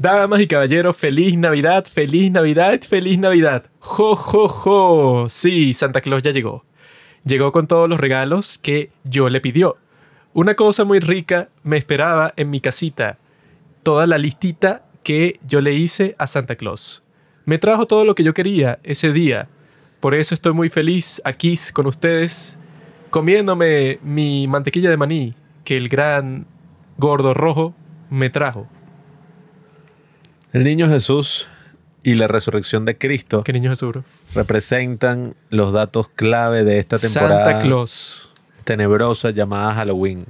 Damas y caballeros, feliz Navidad, feliz Navidad, feliz Navidad. Jo, jo, jo. Sí, Santa Claus ya llegó. Llegó con todos los regalos que yo le pidió. Una cosa muy rica me esperaba en mi casita. Toda la listita que yo le hice a Santa Claus. Me trajo todo lo que yo quería ese día. Por eso estoy muy feliz aquí con ustedes, comiéndome mi mantequilla de maní que el gran gordo rojo me trajo. El niño Jesús y la resurrección de Cristo ¿Qué niño Jesús? bro? representan los datos clave de esta temporada Santa Claus. tenebrosa llamada Halloween.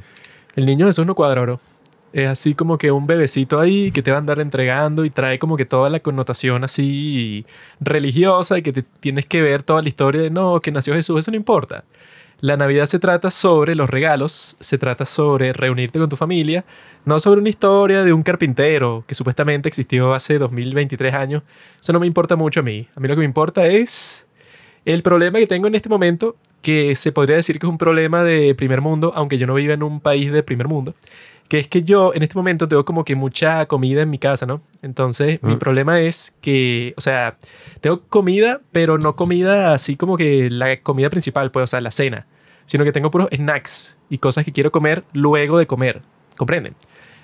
El niño Jesús no cuadra, bro. Es así como que un bebecito ahí que te va a andar entregando y trae como que toda la connotación así religiosa y que te tienes que ver toda la historia de no, que nació Jesús, eso no importa. La Navidad se trata sobre los regalos, se trata sobre reunirte con tu familia, no sobre una historia de un carpintero que supuestamente existió hace 2023 años. Eso no me importa mucho a mí. A mí lo que me importa es el problema que tengo en este momento, que se podría decir que es un problema de primer mundo, aunque yo no viva en un país de primer mundo, que es que yo en este momento tengo como que mucha comida en mi casa, ¿no? Entonces, mi Mm. problema es que, o sea, tengo comida, pero no comida así como que la comida principal, pues, o sea, la cena, sino que tengo puros snacks y cosas que quiero comer luego de comer, ¿comprenden?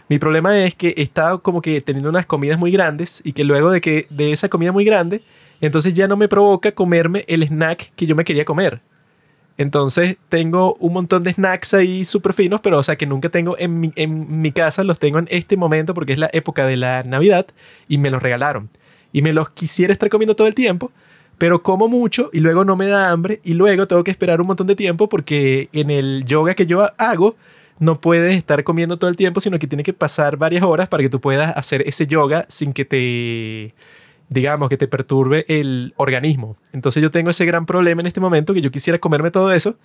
Mi problema es que he estado como que teniendo unas comidas muy grandes y que luego de que de esa comida muy grande, entonces ya no me provoca comerme el snack que yo me quería comer. Entonces tengo un montón de snacks ahí súper finos, pero o sea que nunca tengo en mi, en mi casa, los tengo en este momento porque es la época de la Navidad y me los regalaron. Y me los quisiera estar comiendo todo el tiempo, pero como mucho y luego no me da hambre y luego tengo que esperar un montón de tiempo porque en el yoga que yo hago no puedes estar comiendo todo el tiempo, sino que tiene que pasar varias horas para que tú puedas hacer ese yoga sin que te digamos, que te perturbe el organismo. Entonces yo tengo ese gran problema en este momento que yo quisiera comerme todo eso,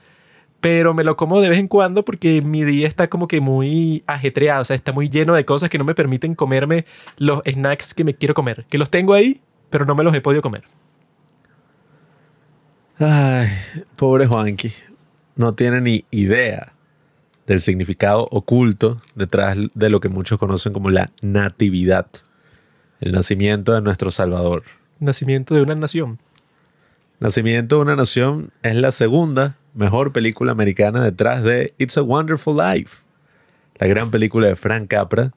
pero me lo como de vez en cuando porque mi día está como que muy ajetreado, o sea, está muy lleno de cosas que no me permiten comerme los snacks que me quiero comer, que los tengo ahí, pero no me los he podido comer. Ay, pobre Juanqui. No tiene ni idea del significado oculto detrás de lo que muchos conocen como la natividad. El nacimiento de nuestro Salvador. Nacimiento de una nación. Nacimiento de una nación es la segunda mejor película americana detrás de It's a Wonderful Life, la gran película de Frank Capra,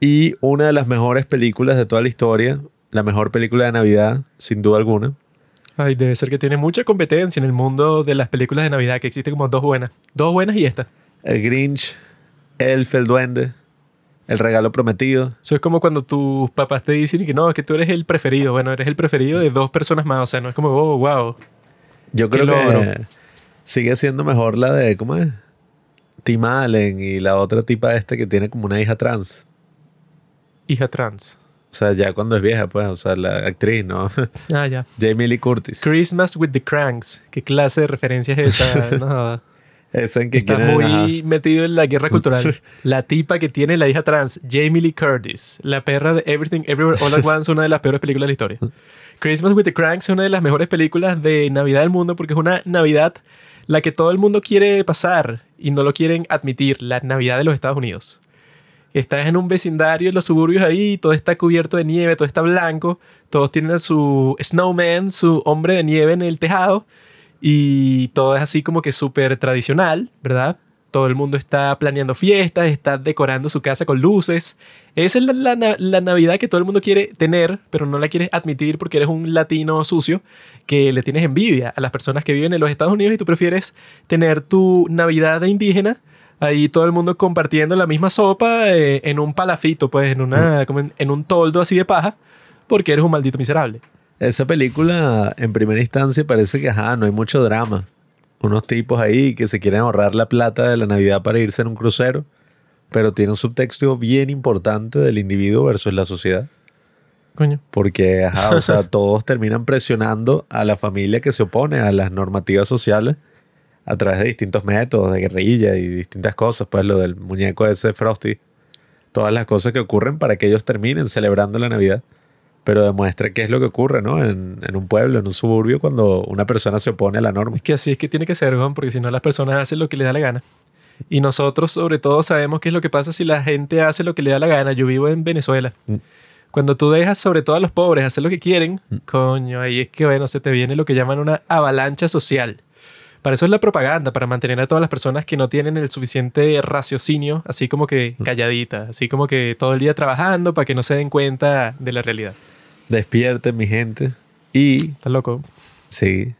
y una de las mejores películas de toda la historia, la mejor película de Navidad, sin duda alguna. Ay, debe ser que tiene mucha competencia en el mundo de las películas de Navidad, que existe como dos buenas. Dos buenas y esta. El Grinch, Elf, el Duende, El Regalo Prometido. Eso es como cuando tus papás te dicen que no, que tú eres el preferido. Bueno, eres el preferido de dos personas más. O sea, no es como, oh, wow. Yo creo logro. que sigue siendo mejor la de, ¿cómo es? Tim Allen y la otra tipa este que tiene como una hija trans. Hija trans. O sea, ya cuando es vieja, pues, o sea, la actriz, ¿no? Ah, ya. Jamie Lee Curtis. Christmas with the Cranks. ¿Qué clase de referencia es esa? No, Esa en que está muy metido en la guerra cultural. La tipa que tiene la hija trans, Jamie Lee Curtis. La perra de Everything Everywhere All at Once, una de las peores películas de la historia. Christmas with the Cranks es una de las mejores películas de Navidad del mundo porque es una Navidad la que todo el mundo quiere pasar y no lo quieren admitir. La Navidad de los Estados Unidos. Estás en un vecindario en los suburbios ahí, todo está cubierto de nieve, todo está blanco, todos tienen su snowman, su hombre de nieve en el tejado y todo es así como que súper tradicional, ¿verdad? Todo el mundo está planeando fiestas, está decorando su casa con luces. Esa es la, la na- la Navidad que todo el mundo quiere tener, pero no la quieres admitir porque eres un latino sucio que le tienes envidia a las personas que viven en los Estados Unidos y tú prefieres tener tu Navidad de indígena ahí todo el mundo compartiendo la misma sopa eh, en un palafito, pues en, una, como en, en un toldo así de paja, porque eres un maldito miserable. Esa película, en primera instancia, parece que, ajá, no hay mucho drama. Unos tipos ahí que se quieren ahorrar la plata de la Navidad para irse en un crucero, pero tiene un subtexto bien importante del individuo versus la sociedad. Coño. Porque, ajá, o sea, todos terminan presionando a la familia que se opone a las normativas sociales a través de distintos métodos de guerrilla y distintas cosas, pues lo del muñeco ese Frosty, todas las cosas que ocurren para que ellos terminen celebrando la Navidad. Pero demuestra qué es lo que ocurre, ¿no? En, en un pueblo, en un suburbio, cuando una persona se opone a la norma. Es que así es que tiene que ser, weón, porque si no las personas hacen lo que les da la gana. Y nosotros, sobre todo, sabemos qué es lo que pasa si la gente hace lo que le da la gana. Yo vivo en Venezuela. Mm. Cuando tú dejas, sobre todo a los pobres, hacer lo que quieren, coño, ahí es que, bueno, se te viene lo que llaman una avalancha social. Para eso es la propaganda, para mantener a todas las personas que no tienen el suficiente raciocinio, así como que calladitas, así como que todo el día trabajando para que no se den cuenta de la realidad. Despierten, mi gente. Y ¿Estás loco? sí,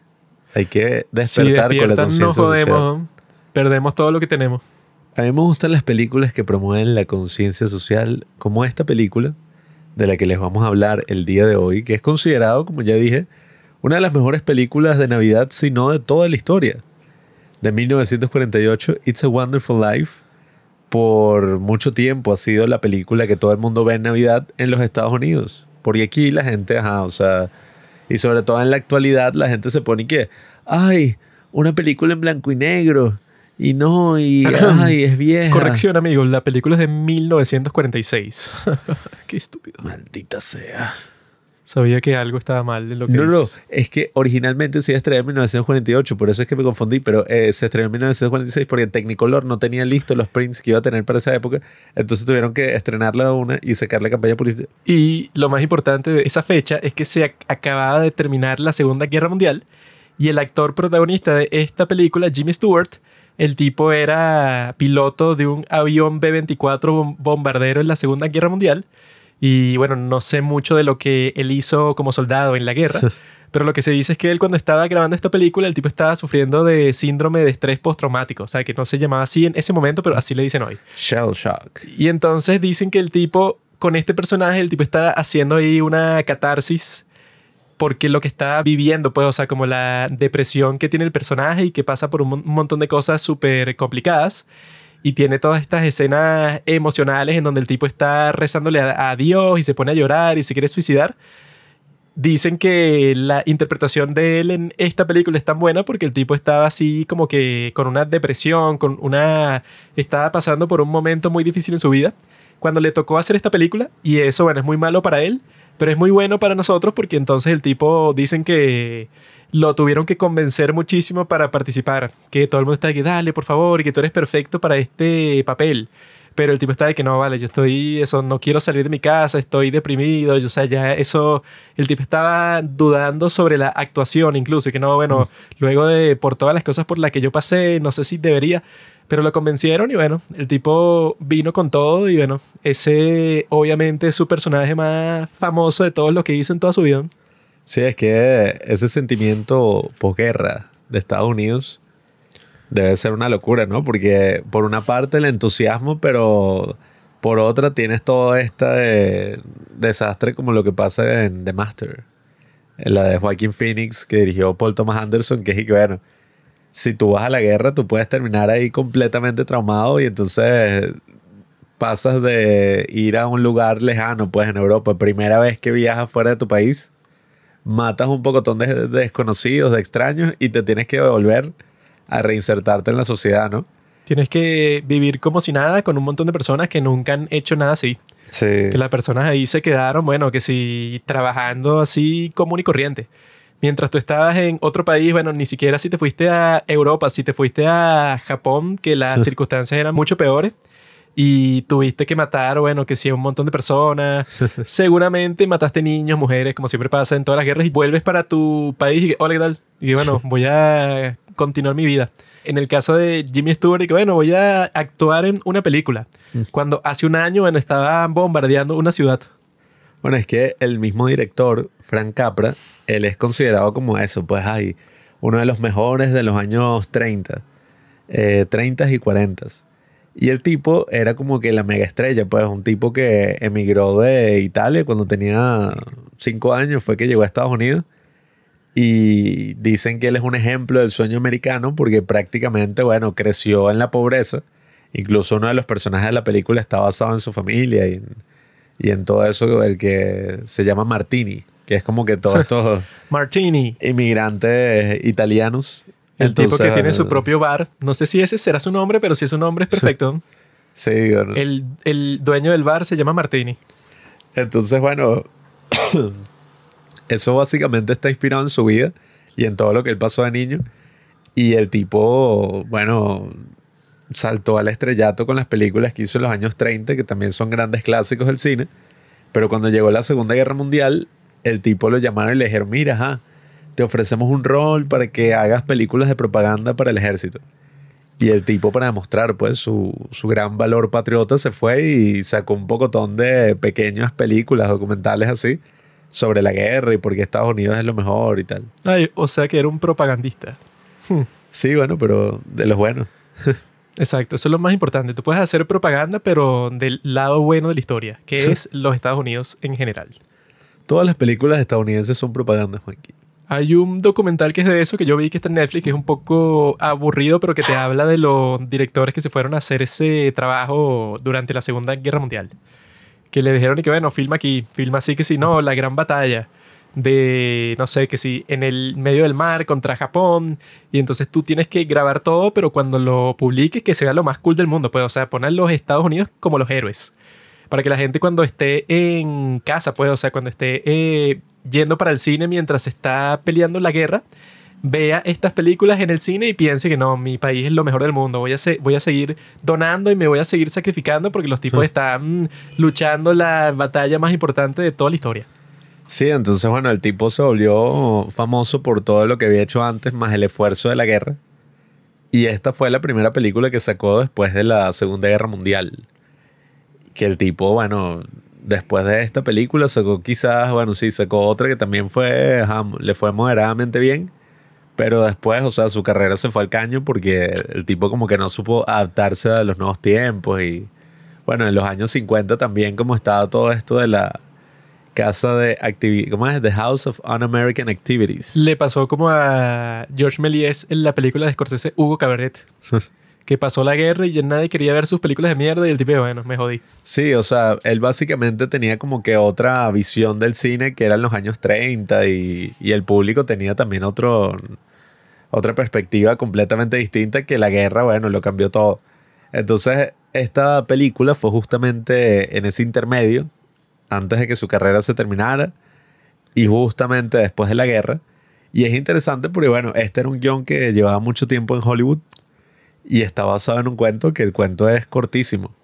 hay que Si despertar con la conciencia social. jodemos, perdemos todo lo que tenemos. A mí me gustan las películas que promueven la conciencia social, como esta película, de la que les vamos a hablar el día de hoy, que es considerado, como ya dije, una de las mejores películas de Navidad, si no de toda la historia. De 1948, It's a Wonderful Life, por mucho tiempo ha sido la película que todo el mundo ve en Navidad en los Estados Unidos. Porque aquí la gente, ajá, o sea, y sobre todo en la actualidad la gente se pone que, ay, una película en blanco y negro. Y no, y ay, es vieja. Corrección, amigos, la película es de 1946. Qué estúpido. Maldita sea. Sabía que algo estaba mal en lo que No, no, es que originalmente se iba a estrenar en 1948, por eso es que me confundí, pero eh, se estrenó en 1946 porque Technicolor no tenía listos los prints que iba a tener para esa época, entonces tuvieron que estrenarla de una y sacar la campaña publicitaria. Y lo más importante de esa fecha es que se ac- acababa de terminar la Segunda Guerra Mundial y el actor protagonista de esta película, Jimmy Stewart, el tipo era piloto de un avión B-24 bom- bombardero en la Segunda Guerra Mundial. Y bueno, no sé mucho de lo que él hizo como soldado en la guerra, pero lo que se dice es que él cuando estaba grabando esta película, el tipo estaba sufriendo de síndrome de estrés postraumático. O sea, que no se llamaba así en ese momento, pero así le dicen hoy. Shell Shock. Y entonces dicen que el tipo, con este personaje, el tipo está haciendo ahí una catarsis porque lo que está viviendo, pues, o sea, como la depresión que tiene el personaje y que pasa por un, mon- un montón de cosas súper complicadas. Y tiene todas estas escenas emocionales en donde el tipo está rezándole a, Dios y se pone a llorar y se quiere suicidar. Dicen que la interpretación de él en esta película es tan buena porque el tipo estaba así como que con una depresión, con una... estaba pasando por un momento muy difícil en su vida cuando le tocó hacer esta película y eso, bueno, es muy malo para él, pero es muy bueno para nosotros porque entonces el tipo dicen que lo tuvieron que convencer muchísimo para participar, que todo el mundo está de que dale, por favor, y que tú eres perfecto para este papel. Pero el tipo está de que no, vale, yo estoy, eso, no quiero salir de mi casa, estoy deprimido, yo, o sea, ya eso, el tipo estaba dudando sobre la actuación incluso, y que no, bueno, luego de, por todas las cosas por las que yo pasé, no sé si debería, pero lo convencieron y bueno, el tipo vino con todo y bueno, ese obviamente es su personaje más famoso de todos los que hizo en toda su vida. Sí, es que ese sentimiento posguerra de Estados Unidos debe ser una locura, ¿no? Porque por una parte el entusiasmo, pero por otra tienes todo este desastre como lo que pasa en The Master. En la de Joaquin Phoenix que dirigió Paul Thomas Anderson, que es que bueno, si tú vas a la guerra tú puedes terminar ahí completamente traumado y entonces pasas de ir a un lugar lejano, pues en Europa, primera vez que viajas fuera de tu país, matas un pocotón de, de desconocidos, de extraños y te tienes que volver a reinsertarte en la sociedad, ¿no? Tienes que vivir como si nada con un montón de personas que nunca han hecho nada así. Sí. Que las personas ahí se quedaron, bueno, que si trabajando así común y corriente. Mientras tú estabas en otro país, bueno, ni siquiera si te fuiste a Europa, si te fuiste a Japón, que las circunstancias eran mucho peores y tuviste que matar, bueno, que a un montón de personas, seguramente mataste niños, mujeres, como siempre pasa en todas las guerras, y vuelves para tu país y que, hola, ¿qué tal? Y bueno, voy a continuar mi vida. En el caso de Jimmy Stewart, y que bueno, voy a actuar en una película. Cuando hace un año, bueno, estaba bombardeando una ciudad. Bueno, es que el mismo director, Frank Capra, él es considerado como eso, pues hay uno de los mejores de los años 30, eh, 30 y 40. Y el tipo era como que la mega estrella, pues un tipo que emigró de Italia cuando tenía 5 años, fue que llegó a Estados Unidos. Y dicen que él es un ejemplo del sueño americano porque prácticamente, bueno, creció en la pobreza. Incluso uno de los personajes de la película está basado en su familia y en, y en todo eso, el que se llama Martini, que es como que todos estos Martini. inmigrantes italianos. El tipo que tiene su propio bar. No sé si ese será su nombre, pero si es su nombre es perfecto. Sí, bueno. el, el dueño del bar se llama Martini. Entonces, bueno, eso básicamente está inspirado en su vida y en todo lo que él pasó de niño. Y el tipo, bueno, saltó al estrellato con las películas que hizo en los años 30, que también son grandes clásicos del cine. Pero cuando llegó la Segunda Guerra Mundial, el tipo lo llamaron y le dijeron, mira, ajá, te ofrecemos un rol para que hagas películas de propaganda para el ejército. Y el tipo, para demostrar pues su, su gran valor patriota, se fue y sacó un pocotón de pequeñas películas, documentales así, sobre la guerra y por qué Estados Unidos es lo mejor y tal. Ay, o sea que era un propagandista. Hmm. Sí, bueno, pero de los buenos. Exacto, eso es lo más importante. Tú puedes hacer propaganda, pero del lado bueno de la historia, que es los Estados Unidos en general. Todas las películas estadounidenses son propaganda, Juanqui. Hay un documental que es de eso que yo vi que está en Netflix, que es un poco aburrido, pero que te habla de los directores que se fueron a hacer ese trabajo durante la Segunda Guerra Mundial. Que le dijeron y que bueno, filma aquí, filma así que si no, la gran batalla de, no sé, que si en el medio del mar contra Japón, y entonces tú tienes que grabar todo, pero cuando lo publiques que sea lo más cool del mundo, pues, o sea, poner los Estados Unidos como los héroes. Para que la gente cuando esté en casa, pues, o sea, cuando esté eh, yendo para el cine mientras está peleando la guerra, vea estas películas en el cine y piense que no, mi país es lo mejor del mundo, voy a, voy a seguir donando y me voy a seguir sacrificando porque los tipos están luchando la batalla más importante de toda la historia. Sí, entonces bueno, el tipo se volvió famoso por todo lo que había hecho antes, más el esfuerzo de la guerra. Y esta fue la primera película que sacó después de la Segunda Guerra Mundial. Que el tipo, bueno, después de esta película sacó quizás, bueno, sí, sacó otra que también fue, le fue moderadamente bien, pero después, o sea, su carrera se fue al caño porque el tipo como que no supo adaptarse a los nuevos tiempos y, bueno, en los años 50 también como estaba todo esto de la casa de actividades, ¿cómo es? The House of Un-American Activities. Le pasó como a George Méliès en la película de Scorsese Hugo Cabaret. que pasó la guerra y ya nadie quería ver sus películas de mierda y el tipo, bueno, me jodí. Sí, o sea, él básicamente tenía como que otra visión del cine que era en los años 30 y, y el público tenía también otro, otra perspectiva completamente distinta que la guerra, bueno, lo cambió todo. Entonces, esta película fue justamente en ese intermedio, antes de que su carrera se terminara y justamente después de la guerra. Y es interesante porque, bueno, este era un guion que llevaba mucho tiempo en Hollywood y está basado en un cuento que el cuento es cortísimo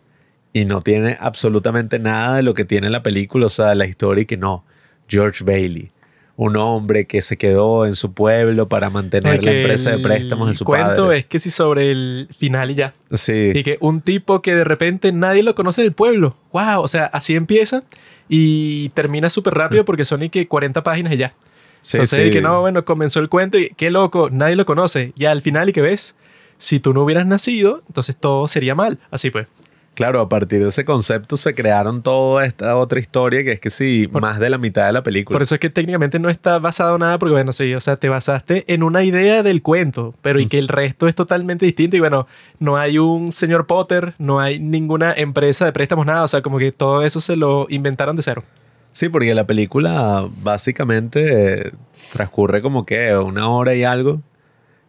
y no tiene absolutamente nada de lo que tiene la película, o sea, la historia y que no, George Bailey, un hombre que se quedó en su pueblo para mantener la empresa de préstamos de su padre. El cuento es que si sobre el final y ya. Sí. Y que un tipo que de repente nadie lo conoce en el pueblo. Wow, o sea, así empieza y termina súper rápido porque son y que 40 páginas y ya. Sí, Entonces, sí. que no, bueno, comenzó el cuento y qué loco, nadie lo conoce. Y al final, ¿y qué ves? Si tú no hubieras nacido, entonces todo sería mal. Así pues. Claro, a partir de ese concepto se crearon toda esta otra historia que es que sí, más de la mitad de la película. Por eso es que técnicamente no está basado en nada, porque bueno, sí, o sea, te basaste en una idea del cuento, pero y que el resto es totalmente distinto. Y bueno, no hay un señor Potter, no hay ninguna empresa de préstamos, nada. O sea, como que todo eso se lo inventaron de cero. Sí, porque la película básicamente transcurre como que una hora y algo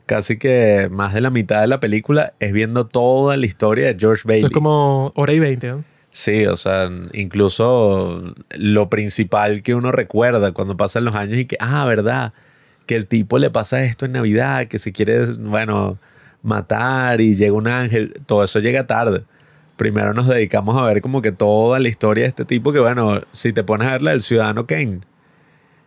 casi que más de la mitad de la película es viendo toda la historia de George Bailey. Eso es como hora y veinte, ¿no? Sí, o sea, incluso lo principal que uno recuerda cuando pasan los años y que, ah, verdad, que el tipo le pasa esto en Navidad, que se quiere, bueno, matar y llega un ángel, todo eso llega tarde. Primero nos dedicamos a ver como que toda la historia de este tipo, que bueno, si te pones a ver la del Ciudadano Kane,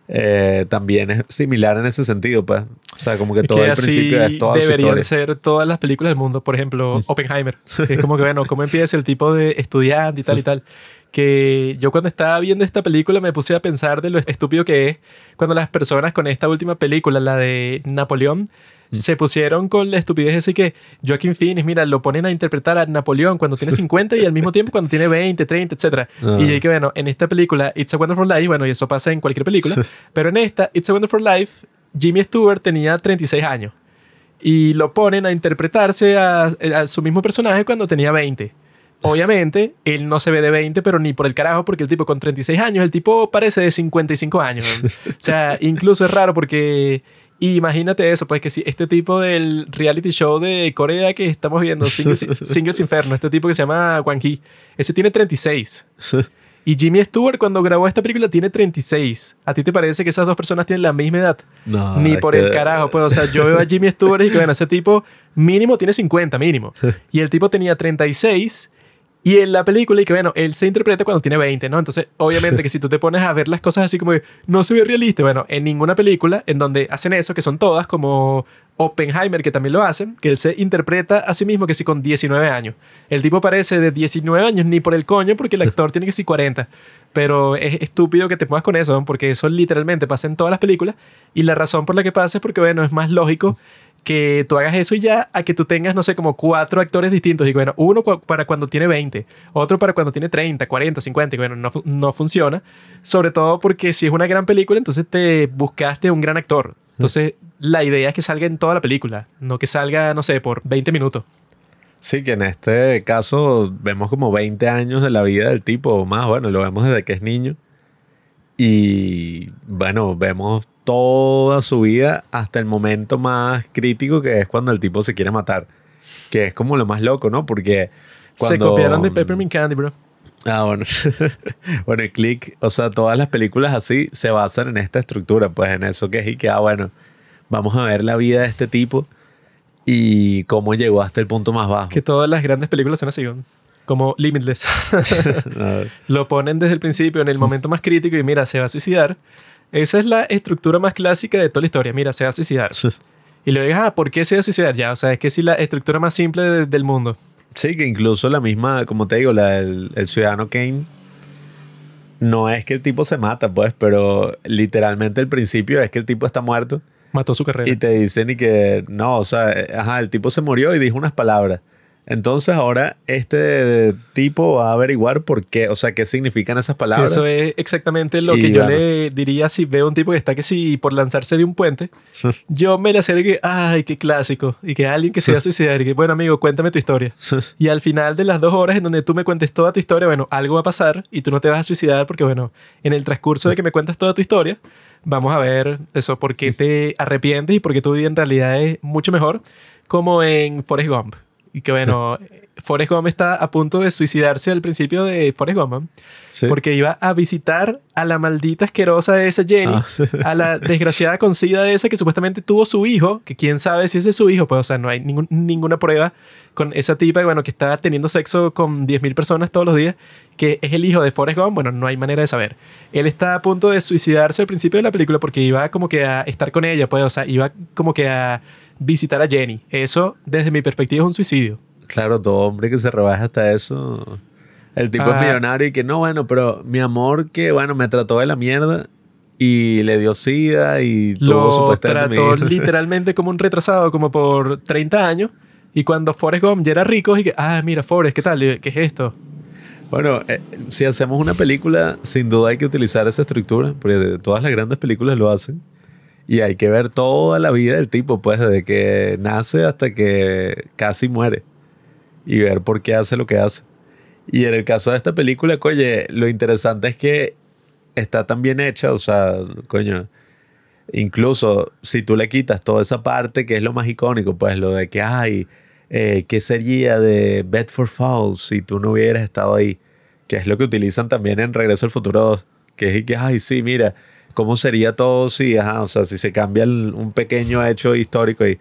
eh, también es similar en ese sentido, pues. O sea, como que todo el principio es toda Deberían ser todas las películas del mundo. Por ejemplo, Oppenheimer. Que es como que, bueno, cómo empieza el tipo de estudiante y tal y tal. Que yo cuando estaba viendo esta película me puse a pensar de lo estúpido que es cuando las personas con esta última película, la de Napoleón, se pusieron con la estupidez así que Joaquín Phoenix, mira, lo ponen a interpretar a Napoleón cuando tiene 50 y al mismo tiempo cuando tiene 20, 30, etc. Y Y que, bueno, en esta película, It's a Wonderful Life, bueno, y eso pasa en cualquier película, pero en esta, It's a Wonderful Life, Jimmy Stewart tenía 36 años. Y lo ponen a interpretarse a, a su mismo personaje cuando tenía 20 obviamente, él no se ve de 20, pero ni por el carajo, porque el tipo con 36 años, el tipo parece de 55 años. o sea, incluso es raro porque y imagínate eso, pues que si este tipo del reality show de Corea que estamos viendo, Singles, Inferno, este tipo que se llama Wang Hee, ese tiene 36. Y Jimmy Stewart cuando grabó esta película tiene 36. ¿A ti te parece que esas dos personas tienen la misma edad? No, Ni por que- el carajo. Pues, o sea, yo veo a Jimmy Stewart y que, bueno, ese tipo mínimo tiene 50, mínimo. Y el tipo tenía 36. Y en la película, y que bueno, él se interpreta cuando tiene 20, ¿no? Entonces, obviamente que si tú te pones a ver las cosas así como no se ve realista, bueno, en ninguna película en donde hacen eso, que son todas, como Oppenheimer, que también lo hacen, que él se interpreta a sí mismo que sí con 19 años. El tipo parece de 19 años ni por el coño, porque el actor tiene que sí 40. Pero es estúpido que te pongas con eso, porque eso literalmente pasa en todas las películas. Y la razón por la que pasa es porque, bueno, es más lógico que tú hagas eso y ya a que tú tengas, no sé, como cuatro actores distintos. Y bueno, uno cu- para cuando tiene 20, otro para cuando tiene 30, 40, 50. Y bueno, no, fu- no funciona. Sobre todo porque si es una gran película, entonces te buscaste un gran actor. Entonces, la idea es que salga en toda la película, no que salga, no sé, por 20 minutos. Sí, que en este caso vemos como 20 años de la vida del tipo o más. Bueno, lo vemos desde que es niño. Y bueno, vemos toda su vida hasta el momento más crítico que es cuando el tipo se quiere matar. Que es como lo más loco, ¿no? Porque cuando... Se copiaron de Peppermint Candy, bro. Ah, bueno. bueno, y Click, o sea, todas las películas así se basan en esta estructura, pues en eso que es y que, ah, bueno, vamos a ver la vida de este tipo y cómo llegó hasta el punto más bajo. Que todas las grandes películas son así, ¿no? como Limitless. Lo ponen desde el principio, en el momento más crítico, y mira, se va a suicidar. Esa es la estructura más clásica de toda la historia. Mira, se va a suicidar. Y luego digas, ah, ¿por qué se va a suicidar? Ya, o sea, es que sí, la estructura más simple de- del mundo. Sí, que incluso la misma, como te digo, la del el ciudadano Kane, no es que el tipo se mata, pues, pero literalmente el principio es que el tipo está muerto Mató su carrera. y te dicen y que no, o sea, eh, ajá, el tipo se murió y dijo unas palabras. Entonces ahora este tipo va a averiguar por qué, o sea, qué significan esas palabras. Eso es exactamente lo Y que yo bueno. le diría si veo un tipo que está que si por lanzarse de un puente, yo me le haría que, ay, qué clásico, y que alguien que se va a suicidar, y que, bueno, amigo, cuéntame tu historia. Y al final de las dos horas en donde tú me cuentes toda tu historia, bueno, algo va a pasar y tú no te vas a suicidar porque, bueno, en el transcurso de que me cuentas toda tu historia, vamos a ver eso, por qué te arrepientes y por qué tu vida en realidad es mucho mejor, como en Forrest Gump. Y que, bueno, Forrest Gump está a punto de suicidarse al principio de Forrest Gump. Sí. Porque iba a visitar a la maldita asquerosa de esa Jenny, Ah. a la desgraciada concida de esa que supuestamente tuvo su hijo, que quién sabe si ese es su hijo, pues, o sea, no hay ningún- ninguna prueba con esa tipa, bueno, que está teniendo sexo con 10.000 personas todos los días, que es el hijo de Forrest Gump, bueno, no hay manera de saber. Él está a punto de suicidarse al principio de la película porque iba como que a estar con ella, pues, o sea, iba como que a visitar a Jenny. Eso, desde mi perspectiva, es un suicidio. Claro, todo hombre que se rebaja hasta eso. El tipo Ah. es millonario y que no, bueno, pero mi amor que, bueno, me trató de la mierda y le dio sida y tuvo lo trató literalmente como un retrasado, como por 30 años. Y cuando Forrest Gump ya era rico, y que, ah, mira, Forrest, ¿qué tal? ¿Qué es esto? Bueno, eh, si hacemos una película, sin duda hay que utilizar esa estructura, porque todas las grandes películas lo hacen. Y hay que ver toda la vida del tipo, pues, desde que nace hasta que casi muere. Y ver por qué hace lo que hace. Y en el caso de esta película, oye, lo interesante es que está tan bien hecha, o sea, coño, incluso si tú le quitas toda esa parte que es lo más icónico, pues lo de que, ay, eh, ¿qué sería de Bedford Falls si tú no hubieras estado ahí? Que es lo que utilizan también en Regreso al Futuro 2, que es que, ay, sí, mira, ¿cómo sería todo si, ajá, o sea, si se cambia el- un pequeño hecho histórico y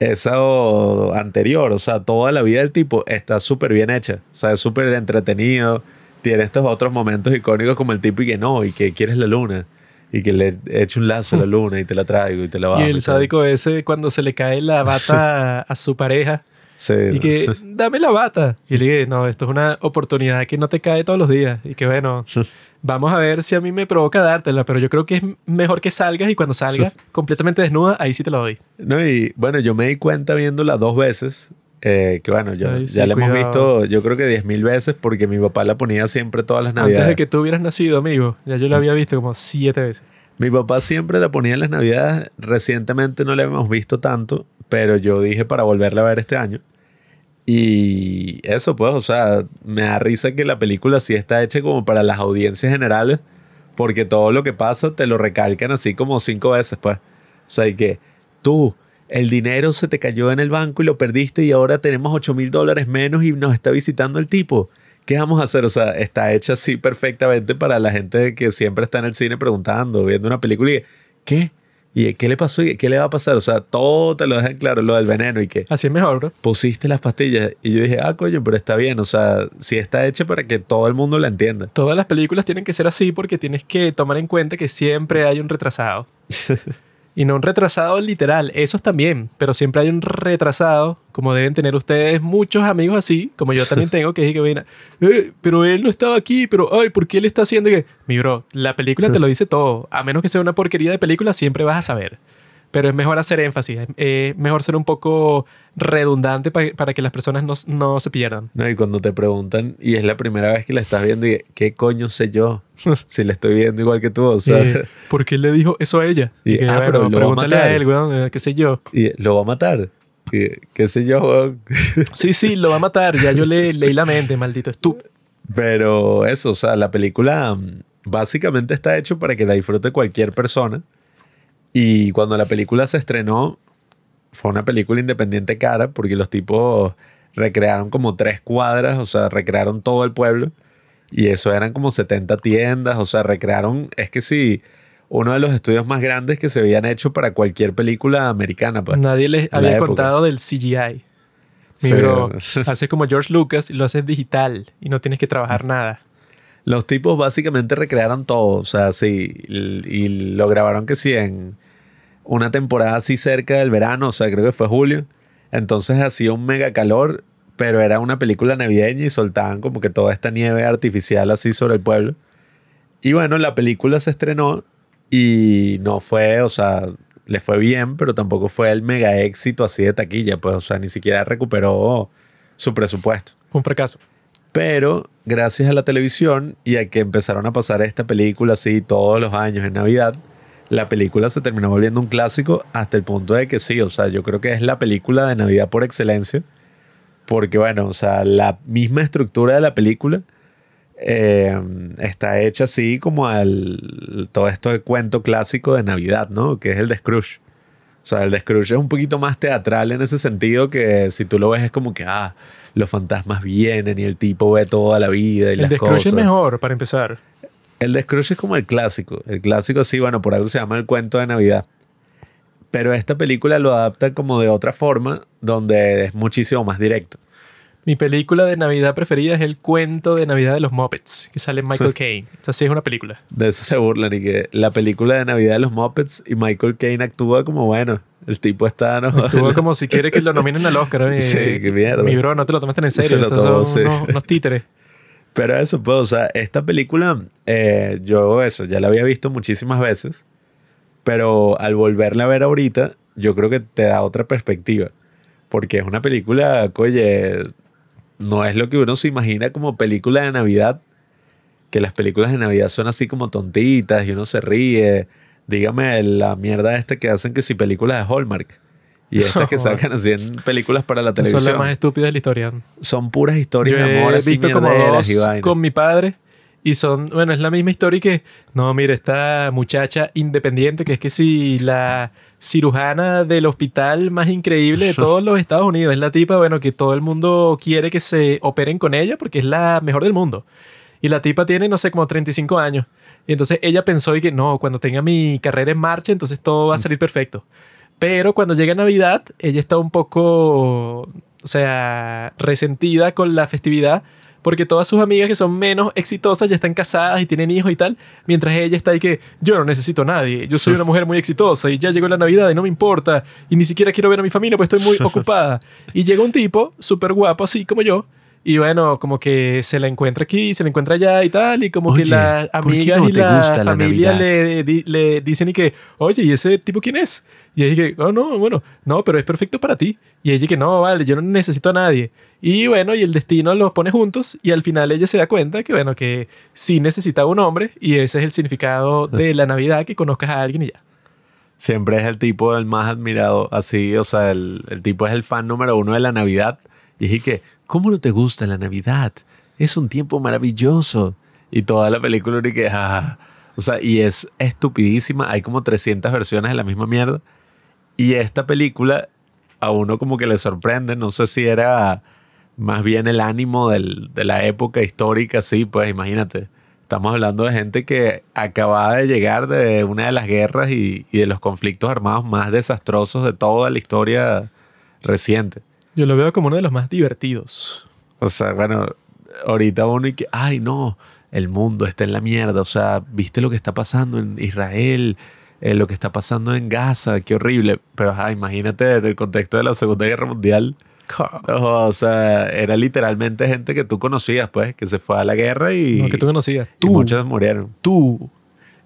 eso anterior, o sea, toda la vida del tipo está súper bien hecha, o sea, es súper entretenido, tiene estos otros momentos icónicos como el tipo y que no, y que quieres la luna, y que le echo un lazo a la luna y te la traigo y te la bajo. y el sádico ese, cuando se le cae la bata a su pareja, Sí, y no. que, dame la bata. Y le dije, no, esto es una oportunidad que no te cae todos los días. Y que, bueno, vamos a ver si a mí me provoca dártela, pero yo creo que es mejor que salgas y cuando salgas completamente desnuda, ahí sí te la doy. No, y bueno, yo me di cuenta viéndola dos veces. eh, que bueno, yo, Ay, sí, ya la hemos cuidado. visto, yo creo que 10.000 veces porque mi papá la ponía siempre todas las Antes navidades. de que tú hubieras nacido, amigo, ya yo la había visto como siete veces. Mi papá siempre la ponía en las navidades. Recientemente no la hemos visto tanto, pero yo dije para volverla a ver este año. Y eso, pues, o sea, me da risa que la película sí está hecha como para las audiencias generales, porque todo lo que pasa te lo recalcan así como cinco veces, pues. O sea, y que tú, el dinero se te cayó en el banco y lo perdiste y ahora tenemos 8 mil dólares menos y nos está visitando el tipo. ¿qué vamos a hacer? O sea, está hecha así perfectamente para la gente que siempre está en el cine preguntando, viendo una película y ¿qué? ¿Y qué le pasó? ¿Y qué le va a pasar? O sea, todo te lo dejan claro, lo del veneno y que Así es mejor, bro. pusiste las pastillas. Y yo dije, ah, coño, pero está bien. O sea, sí está hecha para que todo el mundo la entienda. Todas las películas tienen que ser así porque tienes que tomar en cuenta que siempre hay un retrasado. y no un retrasado literal, esos también, pero siempre hay un retrasado, como deben tener ustedes muchos amigos así, como yo también tengo, que es que viene, eh, pero él no estaba aquí, pero ay, ¿por qué él está haciendo que? Mi bro, la película te lo dice todo, a menos que sea una porquería de película, siempre vas a saber. Pero es mejor hacer énfasis, es eh, mejor ser un poco redundante pa- para que las personas no, no se pierdan. No, y cuando te preguntan, y es la primera vez que la estás viendo, y ¿qué coño sé yo? si la estoy viendo igual que tú, o sea, Eh, ¿Por qué le dijo eso a ella? Y, que, ah, pero bueno, lo va a pregúntale a, matar. él, weón, eh, qué sé yo. y lo va a matar. Y, ¿Qué sé yo? weón? Sí, sí, lo va a matar, ya yo le leí la mente, maldito estúpido. Pero eso, o sea, la película mm, básicamente está hecho para que la disfrute cualquier persona. Y cuando la película se estrenó, fue una película independiente cara, porque los tipos recrearon como tres cuadras, o sea, recrearon todo el pueblo. Y eso eran como 70 tiendas, o sea, recrearon, es que sí, uno de los estudios más grandes que se habían hecho para cualquier película americana. Pues. Nadie les había contado del CGI. Sí. bro, haces como George Lucas y lo haces digital y no tienes que trabajar nada. Los tipos básicamente recrearon todo, o sea, sí, y, y lo grabaron que sí en una temporada así cerca del verano, o sea, creo que fue julio. Entonces hacía un mega calor, pero era una película navideña y soltaban como que toda esta nieve artificial así sobre el pueblo. Y bueno, la película se estrenó y no fue, o sea, le fue bien, pero tampoco fue el mega éxito así de taquilla, pues, o sea, ni siquiera recuperó su presupuesto. Fue un fracaso. Pero gracias a la televisión y a que empezaron a pasar esta película así todos los años en Navidad, la película se terminó volviendo un clásico hasta el punto de que sí, o sea, yo creo que es la película de Navidad por excelencia. Porque bueno, o sea, la misma estructura de la película eh, está hecha así como al todo esto de cuento clásico de Navidad, ¿no? Que es el de Scrooge. O sea, el de Scrooge es un poquito más teatral en ese sentido que si tú lo ves es como que, ah, los fantasmas vienen y el tipo ve toda la vida y El las de Scrooge cosas. es mejor, para empezar. El de Scrooge es como el clásico. El clásico sí, bueno, por algo se llama el cuento de Navidad. Pero esta película lo adapta como de otra forma, donde es muchísimo más directo. Mi película de Navidad preferida es el cuento de Navidad de los Muppets, que sale Michael Caine. Esa sí es una película. De eso se burlan y que la película de Navidad de los Muppets y Michael Caine actúa como, bueno, el tipo está, ¿no? Estuvo como si quiere que lo nominen al Oscar. ¿eh? Sí, qué mierda. Mi bro, no te lo tomes tan en Se serio. lo Estos son sí. unos, unos títeres. Pero eso, pues, o sea, esta película, eh, yo eso, ya la había visto muchísimas veces, pero al volverla a ver ahorita, yo creo que te da otra perspectiva, porque es una película, oye, no es lo que uno se imagina como película de Navidad, que las películas de Navidad son así como tontitas y uno se ríe. Dígame la mierda esta que hacen que si películas de Hallmark. Y estas que sacan así en películas para la Son televisión. las más estúpidas de la historia. Son puras historias Yo de amor he así visto como dos y vainas. con mi padre y son, bueno, es la misma historia que, no, mira, esta muchacha independiente que es que si la cirujana del hospital más increíble de todos los Estados Unidos es la tipa, bueno, que todo el mundo quiere que se operen con ella porque es la mejor del mundo. Y la tipa tiene, no sé, como 35 años. Y entonces ella pensó y que no, cuando tenga mi carrera en marcha, entonces todo va a salir perfecto. Pero cuando llega Navidad, ella está un poco, o sea, resentida con la festividad porque todas sus amigas que son menos exitosas ya están casadas y tienen hijos y tal, mientras ella está ahí que yo no necesito a nadie, yo soy una mujer muy exitosa y ya llegó la Navidad y no me importa y ni siquiera quiero ver a mi familia porque estoy muy ocupada. Y llega un tipo súper guapo así como yo y bueno, como que se la encuentra aquí, se la encuentra allá y tal, y como Oye, que las ¿por qué amigas no y la familia le, le dicen y que, oye, ¿y ese tipo quién es? Y ella que, oh, no, bueno, no, pero es perfecto para ti. Y ella que, no, vale, yo no necesito a nadie. Y bueno, y el destino los pone juntos y al final ella se da cuenta que, bueno, que sí necesita un hombre y ese es el significado de la Navidad, que conozcas a alguien y ya. Siempre es el tipo el más admirado, así, o sea, el, el tipo es el fan número uno de la Navidad. Y dije que, ¿cómo no te gusta la Navidad? Es un tiempo maravilloso. Y toda la película, y ah, o sea, y es estupidísima. Hay como 300 versiones de la misma mierda. Y esta película a uno como que le sorprende, no sé si era más bien el ánimo de la época histórica, sí, pues imagínate. Estamos hablando de gente que acababa de llegar de una de las guerras y de los conflictos armados más desastrosos de toda la historia reciente. Yo lo veo como uno de los más divertidos. O sea, bueno, ahorita uno y que, ay, no, el mundo está en la mierda. O sea, ¿viste lo que está pasando en Israel? Eh, lo que está pasando en Gaza, qué horrible. Pero, ajá, imagínate en el contexto de la Segunda Guerra Mundial. O sea, era literalmente gente que tú conocías, pues, que se fue a la guerra y, No, que tú conocías. y Tú. muchos murieron. tú.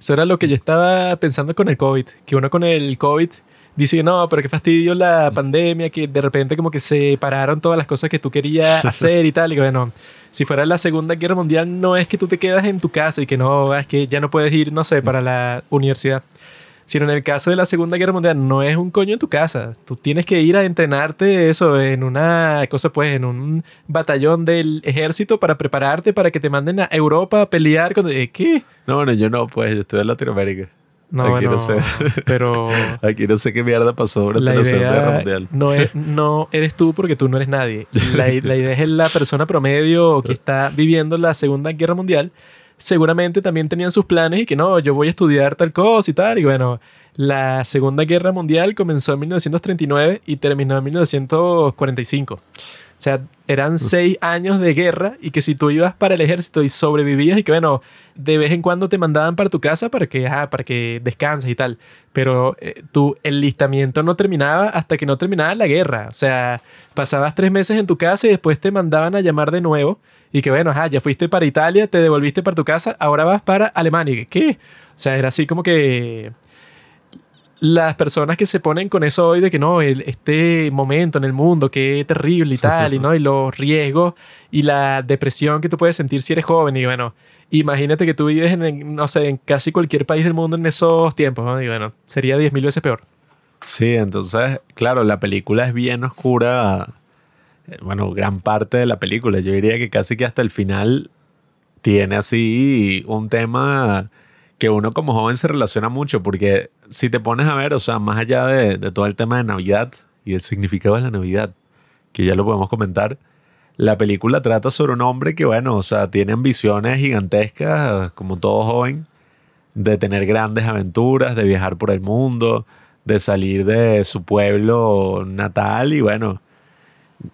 Eso era lo que yo estaba pensando con el COVID. Que uno con el COVID dice, no, pero qué fastidio la pandemia, que de repente como que se pararon todas las cosas que tú querías hacer y tal. Y bueno, si fuera la Segunda Guerra Mundial, no es que tú te quedas en tu casa y que no, es que ya no puedes ir, no sé, para la universidad. Sino en el caso de la Segunda Guerra Mundial, no es un coño en tu casa. Tú tienes que ir a entrenarte eso en una cosa, pues, en un batallón del ejército para prepararte para que te manden a Europa a pelear con... eh, ¿Qué? No, bueno, yo no, pues, yo estoy en Latinoamérica. No, Aquí no no, sé. pero Aquí no sé qué mierda pasó durante la la, Segunda Guerra idea Mundial. no, es, no eres tú porque tú no eres nadie. La, la idea es la persona promedio que está viviendo la Segunda Guerra Mundial. Seguramente también tenían sus planes y que no, yo voy a estudiar tal cosa y tal. Y bueno, la Segunda Guerra Mundial comenzó en 1939 y terminó en 1945. O sea, eran seis años de guerra y que si tú ibas para el ejército y sobrevivías y que bueno, de vez en cuando te mandaban para tu casa para que, ajá, para que descanses y tal. Pero eh, tu enlistamiento no terminaba hasta que no terminaba la guerra. O sea, pasabas tres meses en tu casa y después te mandaban a llamar de nuevo y que bueno, ajá, ya fuiste para Italia, te devolviste para tu casa, ahora vas para Alemania. ¿Qué? O sea, era así como que las personas que se ponen con eso hoy de que no, el- este momento en el mundo, qué terrible y tal, y no, y los riesgos y la depresión que tú puedes sentir si eres joven, y bueno, imagínate que tú vives en, no sé, en casi cualquier país del mundo en esos tiempos, ¿no? y bueno, sería 10.000 veces peor. Sí, entonces, claro, la película es bien oscura. eh, Bueno, gran parte de la película. Yo diría que casi que hasta el final tiene así un tema que uno como joven se relaciona mucho, porque si te pones a ver, o sea, más allá de, de todo el tema de Navidad y el significado de la Navidad, que ya lo podemos comentar, la película trata sobre un hombre que, bueno, o sea, tiene ambiciones gigantescas, como todo joven, de tener grandes aventuras, de viajar por el mundo, de salir de su pueblo natal y, bueno,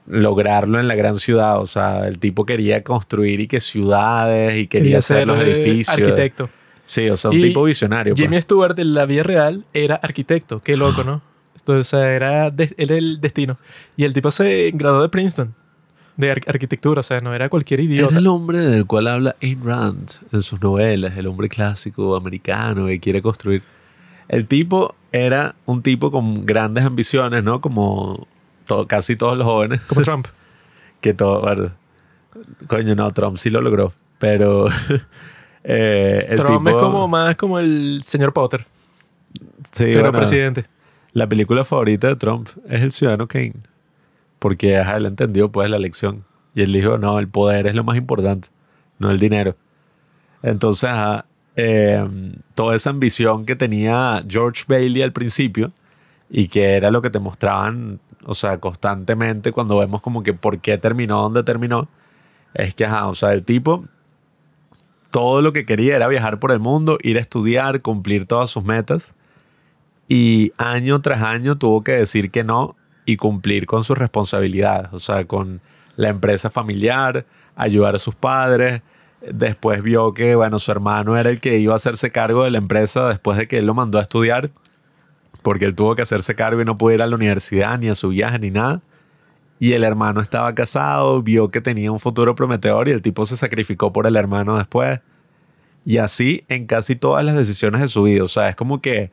lograrlo en la gran ciudad. O sea, el tipo quería construir y que ciudades y quería, hacer los edificios. Arquitecto. Sí, o sea, un Y tipo visionario. pues. Jimmy Stewart en la vida real era arquitecto. Qué loco, ¿no? Entonces, o sea, era, de- era el destino. Y el tipo se graduó de Princeton, de ar- arquitectura. O sea, no era cualquier idiota. Era el hombre del cual habla Ayn Rand en sus novelas, el hombre clásico americano que quiere construir. El tipo era un tipo con grandes ambiciones, ¿no? Como to- casi todos los jóvenes. Como Trump. que todo, bueno, coño, no, Trump sí lo logró, pero eh, el Trump tipo, es como más como el señor Potter, sí, pero bueno, presidente. La película favorita de Trump es El Ciudadano Kane, porque ajá, él entendió pues la lección y él dijo, no, el poder es lo más importante, no el dinero. Entonces, ajá, eh, toda esa ambición que tenía George Bailey al principio y que era lo que te mostraban, o sea, constantemente cuando vemos como que por qué terminó donde terminó, es que, ajá, o sea, el tipo, todo lo que quería era viajar por el mundo, ir a estudiar, cumplir todas sus metas y año tras año tuvo que decir que no y cumplir con sus responsabilidades, o sea, con la empresa familiar, ayudar a sus padres. Después vio que, bueno, su hermano era el que iba a hacerse cargo de la empresa después de que él lo mandó a estudiar, porque él tuvo que hacerse cargo y no pudo ir a la universidad, ni a su viaje, ni nada. Y el hermano estaba casado, vio que tenía un futuro prometedor y el tipo se sacrificó por el hermano después. Y así en casi todas las decisiones de su vida. O sea, es como que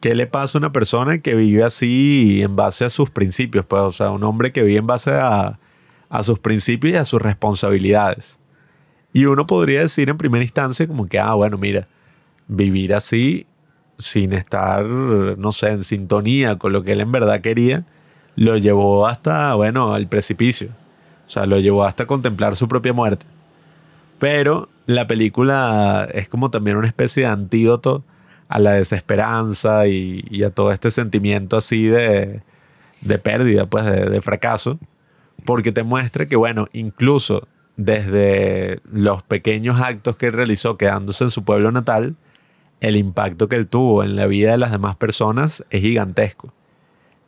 ¿qué le pasa a una persona que vive así en base a sus principios? Pues, o sea, un hombre que vive en base a, a sus principios y a sus responsabilidades. Y uno podría decir en primera instancia como que, ah, bueno, mira, vivir así sin estar, no sé, en sintonía con lo que él en verdad quería, lo llevó hasta, bueno, al precipicio. O sea, lo llevó hasta contemplar su propia muerte. Pero la película es como también una especie de antídoto a la desesperanza y, a todo este sentimiento así de, de pérdida, pues de, fracaso, porque te muestra que, bueno, incluso desde los pequeños actos que realizó quedándose en su pueblo natal, el impacto que él tuvo en la vida de las demás personas es gigantesco.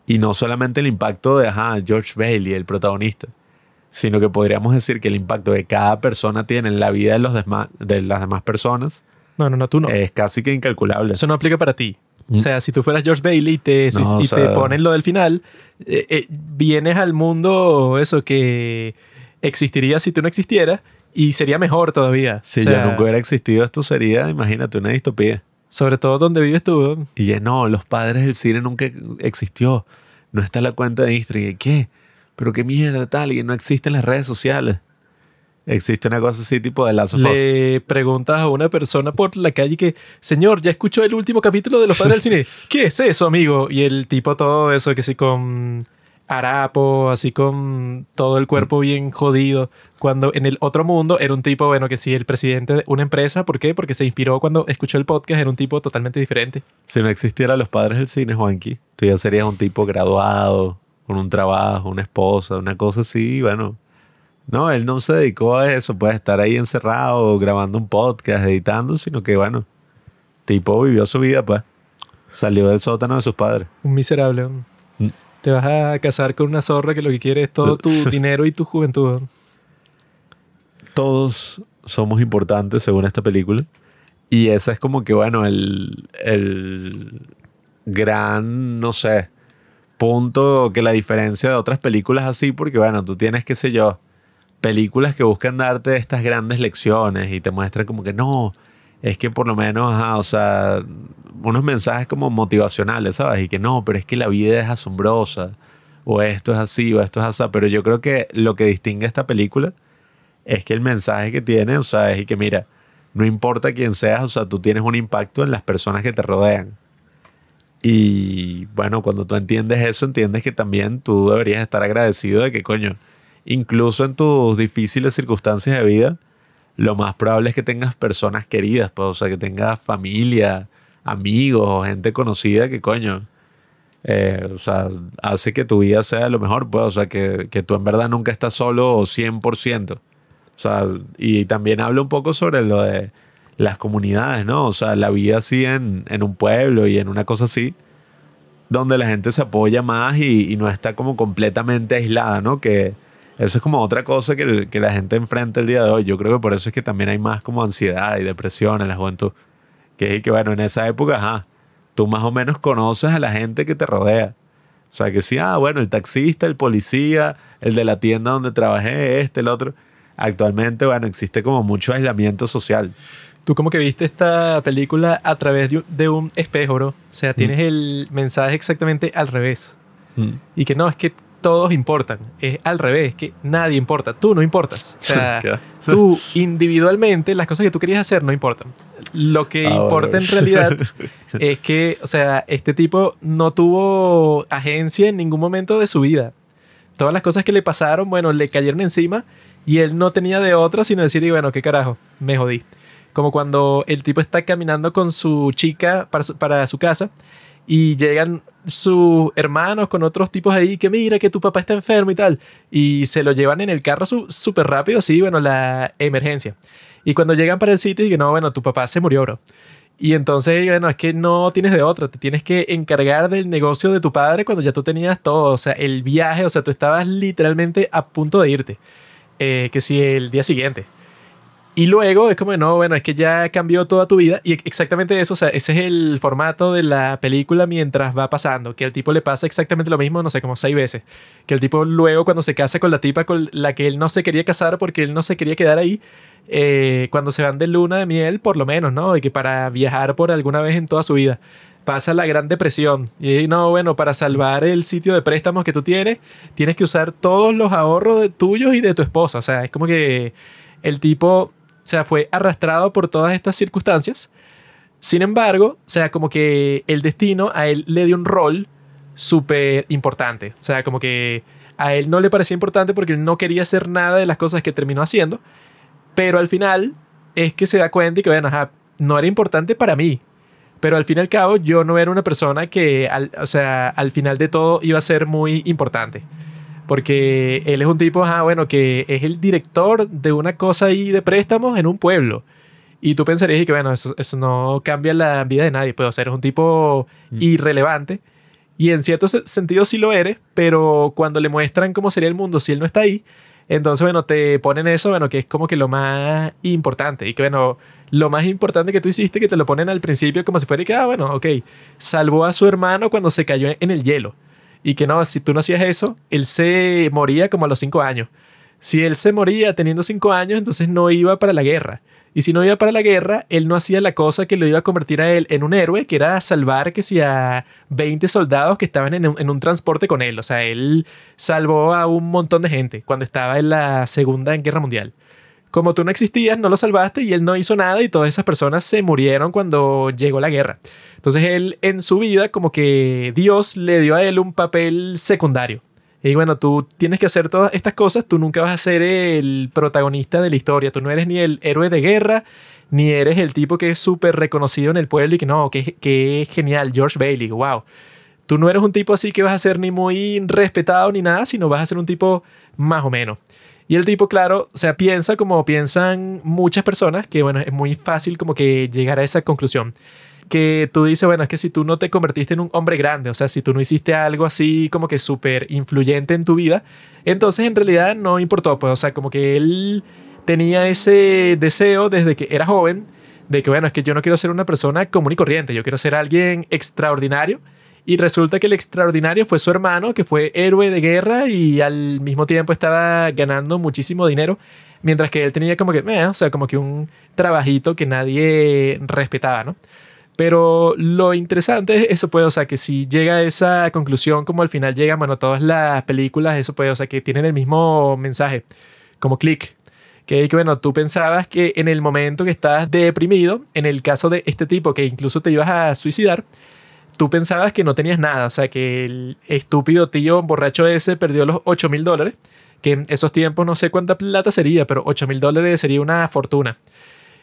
Y no solamente el impacto de ajá, George Bailey, el protagonista, sino que podríamos decir que el impacto que cada persona tiene en la vida de, los demás, de las demás personas No, no, no, tú no. es casi que incalculable. Eso no aplica para ti. O sea, si tú fueras George Bailey y te, No, y te ponen lo del final, eh, eh, vienes al mundo, eso que existiría si tú no existieras y sería mejor todavía. Si O sea, ya nunca hubiera existido, esto sería, imagínate, una distopía. Sobre todo donde vives tú. Y ya no, los padres del cine nunca existió. No está la cuenta de Instagram. ¿Y qué? Pero qué mierda tal, y no existen las redes sociales. Existe una cosa así tipo de Us. Le preguntas a una persona por la calle que, señor, ya escuchó el último capítulo de Los Padres del Cine. ¿Qué es eso, amigo? Y el tipo todo eso, que sí, con harapo, así con todo el cuerpo bien jodido. Cuando en el otro mundo era un tipo, bueno, que sí, el presidente de una empresa. ¿Por qué? Porque se inspiró cuando escuchó el podcast, era un tipo totalmente diferente. Si no existiera los padres del cine, Juanqui, tú ya serías un tipo graduado, con un trabajo, una esposa, una cosa así, bueno. No, él no se dedicó a eso, puede estar ahí encerrado, grabando un podcast, editando, sino que bueno, tipo vivió su vida, pues. Salió del sótano de sus padres. Un miserable. Mm. Te vas a casar con una zorra que lo que quiere es todo tu dinero y tu juventud. todos somos importantes según esta película. Y ese es como que, bueno, el, el gran, no sé, punto que la diferencia de otras películas así, porque, bueno, tú tienes, qué sé yo, películas que buscan darte estas grandes lecciones y te muestran como que no, es que por lo menos, o sea, unos mensajes como motivacionales, ¿sabes? Y que no, pero es que la vida es asombrosa, o esto es así, o esto es así, pero yo creo que lo que distingue esta película es que el mensaje que tiene, o sea, es que mira, no importa quién seas, o sea, tú tienes un impacto en las personas que te rodean. Y bueno, cuando tú entiendes eso, entiendes que también tú deberías estar agradecido de que, coño, incluso en tus difíciles circunstancias de vida, lo más probable es que tengas personas queridas, pues, o sea, que tengas familia, amigos o gente conocida que, coño, eh, o sea, hace que tu vida sea lo mejor, pues, o sea, que, que tú en verdad nunca estás solo 100%. O sea, y también habla un poco sobre lo de las comunidades, ¿no? O sea, la vida así en, en un pueblo y en una cosa así, donde la gente se apoya más y, y no está como completamente aislada, ¿no? Que eso es como otra cosa que, que la gente enfrenta el día de hoy. Yo creo que por eso es que también hay más como ansiedad y depresión en la juventud. Que es que, bueno, en esa época, ajá, tú más o menos conoces a la gente que te rodea. O sea, que sí, ah, bueno, el taxista, el policía, el de la tienda donde trabajé, este, el otro. Actualmente, bueno, existe como mucho aislamiento social. Tú como que viste esta película a través de un, de un espejo, bro. O sea, tienes el mensaje exactamente al revés. Y que no, es que todos importan. Es al revés, que nadie importa. Tú no importas. O sea, tú individualmente, las cosas que tú querías hacer no importan. Lo que Ah, importa bueno. en realidad es que, o sea, este tipo no tuvo agencia en ningún momento de su vida. Todas las cosas que le pasaron, bueno, le cayeron encima y él no tenía de otra sino decir, y bueno, qué carajo, me jodí. Como cuando el tipo está caminando con su chica para su, para su casa y llegan sus hermanos con otros tipos ahí que mira que tu papá está enfermo y tal. Y se lo llevan en el carro súper rápido, así, bueno, la emergencia. Y cuando llegan para el sitio que no, bueno, tu papá se murió, bro. Y entonces, bueno, es que no tienes de otra, te tienes que encargar del negocio de tu padre cuando ya tú tenías todo, o sea, el viaje, o sea, tú estabas literalmente a punto de irte, eh, que si el día siguiente. Y luego es como, no, bueno, es que ya cambió toda tu vida. Y exactamente eso, o sea, ese es el formato de la película mientras va pasando. Que al tipo le pasa exactamente lo mismo, no sé, como seis veces. Que el tipo luego cuando se casa con la tipa con la que él no se quería casar porque él no se quería quedar ahí, eh, cuando se van de luna de miel, por lo menos, ¿no? Y que para viajar por alguna vez en toda su vida. Pasa la gran depresión. Y no, bueno, para salvar el sitio de préstamos que tú tienes, tienes que usar todos los ahorros tuyos y de tu esposa. O sea, es como que el tipo, o sea, fue arrastrado por todas estas circunstancias. Sin embargo, o sea, como que el destino a él le dio un rol súper importante. O sea, como que a él no le parecía importante porque él no quería hacer nada de las cosas que terminó haciendo. Pero al final es que se da cuenta y que, bueno, ajá, no era importante para mí. Pero al fin y al cabo, yo no era una persona que, o sea, al final de todo iba a ser muy importante. Porque él es un tipo, ah, bueno, que es el director de una cosa ahí de préstamos en un pueblo. Y tú pensarías que, bueno, eso, eso no cambia la vida de nadie. Puede ser un tipo Mm. irrelevante. Y en cierto se- sentido sí lo eres, pero cuando le muestran cómo sería el mundo si él no está ahí, entonces, bueno, te ponen eso, bueno, que es como que lo más importante. Y que, bueno, lo más importante que tú hiciste, que te lo ponen al principio como si fuera que, ah, bueno, ok, salvó a su hermano cuando se cayó en el hielo. Y que no, si tú no hacías eso, él se moría como a los cinco años. Si él se moría teniendo cinco años, entonces no iba para la guerra. Y si no iba para la guerra, él no hacía la cosa que lo iba a convertir a él en un héroe, que era salvar que si a 20 soldados que estaban en un, en un transporte con él. O sea, él salvó a un montón de gente cuando estaba en la Segunda Guerra Mundial. Como tú no existías, no lo salvaste y él no hizo nada y todas esas personas se murieron cuando llegó la guerra. Entonces él en su vida como que Dios le dio a él un papel secundario. Y bueno, tú tienes que hacer todas estas cosas, tú nunca vas a ser el protagonista de la historia, tú no eres ni el héroe de guerra, ni eres el tipo que es súper reconocido en el pueblo y que no, que, que es genial, George Bailey, wow. Tú no eres un tipo así que vas a ser ni muy respetado ni nada, sino vas a ser un tipo más o menos. Y el tipo, claro, o sea, piensa como piensan muchas personas, que bueno, es muy fácil como que llegar a esa conclusión. Que tú dices, bueno, es que si tú no te convertiste en un hombre grande, o sea, si tú no hiciste algo así como que súper influyente en tu vida, entonces en realidad no importó, pues, o sea, como que él tenía ese deseo desde que era joven, de que, bueno, es que yo no quiero ser una persona común y corriente, yo quiero ser alguien extraordinario. Y resulta que el extraordinario fue su hermano, que fue héroe de guerra y al mismo tiempo estaba ganando muchísimo dinero, mientras que él tenía como que, o sea, como que un trabajito que nadie respetaba, ¿no? Pero lo interesante es eso puede, o sea, que si llega a esa conclusión como al final llegan, bueno, todas las películas, eso puede, o sea, que tienen el mismo mensaje, como click. Que, que bueno, tú pensabas que en el momento que estabas deprimido, en el caso de este tipo que incluso te ibas a suicidar, tú pensabas que no tenías nada, o sea, que el estúpido tío borracho ese perdió los 8 mil dólares, que en esos tiempos no sé cuánta plata sería, pero 8 mil dólares sería una fortuna.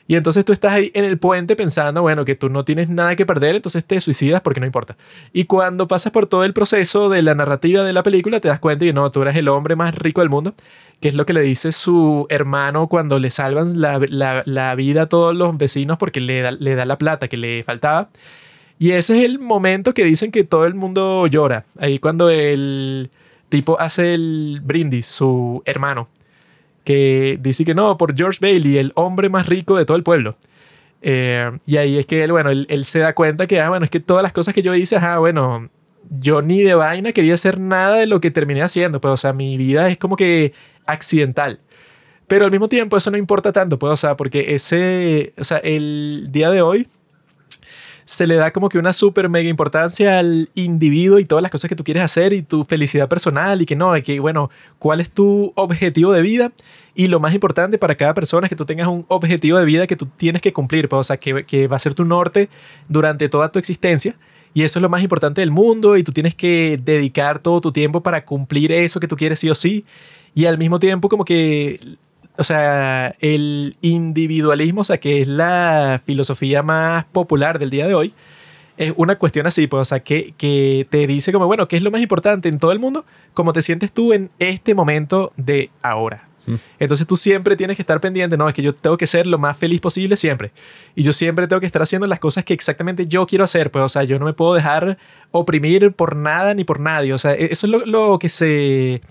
Y entonces tú estás ahí en el puente pensando, bueno, que tú no tienes nada que perder, entonces te suicidas porque no importa. Y cuando pasas por todo el proceso de la narrativa de la película, te das cuenta que no, tú eres el hombre más rico del mundo, que es lo que le dice su hermano cuando le salvan la, la, vida a todos los vecinos porque le da, le da la plata que le faltaba. Y ese es el momento que dicen que todo el mundo llora. Ahí cuando el tipo hace el brindis, su hermano, que dice que no, por George Bailey, el hombre más rico de todo el pueblo. Eh, y ahí es que él, bueno, él, él, se da cuenta que, ah, bueno, es que todas las cosas que yo hice, ah, bueno, yo ni de vaina quería hacer nada de lo que terminé haciendo, pues, o sea, mi vida es como que accidental. Pero al mismo tiempo eso no importa tanto, pues, o sea, porque ese, o sea, el día de hoy se le da como que una súper mega importancia al individuo y todas las cosas que tú quieres hacer y tu felicidad personal y que no, de que bueno, cuál es tu objetivo de vida y lo más importante para cada persona es que tú tengas un objetivo de vida que tú tienes que cumplir, pues, o sea, que, que va a ser tu norte durante toda tu existencia. Y eso es lo más importante del mundo y tú tienes que dedicar todo tu tiempo para cumplir eso que tú quieres sí o sí. Y al mismo tiempo como que o sea, el individualismo, o sea, que es la filosofía más popular del día de hoy, es una cuestión así, pues, o sea, que, que te dice como, bueno, ¿qué es lo más importante en todo el mundo? ¿Cómo te sientes tú en este momento de ahora? Entonces tú siempre tienes que estar pendiente, no, es que yo tengo que ser lo más feliz posible siempre. Y yo siempre tengo que estar haciendo las cosas que exactamente yo quiero hacer, pues, o sea, yo no me puedo dejar oprimir por nada ni por nadie. O sea, eso es lo, lo que se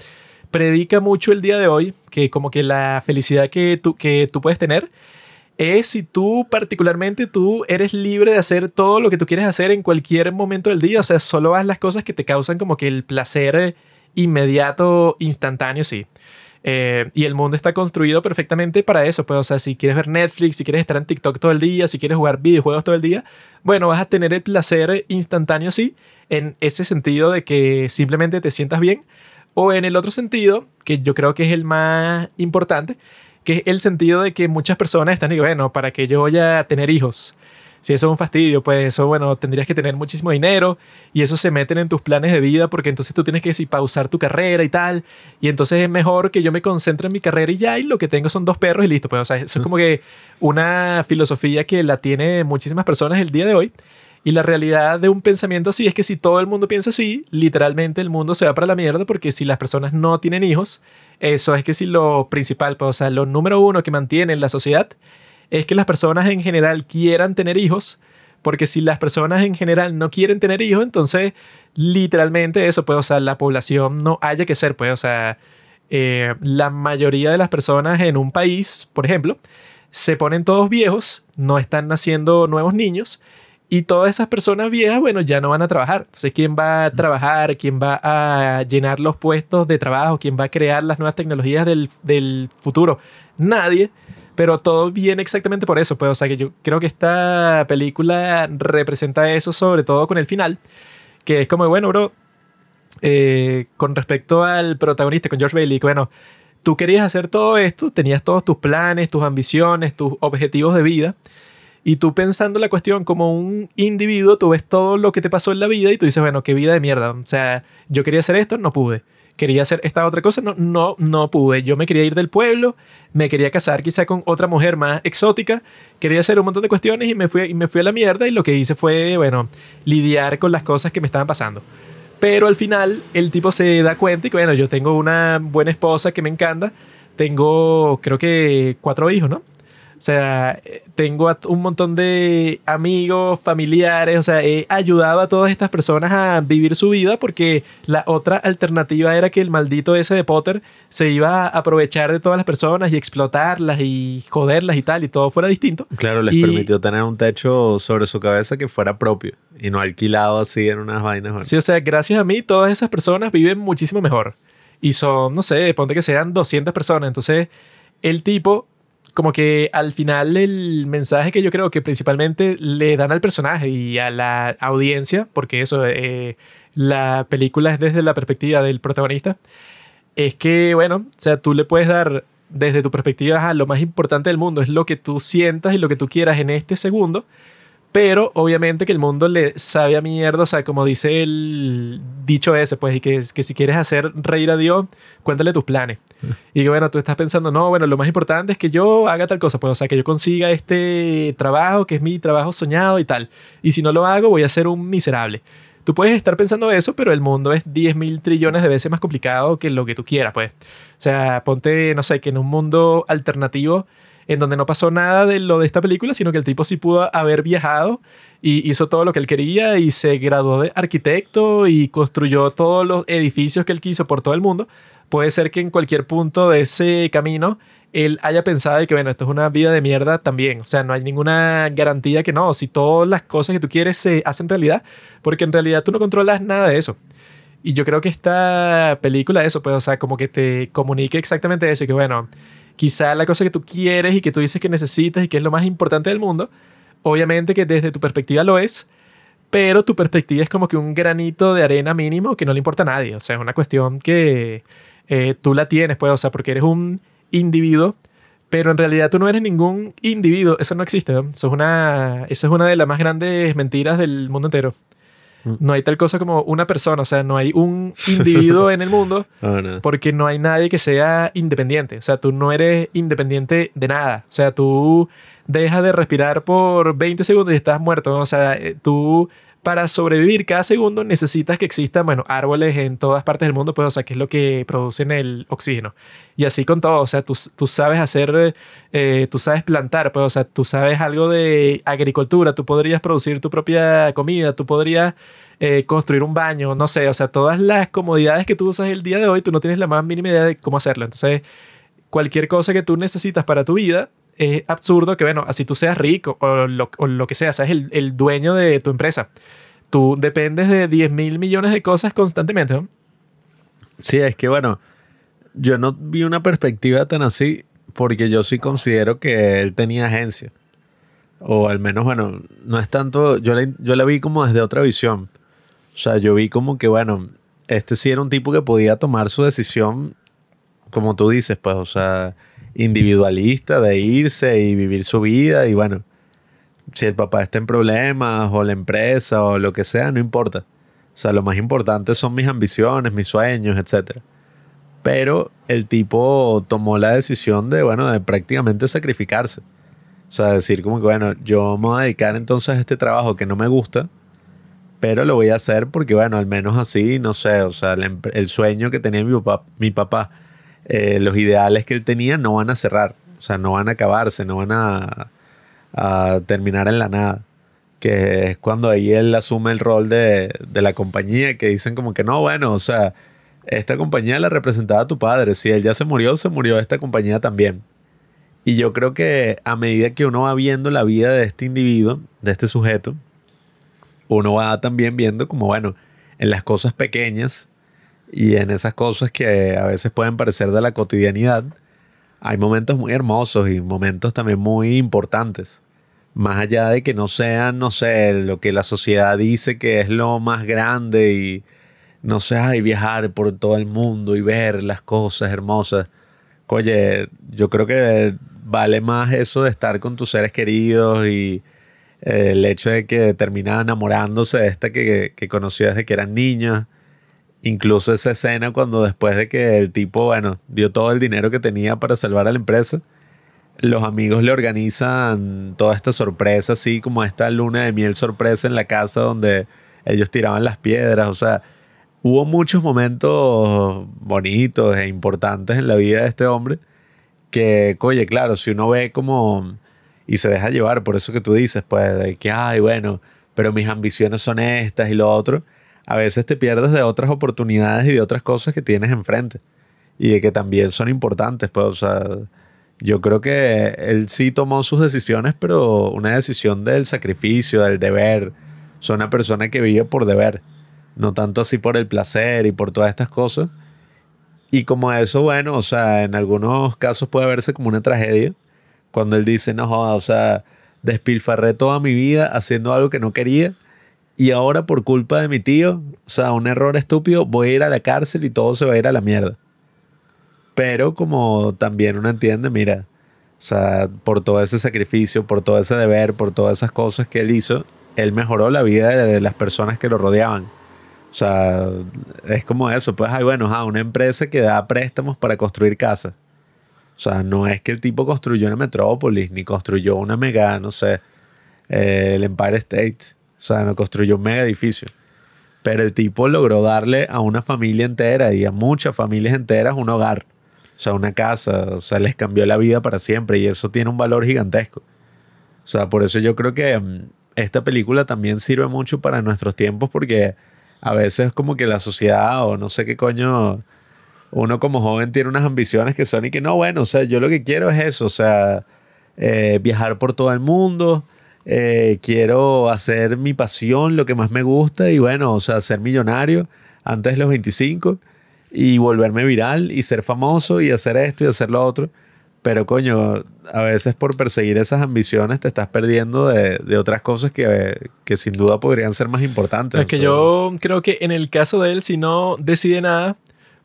predica mucho el día de hoy, que como que la felicidad que tú, que tú puedes tener es si tú particularmente tú eres libre de hacer todo lo que tú quieres hacer en cualquier momento del día, o sea, solo haz las cosas que te causan como que el placer inmediato, instantáneo, sí. Eh, y el mundo está construido perfectamente para eso. Pues, o sea, si quieres ver Netflix, si quieres estar en TikTok todo el día, si quieres jugar videojuegos todo el día, bueno, vas a tener el placer instantáneo, sí, en ese sentido de que simplemente te sientas bien. O en el otro sentido, que yo creo que es el más importante, que es el sentido de que muchas personas están y bueno, ¿para que yo voy a tener hijos? Si eso es un fastidio, pues eso, bueno, tendrías que tener muchísimo dinero y eso se meten en tus planes de vida porque entonces tú tienes que pausar tu carrera y tal. Y entonces es mejor que yo me concentre en mi carrera y ya, y lo que tengo son dos perros y listo. Pues, o sea, eso es como que una filosofía que la tiene muchísimas personas el día de hoy. Y la realidad de un pensamiento así es que si todo el mundo piensa así, literalmente el mundo se va para la mierda porque si las personas no tienen hijos, eso es que si lo principal, pues, o sea, lo número uno que mantiene la sociedad es que las personas en general quieran tener hijos, porque si las personas en general no quieren tener hijos, entonces literalmente eso, pues, o sea, la población no haya que ser, pues, o sea, eh, la mayoría de las personas en un país, por ejemplo, se ponen todos viejos, no están naciendo nuevos niños y todas esas personas viejas, bueno, ya no van a trabajar. Entonces, ¿quién va a trabajar? ¿Quién va a llenar los puestos de trabajo? ¿Quién va a crear las nuevas tecnologías del, del futuro? Nadie. Pero todo viene exactamente por eso. Pues, o sea, que yo creo que esta película representa eso, sobre todo con el final. Que es como, bueno, bro, eh, con respecto al protagonista, con George Bailey, bueno, tú querías hacer todo esto, tenías todos tus planes, tus ambiciones, tus objetivos de vida y tú pensando la cuestión como un individuo, tú ves todo lo que te pasó en la vida y tú dices, bueno, qué vida de mierda. O sea, yo quería hacer esto, no pude. Quería hacer esta otra cosa, no, no, no pude. Yo me quería ir del pueblo, me quería casar quizá con otra mujer más exótica, quería hacer un montón de cuestiones y me fui, y me fui a la mierda y lo que hice fue, bueno, lidiar con las cosas que me estaban pasando. Pero al final el tipo se da cuenta y que, bueno, yo tengo una buena esposa que me encanta, tengo creo que cuatro hijos, ¿no? O sea, tengo un montón de amigos, familiares, o sea, he ayudado a todas estas personas a vivir su vida porque la otra alternativa era que el maldito ese de Potter se iba a aprovechar de todas las personas y explotarlas y joderlas y tal, y todo fuera distinto. Claro, les permitió tener un techo sobre su cabeza que fuera propio y no alquilado así en unas vainas. Sí, o sea, gracias a mí todas esas personas viven muchísimo mejor. Y son, no sé, ponte que sean 200 personas. Entonces, el tipo como que al final el mensaje que yo creo que principalmente le dan al personaje y a la audiencia, porque eso, eh, la película es desde la perspectiva del protagonista, es que, bueno, o sea, tú le puedes dar desde tu perspectiva a lo más importante del mundo, es lo que tú sientas y lo que tú quieras en este segundo, pero obviamente que el mundo le sabe a mierda, o sea, como dice el dicho ese, pues, y que, que si quieres hacer reír a Dios, cuéntale tus planes. Y que bueno, tú estás pensando, no, bueno, lo más importante es que yo haga tal cosa, pues, o sea, que yo consiga este trabajo, que es mi trabajo soñado y tal. Y si no lo hago, voy a ser un miserable. Tú puedes estar pensando eso, pero el mundo es 10 mil trillones de veces más complicado que lo que tú quieras, pues. O sea, ponte, no sé, que en un mundo alternativo en donde no pasó nada de lo de esta película, sino que el tipo sí pudo haber viajado y hizo todo lo que él quería y se graduó de arquitecto y construyó todos los edificios que él quiso por todo el mundo. Puede ser que en cualquier punto de ese camino él haya pensado que, bueno, esto es una vida de mierda también. O sea, no hay ninguna garantía que no, si todas las cosas que tú quieres se hacen realidad, porque en realidad tú no controlas nada de eso. Y yo creo que esta película, eso, pues, o sea, como que te comunique exactamente eso, que, bueno, quizá la cosa que tú quieres y que tú dices que necesitas y que es lo más importante del mundo, obviamente que desde tu perspectiva lo es, pero tu perspectiva es como que un granito de arena mínimo que no le importa a nadie. O sea, es una cuestión que eh, tú la tienes, pues, o sea, porque eres un individuo, pero en realidad tú no eres ningún individuo. Eso no existe. Eso es una, esa es una de las más grandes mentiras del mundo entero. No hay tal cosa como una persona, o sea, no hay un individuo en el mundo oh, porque no hay nadie que sea independiente. O sea, tú no eres independiente de nada. O sea, tú dejas de respirar por 20 segundos y estás muerto. O sea, eh, tú para sobrevivir cada segundo necesitas que existan, bueno, árboles en todas partes del mundo, pues, o sea, que es lo que producen el oxígeno. Y así con todo, o sea, tú, tú sabes hacer, eh, tú sabes plantar, pues, o sea, tú sabes algo de agricultura, tú podrías producir tu propia comida, tú podrías eh, construir un baño, no sé, o sea, todas las comodidades que tú usas el día de hoy, tú no tienes la más mínima idea de cómo hacerlo. Entonces, cualquier cosa que tú necesitas para tu vida, es absurdo que, bueno, así tú seas rico o lo, que sea, seas el, el, dueño de tu empresa. Tú dependes de 10 mil millones de cosas constantemente, ¿no? Sí, es que, bueno, yo no vi una perspectiva tan así porque yo sí considero que él tenía agencia. O al menos, bueno, no es tanto, yo la, yo vi como desde otra visión. O sea, yo vi como que, bueno, este sí era un tipo que podía tomar su decisión, como tú dices, pues, o sea, individualista de irse y vivir su vida y bueno, si el papá está en problemas o la empresa o lo que sea, no importa. O sea, lo más importante son mis ambiciones, mis sueños, etc. Pero el tipo tomó la decisión de, bueno, de prácticamente sacrificarse. O sea, decir como que, bueno, yo me voy a dedicar entonces a este trabajo que no me gusta, pero lo voy a hacer porque, bueno, al menos así, no sé, o sea, el, sueño que tenía mi papá, mi papá eh, los ideales que él tenía no van a cerrar, o sea, no van a acabarse, no van a, a terminar en la nada. Que es cuando ahí él asume el rol de, de la compañía, que dicen como que no, bueno, o sea, esta compañía la representaba tu padre, si él ya se murió, se murió esta compañía también. Y yo creo que a medida que uno va viendo la vida de este individuo, de este sujeto, uno va también viendo como, bueno, en las cosas pequeñas y en esas cosas que a veces pueden parecer de la cotidianidad, hay momentos muy hermosos y momentos también muy importantes. Más allá de que no sean, no sé, lo que la sociedad dice que es lo más grande y, no sé, hay viajar por todo el mundo y ver las cosas hermosas. Oye, yo creo que vale más eso de estar con tus seres queridos y eh, el hecho de que termina enamorándose de esta que, que conoció desde que eran niños. Incluso esa escena cuando después de que el tipo, bueno, dio todo el dinero que tenía para salvar a la empresa, los amigos le organizan toda esta sorpresa, así como esta luna de miel sorpresa en la casa donde ellos tiraban las piedras. O sea, hubo muchos momentos bonitos e importantes en la vida de este hombre que, oye, claro, si uno ve como y se deja llevar por eso que tú dices, pues, de que, ay, bueno, pero mis ambiciones son estas y lo otro, a veces te pierdes de otras oportunidades y de otras cosas que tienes enfrente y de que también son importantes, pues, o sea, yo creo que él sí tomó sus decisiones, pero una decisión del sacrificio, del deber, son una persona que vive por deber, no tanto así por el placer y por todas estas cosas. Y como eso, bueno, o sea, en algunos casos puede verse como una tragedia, cuando él dice, no joda, o sea, despilfarré toda mi vida haciendo algo que no quería y ahora por culpa de mi tío, o sea, un error estúpido, voy a ir a la cárcel y todo se va a ir a la mierda. Pero como también uno entiende, mira, o sea, por todo ese sacrificio, por todo ese deber, por todas esas cosas que él hizo, él mejoró la vida de las personas que lo rodeaban. O sea, es como eso, pues hay, bueno, una empresa que da préstamos para construir casas. O sea, no es que el tipo construyó una metrópolis, ni construyó una mega, no sé, eh, el Empire State. O sea, no construyó un mega edificio. Pero el tipo logró darle a una familia entera y a muchas familias enteras un hogar. O sea, una casa. O sea, les cambió la vida para siempre y eso tiene un valor gigantesco. O sea, por eso yo creo que mm, esta película también sirve mucho para nuestros tiempos porque a veces como que la sociedad o no sé qué coño uno como joven tiene unas ambiciones que son y que no, bueno, o sea, yo lo que quiero es eso, o sea, eh, viajar por todo el mundo, eh, quiero hacer mi pasión, lo que más me gusta y bueno, o sea, ser millonario antes de los 25 y volverme viral y ser famoso y hacer esto y hacer lo otro. Pero coño, a veces por perseguir esas ambiciones te estás perdiendo de, de otras cosas que, que, sin duda podrían ser más importantes. Es que yo creo que en el caso de él, si no decide nada,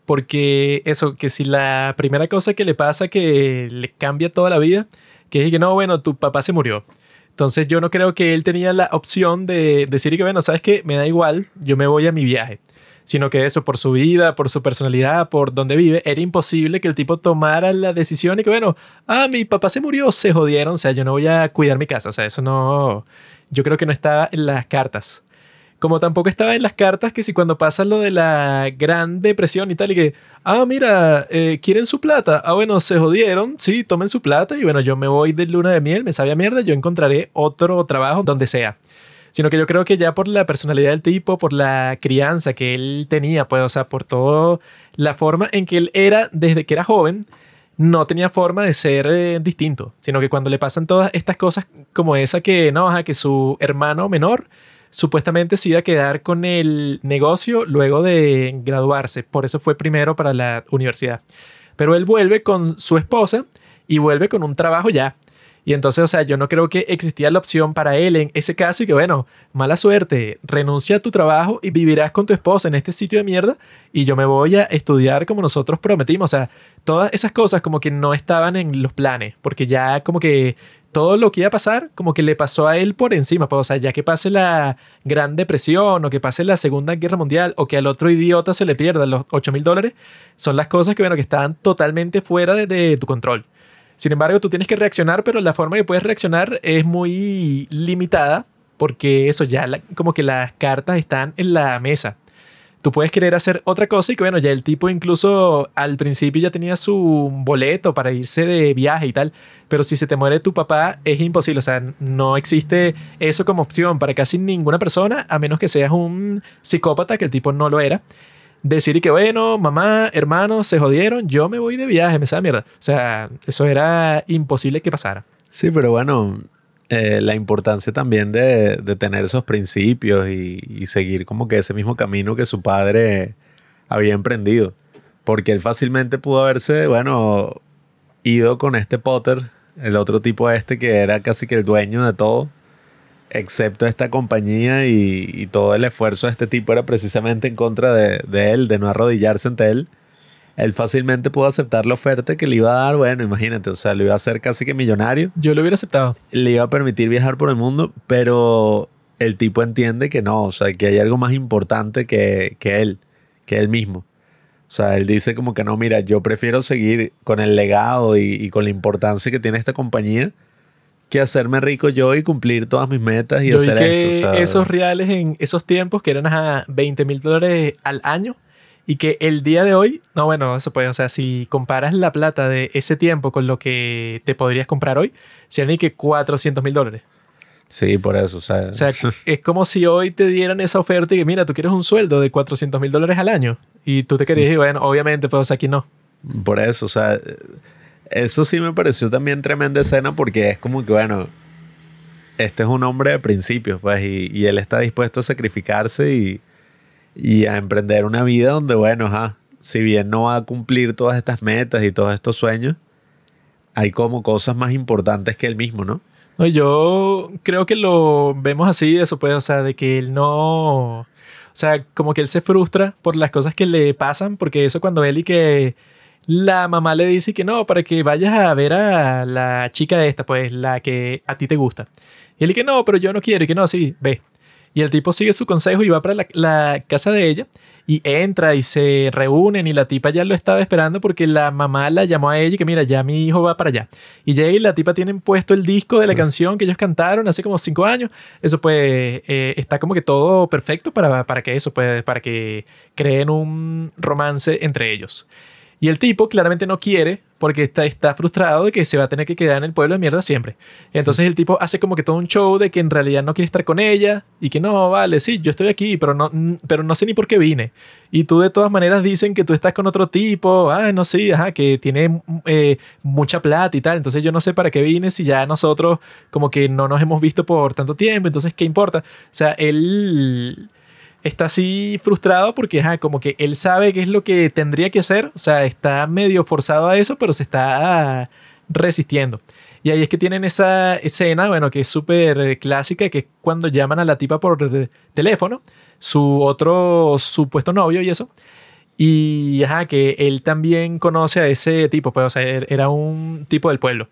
porque eso, que si la primera cosa que le pasa que le cambia toda la vida, que es que no, bueno, tu papá se murió. Entonces yo no creo que él tenía la opción de decir que, bueno, sabes que me da igual, yo me voy a mi viaje. Sino que eso, por su vida, por su personalidad, por donde vive, era imposible que el tipo tomara la decisión y que, bueno, ah, mi papá se murió, se jodieron, o sea, yo no voy a cuidar mi casa. O sea, eso no, yo creo que no estaba en las cartas. Como tampoco estaba en las cartas que si cuando pasa lo de la Gran Depresión y tal, y que, ah, mira, eh, quieren su plata. Ah, bueno, se jodieron, sí, tomen su plata y bueno, yo me voy de luna de miel, me sabe a mierda, yo encontraré otro trabajo donde sea. Sino que yo creo que ya por la personalidad del tipo, por la crianza que él tenía, pues, o sea, por toda la forma en que él era desde que era joven, no tenía forma de ser eh, distinto, sino que cuando le pasan todas estas cosas como esa que, no, que su hermano menor supuestamente se iba a quedar con el negocio luego de graduarse, por eso fue primero para la universidad. Pero él vuelve con su esposa y vuelve con un trabajo ya. Y entonces, o sea, yo no creo que existía la opción para él en ese caso y que, bueno, mala suerte, renuncia a tu trabajo y vivirás con tu esposa en este sitio de mierda y yo me voy a estudiar como nosotros prometimos. O sea, todas esas cosas como que no estaban en los planes, porque ya como que todo lo que iba a pasar, como que le pasó a él por encima. Pues, o sea, ya que pase la Gran Depresión o que pase la Segunda Guerra Mundial o que al otro idiota se le pierdan los 8 mil dólares, son las cosas que, bueno, que estaban totalmente fuera de, tu control. Sin embargo, tú tienes que reaccionar, pero la forma que puedes reaccionar es muy limitada porque eso ya como que las cartas están en la mesa. Tú puedes querer hacer otra cosa y que bueno, ya el tipo incluso al principio ya tenía su boleto para irse de viaje y tal, pero si se te muere tu papá es imposible, o sea, no existe eso como opción para casi ninguna persona, a menos que seas un psicópata, que el tipo no lo era. Decir que bueno, mamá, hermanos, se jodieron, yo me voy de viaje, me sabe mierda. O sea, eso era imposible que pasara. Sí, pero bueno, eh, la importancia también de, de tener esos principios y, y seguir como que ese mismo camino que su padre había emprendido. Porque él fácilmente pudo haberse, bueno, ido con este Potter, el otro tipo este que era casi que el dueño de todo, excepto esta compañía y, y todo el esfuerzo de este tipo era precisamente en contra de, de él, de no arrodillarse ante él. Él fácilmente pudo aceptar la oferta que le iba a dar, bueno, imagínate, o sea, lo iba a hacer casi que millonario Yo lo hubiera aceptado. le iba a permitir viajar por el mundo, pero el tipo entiende que no, o sea, que hay algo más importante que, que él, que él mismo. O sea, él dice como que no, mira, yo prefiero seguir con el legado y, y con la importancia que tiene esta compañía que hacerme rico yo y cumplir todas mis metas y Yo hacer que esto. esos reales en esos tiempos, que eran a 20 mil dólares al año, y que el día de hoy, no, bueno, eso puede, o sea, si comparas la plata de ese tiempo con lo que te podrías comprar hoy, serían y que 400 mil dólares. Sí, por eso, o sea, O sea, es como si hoy te dieran esa oferta y que, mira, tú quieres un sueldo de 400 mil dólares al año, y tú te querías, y bueno, obviamente, pues aquí no. Por eso, o sea, eso sí me pareció también tremenda escena porque es como que, bueno, este es un hombre de principios, pues, y, y él está dispuesto a sacrificarse y, y a emprender una vida donde, bueno, ajá, si bien no va a cumplir todas estas metas y todos estos sueños, hay como cosas más importantes que él mismo, ¿no? No, yo creo que lo vemos así, eso puede, o sea, de que él no, o sea, como que él se frustra por las cosas que le pasan, porque eso cuando él y que la mamá le dice que no, para que vayas a ver a la chica esta, pues la que a ti te gusta. Y él y que no, pero yo no quiero, y que no, sí, ve. Y el tipo sigue su consejo y va para la, la casa de ella y entra y se reúnen y la tipa ya lo estaba esperando porque la mamá la llamó a ella y que mira, ya mi hijo va para allá. Y llega y la tipa tienen puesto el disco de la canción que ellos cantaron hace como cinco años. Eso pues eh, está como que todo perfecto para, para que eso, pues, para que creen un romance entre ellos. Y el tipo claramente no quiere porque está, está frustrado de que se va a tener que quedar en el pueblo de mierda siempre. Entonces el tipo hace como que todo un show de que en realidad no quiere estar con ella y que no, vale, sí, yo estoy aquí, pero no, pero no sé ni por qué vine. Y tú de todas maneras dicen que tú estás con otro tipo, ah, no sé, ajá, que tiene eh, mucha plata y tal. Entonces yo no sé para qué vine si ya nosotros como que no nos hemos visto por tanto tiempo, entonces ¿qué importa? O sea, él está así frustrado porque ajá, como que él sabe qué es lo que tendría que hacer, o sea, está medio forzado a eso, pero se está resistiendo. Y ahí es que tienen esa escena, bueno, que es súper clásica, que es cuando llaman a la tipa por teléfono, su otro supuesto novio y eso. Y ajá, que él también conoce a ese tipo, pues, o sea, er- era un tipo del pueblo.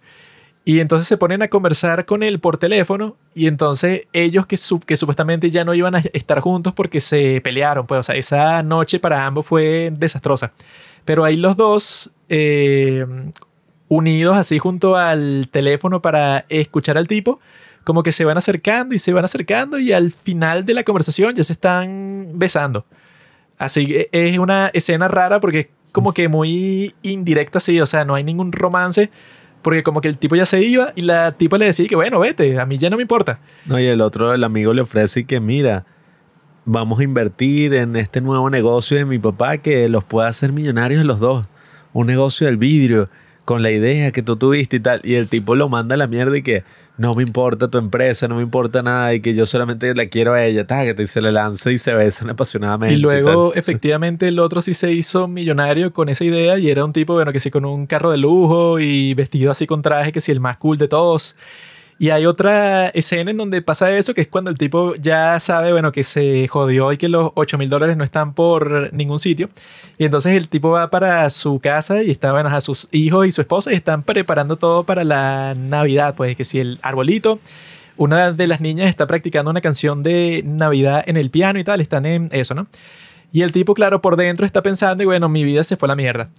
Y entonces se ponen a conversar con él por teléfono y entonces ellos que, su- que supuestamente ya no iban a estar juntos porque se pelearon, pues o sea, esa noche para ambos fue desastrosa. Pero ahí los dos eh, unidos así junto al teléfono para escuchar al tipo, como que se van acercando y se van acercando y al final de la conversación ya se están besando. Así que es una escena rara porque es como que muy indirecta así, o sea, no hay ningún romance. Porque como que el tipo ya se iba y la tipa le decía que bueno, vete, a mí ya no me importa. No, y el otro, el amigo le ofrece que mira, vamos a invertir en este nuevo negocio de mi papá que los pueda hacer millonarios los dos. Un negocio del vidrio, con la idea que tú tuviste y tal. Y el tipo lo manda a la mierda y que no me importa tu empresa, no me importa nada y que yo solamente la quiero a ella. Tágate, y se le lanza y se besan apasionadamente. Y luego, efectivamente, el otro sí se hizo millonario con esa idea y era un tipo, bueno, que sí, con un carro de lujo y vestido así con traje, que sí, el más cool de todos. Y hay otra escena en donde pasa eso, que es cuando el tipo ya sabe, bueno, que se jodió y que los 8 mil dólares no están por ningún sitio. Y entonces el tipo va para su casa y está, bueno, a sus hijos y su esposa y están preparando todo para la Navidad, pues que si el arbolito, una de las niñas está practicando una canción de Navidad en el piano y tal, están en eso, ¿no? Y el tipo, claro, por dentro está pensando y bueno, mi vida se fue la mierda.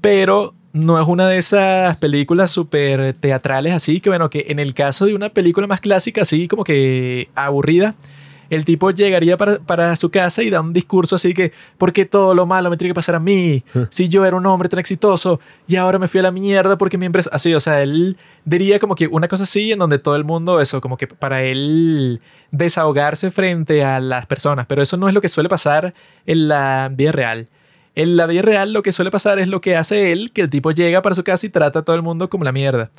Pero no es una de esas películas súper teatrales así, que bueno, que en el caso de una película más clásica, así como que aburrida, el tipo llegaría para, para, su casa y da un discurso así que, ¿por qué todo lo malo me tiene que pasar a mí? Si yo era un hombre tan exitoso y ahora me fui a la mierda porque mi empresa... Así, o sea, él diría como que una cosa así en donde todo el mundo, eso, como que para él desahogarse frente a las personas, pero eso no es lo que suele pasar en la vida real. En la vida real lo que suele pasar es lo que hace él, que el tipo llega para su casa y trata a todo el mundo como la mierda.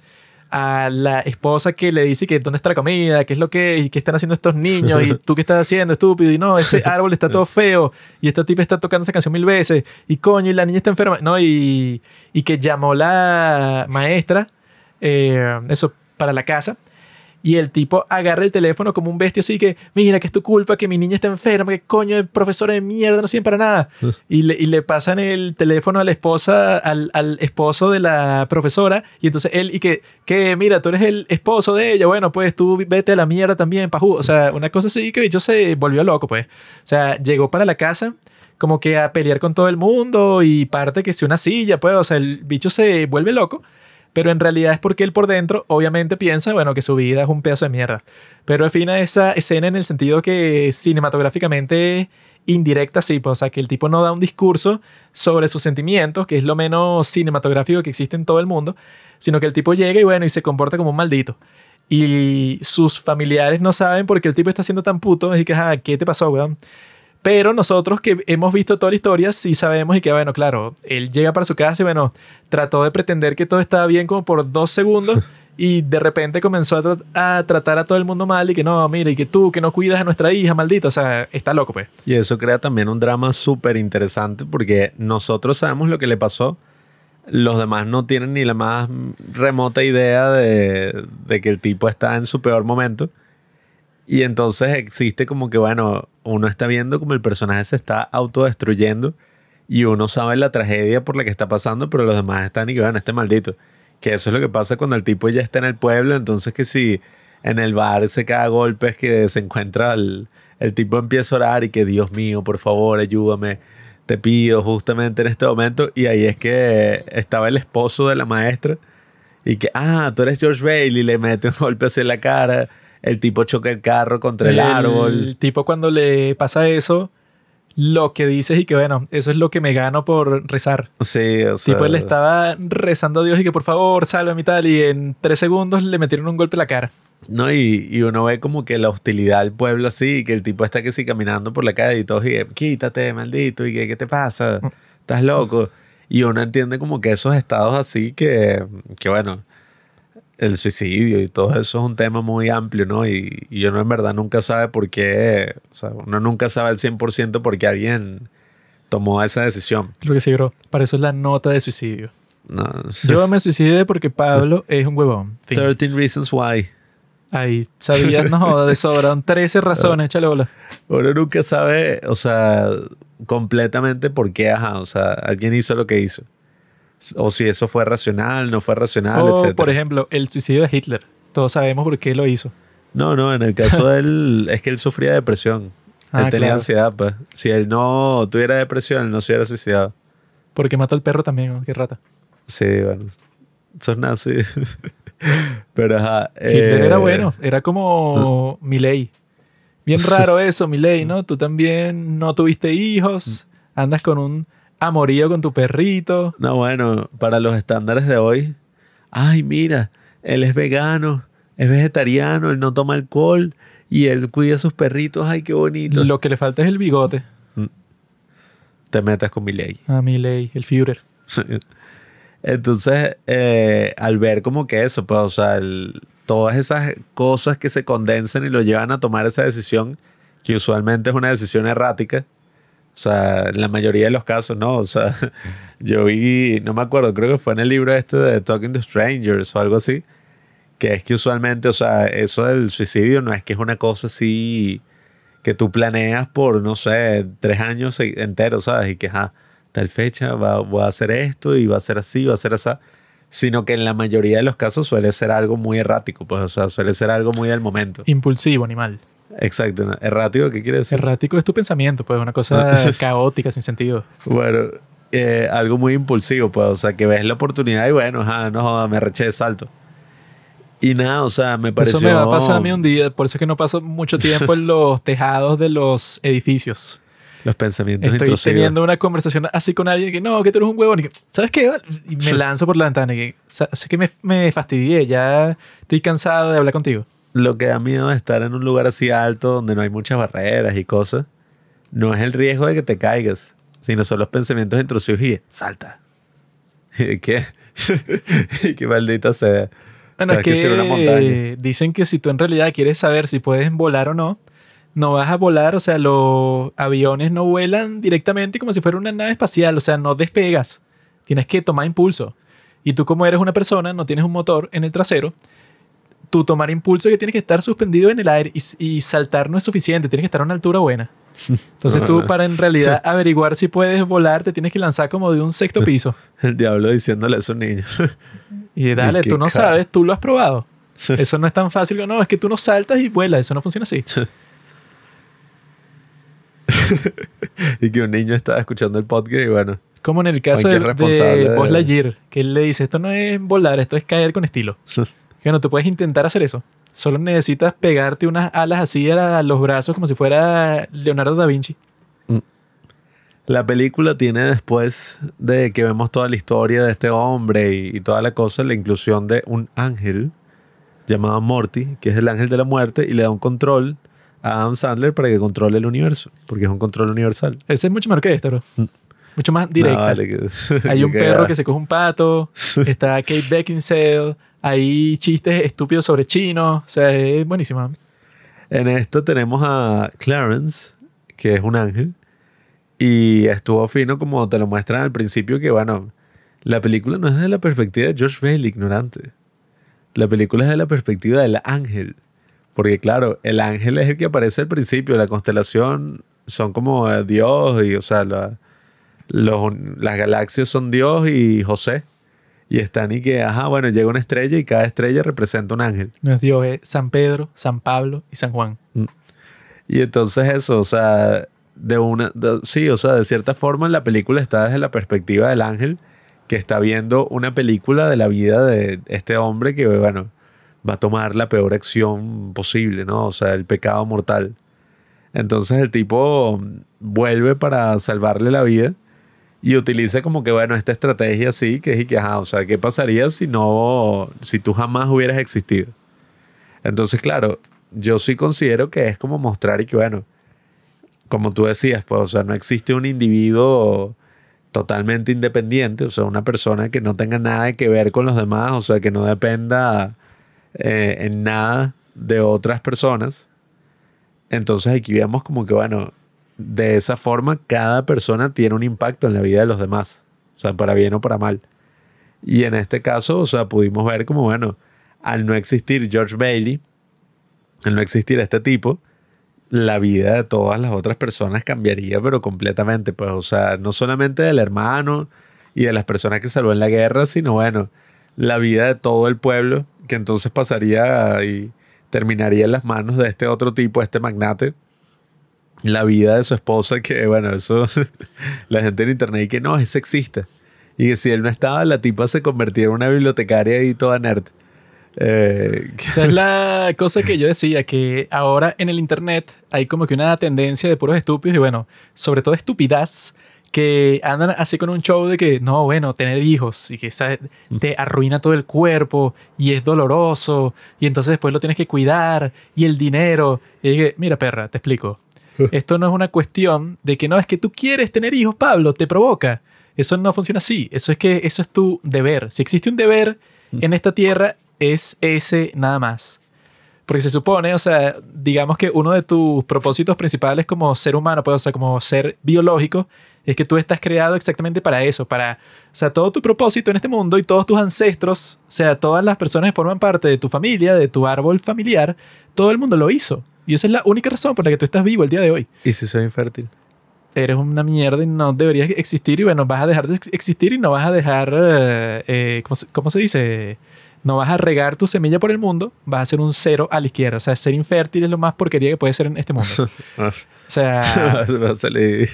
A la esposa que le dice que dónde está la comida, qué es lo que y qué están haciendo estos niños y tú qué estás haciendo, estúpido, y no, ese árbol está todo feo y esta tipa está tocando esa canción mil veces y coño, y la niña está enferma, no, y, y que llamó la maestra, eh, eso, para la casa y el tipo agarra el teléfono como un bestia así que, mira, que es tu culpa, que mi niña está enferma, que coño, el profesor de mierda no sirve para nada. y, le, y le pasan el teléfono a la esposa, al, al, esposo de la profesora. Y entonces él, y que, que, mira, tú eres el esposo de ella, bueno, pues tú vete a la mierda también, pajú. O sea, una cosa así que bicho se volvió loco, pues. O sea, llegó para la casa como que a pelear con todo el mundo y parte que si una silla, pues, o sea, el bicho se vuelve loco pero en realidad es porque él por dentro obviamente piensa, bueno, que su vida es un pedazo de mierda. Pero afina esa escena en el sentido que cinematográficamente indirecta sí, pues, o sea, que el tipo no da un discurso sobre sus sentimientos, que es lo menos cinematográfico que existe en todo el mundo, sino que el tipo llega y bueno, y se comporta como un maldito. Y sus familiares no saben por qué el tipo está siendo tan puto, así que, ah, ¿qué te pasó, weón? Pero nosotros que hemos visto toda la historia, sí sabemos y que, bueno, claro, él llega para su casa y, bueno, trató de pretender que todo estaba bien como por dos segundos y de repente comenzó a, tratar a todo el mundo mal y que no, mira, y que tú, que no cuidas a nuestra hija, maldito, o sea, está loco, pues. Y eso crea también un drama súper interesante porque nosotros sabemos lo que le pasó. Los demás no tienen ni la más remota idea de, de que el tipo está en su peor momento. Y entonces existe como que, bueno, uno está viendo como el personaje se está autodestruyendo y uno sabe la tragedia por la que está pasando, pero los demás están y que, bueno, este maldito. Que eso es lo que pasa cuando el tipo ya está en el pueblo, entonces que si en el bar se cae golpes, que se encuentra el, el tipo empieza a orar y que Dios mío, por favor, ayúdame, te pido justamente en este momento. Y ahí es que estaba el esposo de la maestra y que, ah, tú eres George Bailey, le mete un golpe hacia la cara el tipo choca el carro contra el, árbol. El tipo cuando le pasa eso, lo que dices y que bueno, eso es lo que me gano por rezar. Sí, o sea. Tipo, él estaba rezando a Dios y que por favor, sálvame y tal, y en tres segundos le metieron un golpe en la cara. No, y, y, uno ve como que la hostilidad del pueblo así, que el tipo está que sí caminando por la calle y todo, y quítate, maldito, y que, ¿qué te pasa? Mm. Estás loco. Y uno entiende como que esos estados así que, que bueno, el suicidio y todo eso es un tema muy amplio, ¿no? Y, y, uno en verdad nunca sabe por qué, o sea, uno nunca sabe al 100% por qué alguien tomó esa decisión. Lo que sí, bro. Para eso es la nota de suicidio. No. Yo me suicidé porque Pablo es un huevón. 13 Reasons Why. Ahí sabías, no de sobra. 13 razones, échale bola. Uno nunca sabe, o sea, completamente por qué, ajá, o sea, alguien hizo lo que hizo o si eso fue racional, no fue racional, etc. Por ejemplo, el suicidio de Hitler. Todos sabemos por qué lo hizo. No, no, en el caso de él es que él sufría depresión. Ah, él tenía ansiedad, pues. Si él no tuviera depresión, él no se hubiera suicidado. Porque mató al perro también, qué rata. Sí, bueno. Son nazis. Pero ajá. Hitler era eh, bueno, era como Milei. Bien raro eso, Milei, ¿no? Tú también no tuviste hijos, andas con un amorío con tu perrito. No, bueno, para los estándares de hoy, ay, mira, él es vegano, es vegetariano, él no toma alcohol y él cuida a sus perritos, ay, qué bonito. Lo que le falta es el bigote. Mm. Te metas con mi ley. Ah, mi ley, el Führer. Entonces, eh, al ver como que eso, pues, o sea, todas esas cosas que se condensan y lo llevan a tomar esa decisión, que usualmente es una decisión errática, o sea, en la mayoría de los casos, no. O sea, yo vi, no me acuerdo, creo que fue en el libro este de Talking to Strangers o algo así, que es que usualmente, o sea, eso del suicidio no es que es una cosa así que tú planeas por, no sé, tres años enteros, ¿sabes? Y que, ja, tal fecha va, voy a hacer esto y va a ser así, va a ser así. Sino que en la mayoría de los casos suele ser algo muy errático, pues, o sea, suele ser algo muy del momento. Impulsivo, animal. Exacto. ¿Errático qué quiere decir? Errático es tu pensamiento, pues una cosa caótica, sin sentido. Bueno, eh, algo muy impulsivo, pues, o sea, que ves la oportunidad y bueno, ajá, no joda, me reché de salto. Y nada, o sea, me pareció... Eso me va a pasar a mí un día, por eso es que no paso mucho tiempo en los tejados de los edificios. Los pensamientos Estoy intrusivos. teniendo una conversación así con alguien que no, que tú eres un huevón. Y que, ¿Sabes qué? Y me lanzo por la ventana y que, "Sa- Así que me, me fastidié, ya estoy cansado de hablar contigo. Lo que da miedo de estar en un lugar así alto donde no hay muchas barreras y cosas, no es el riesgo de que te caigas, sino son los pensamientos intrusivos y salta. ¿Y qué? y qué maldita sea. Bueno, es Tienes que ser una montaña. que dicen que si tú en realidad quieres saber si puedes volar o no, no vas a volar, o sea, los aviones no vuelan directamente como si fuera una nave espacial, o sea, no despegas. Tienes que tomar impulso. Y tú como eres una persona, no tienes un motor en el trasero, tu tomar impulso que tienes que estar suspendido en el aire y, y saltar no es suficiente, tienes que estar a una altura buena. Entonces tú para en realidad averiguar si puedes volar te tienes que lanzar como de un sexto piso. El diablo diciéndole a esos niños. Y dale, tú no sabes, tú lo has probado. Eso no es tan fácil. No, es que tú no saltas y vuelas. Eso no funciona así. y que un niño estaba escuchando el podcast y bueno, Como en el caso de, de de- Buzz Lightyear, que él le dice, esto no es volar, esto es caer con estilo. Que no te puedes intentar hacer eso. Solo necesitas pegarte unas alas así a los brazos como si fuera Leonardo da Vinci. La película tiene después de que vemos toda la historia de este hombre y, y toda la cosa, la inclusión de un ángel llamado Morty, que es el ángel de la muerte, y le da un control a Adam Sandler para que controle el universo, porque es un control universal. Ese es mucho mejor que esto, bro. Mm. Mucho más No, directa. vale, que- Hay un perro que se coge un pato, está Kate Beckinsale, hay chistes estúpidos sobre chinos, o sea, es buenísimo. En esto tenemos a Clarence, que es un ángel, y estuvo fino como te lo muestran al principio, que bueno, la película no es desde la perspectiva de George Bailey, ignorante. La película es de la perspectiva del ángel. Porque claro, el ángel es el que aparece al principio, la constelación son como eh, Dios, y o sea, las galaxias son Dios y José. Y están y que, ajá, bueno, llega una estrella y cada estrella representa un ángel. No es Dios, es San Pedro, San Pablo y San Juan. Y entonces eso, o sea, de una, de- sí, o sea, de cierta forma la película está desde la perspectiva del ángel que está viendo una película de la vida de este hombre que, bueno, va a tomar la peor acción posible, ¿no? O sea, el pecado mortal. Entonces el tipo vuelve para salvarle la vida y utiliza como que, bueno, esta estrategia así, que es y que, ajá, o sea, ¿qué pasaría si no, si tú jamás hubieras existido? Entonces, claro, yo sí considero que es como mostrar y que, bueno, como tú decías, pues, o sea, no existe un individuo totalmente independiente, o sea, una persona que no tenga nada que ver con los demás, o sea, que no dependa eh, en nada de otras personas. Entonces aquí vemos como que, bueno, de esa forma cada persona tiene un impacto en la vida de los demás, o sea, para bien o para mal. Y en este caso, o sea, pudimos ver como, bueno, al no existir George Bailey, al no existir este tipo, la vida de todas las otras personas cambiaría, pero completamente, pues, o sea, no solamente del hermano y de las personas que salvó en la guerra, sino, bueno, la vida de todo el pueblo, que entonces pasaría y terminaría en las manos de este otro tipo, este magnate. La vida de su esposa, que, bueno, eso, la gente en internet y que no, es sexista. Y que si él no estaba, la tipa se convertía en una bibliotecaria y toda nerd. Eh, Esa es la cosa que yo decía, que ahora en el internet hay como que una tendencia de puros estúpidos y bueno, sobre todo estupidez, que andan así con un show de que, no, bueno, tener hijos y que ¿sabes? te arruina todo el cuerpo y es doloroso y entonces después lo tienes que cuidar y el dinero. Y dije, mira perra, te explico. Esto no es una cuestión de que no, es que tú quieres tener hijos, Pablo, te provoca. Eso no funciona así. Eso es que eso es tu deber. Si existe un deber en esta tierra, es ese nada más. Porque se supone, o sea, digamos que uno de tus propósitos principales como ser humano, pues, o sea, como ser biológico, es que tú estás creado exactamente para eso, para, o sea, todo tu propósito en este mundo y todos tus ancestros, o sea, todas las personas que forman parte de tu familia, de tu árbol familiar, todo el mundo lo hizo. Y esa es la única razón por la que tú estás vivo el día de hoy. ¿Y si soy infértil? Eres una mierda y no deberías existir y bueno, vas a dejar de ex- existir y no vas a dejar, eh, eh, ¿cómo, se, cómo se dice? No vas a regar tu semilla por el mundo, vas a ser un cero a la izquierda. O sea, ser infértil es lo más porquería que puede ser en este mundo. O sea, vas, a salir,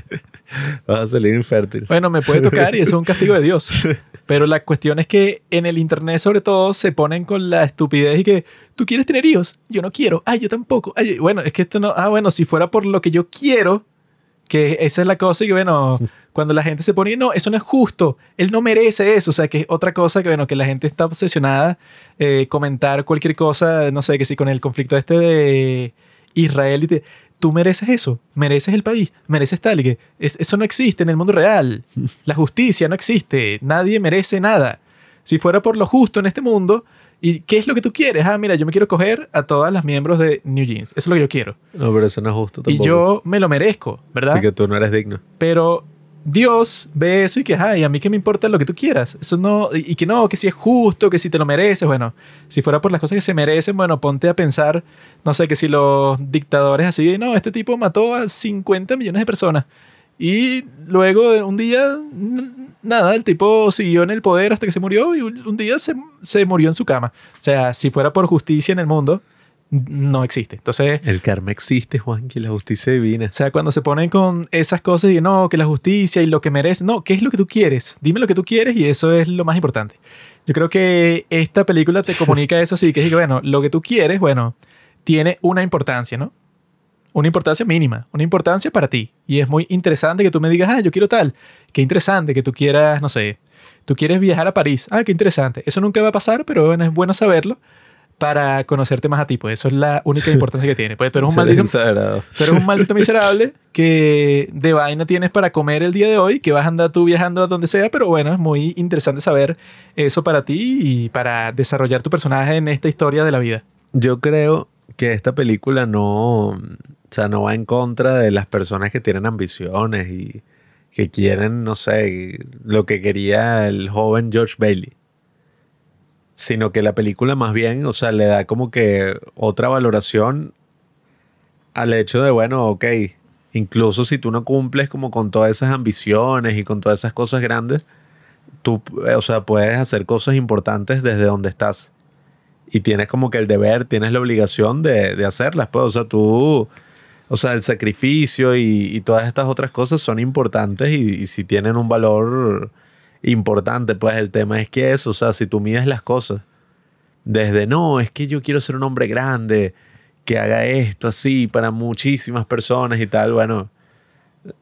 vas a salir infértil. bueno, me puede tocar y eso es un castigo de Dios. Pero la cuestión es que en el internet, sobre todo, se ponen con la estupidez y que tú quieres tener hijos, yo no quiero, ay, yo tampoco. Ay, bueno, es que esto no, ah, bueno, si fuera por lo que yo quiero, que esa es la cosa y que, bueno, cuando la gente se pone, no, eso no es justo, él no merece eso, o sea, que es otra cosa que, bueno, que la gente está obsesionada, eh, comentar cualquier cosa, no sé, que si con el conflicto este de Israel y te, tú mereces eso, mereces el país, mereces tal, y que es- eso no existe en el mundo real, la justicia no existe, nadie merece nada. Si fuera por lo justo en este mundo, ¿y qué es lo que tú quieres? Ah, mira, yo me quiero coger a todas las miembros de New Jeans, eso es lo que yo quiero. No, pero eso no es justo Y yo me lo merezco, ¿verdad? Y que tú no eres digno. Pero Dios ve eso y que, ay, a mí que me importa lo que tú quieras. Eso no, y que no, que si es justo, que si te lo mereces. Bueno, si fuera por las cosas que se merecen, bueno, ponte a pensar, no sé, que si los dictadores así, no, este tipo mató a 50 millones de personas. Y luego un día, nada, el tipo siguió en el poder hasta que se murió y un día se, se murió en su cama. O sea, si fuera por justicia en el mundo, no existe. Entonces, El karma existe, Juan, que la justicia divina. o sea, cuando se ponen con esas cosas y no, que la justicia y lo que merece, no, ¿qué es lo que tú quieres? Dime lo que tú quieres y eso es lo más importante. Yo creo que esta película te comunica eso así, que es que, bueno, lo que tú quieres, bueno, tiene una importancia, ¿no? Una importancia mínima, una importancia para ti. Y es muy interesante que tú me digas, ah, yo quiero tal. Qué interesante que tú quieras, no sé, tú quieres viajar a París. Ah, qué interesante. Eso nunca va a pasar, pero bueno, es bueno saberlo para conocerte más a ti. Pues eso es la única importancia que tiene. Porque tú eres un maldito. Tú eres un maldito miserable que de vaina tienes para comer el día de hoy, que vas a andar tú viajando a donde sea, pero bueno, es muy interesante saber eso para ti y para desarrollar tu personaje en esta historia de la vida. Yo creo que esta película no, o sea, no va en contra de las personas que tienen ambiciones y que quieren, no sé, lo que quería el joven George Bailey. Sino que la película más bien, o sea, le da como que otra valoración al hecho de, bueno, ok, incluso si tú no cumples como con todas esas ambiciones y con todas esas cosas grandes, tú, eh, o sea, puedes hacer cosas importantes desde donde estás. Y tienes como que el deber, tienes la obligación de, de hacerlas, pues, o sea, tú, o sea, el sacrificio y, todas estas otras cosas son importantes y si tienen un valor importante, pues el tema es que eso, o sea, si tú mides las cosas desde, no, es que yo quiero ser un hombre grande, que haga esto así para muchísimas personas y tal, bueno,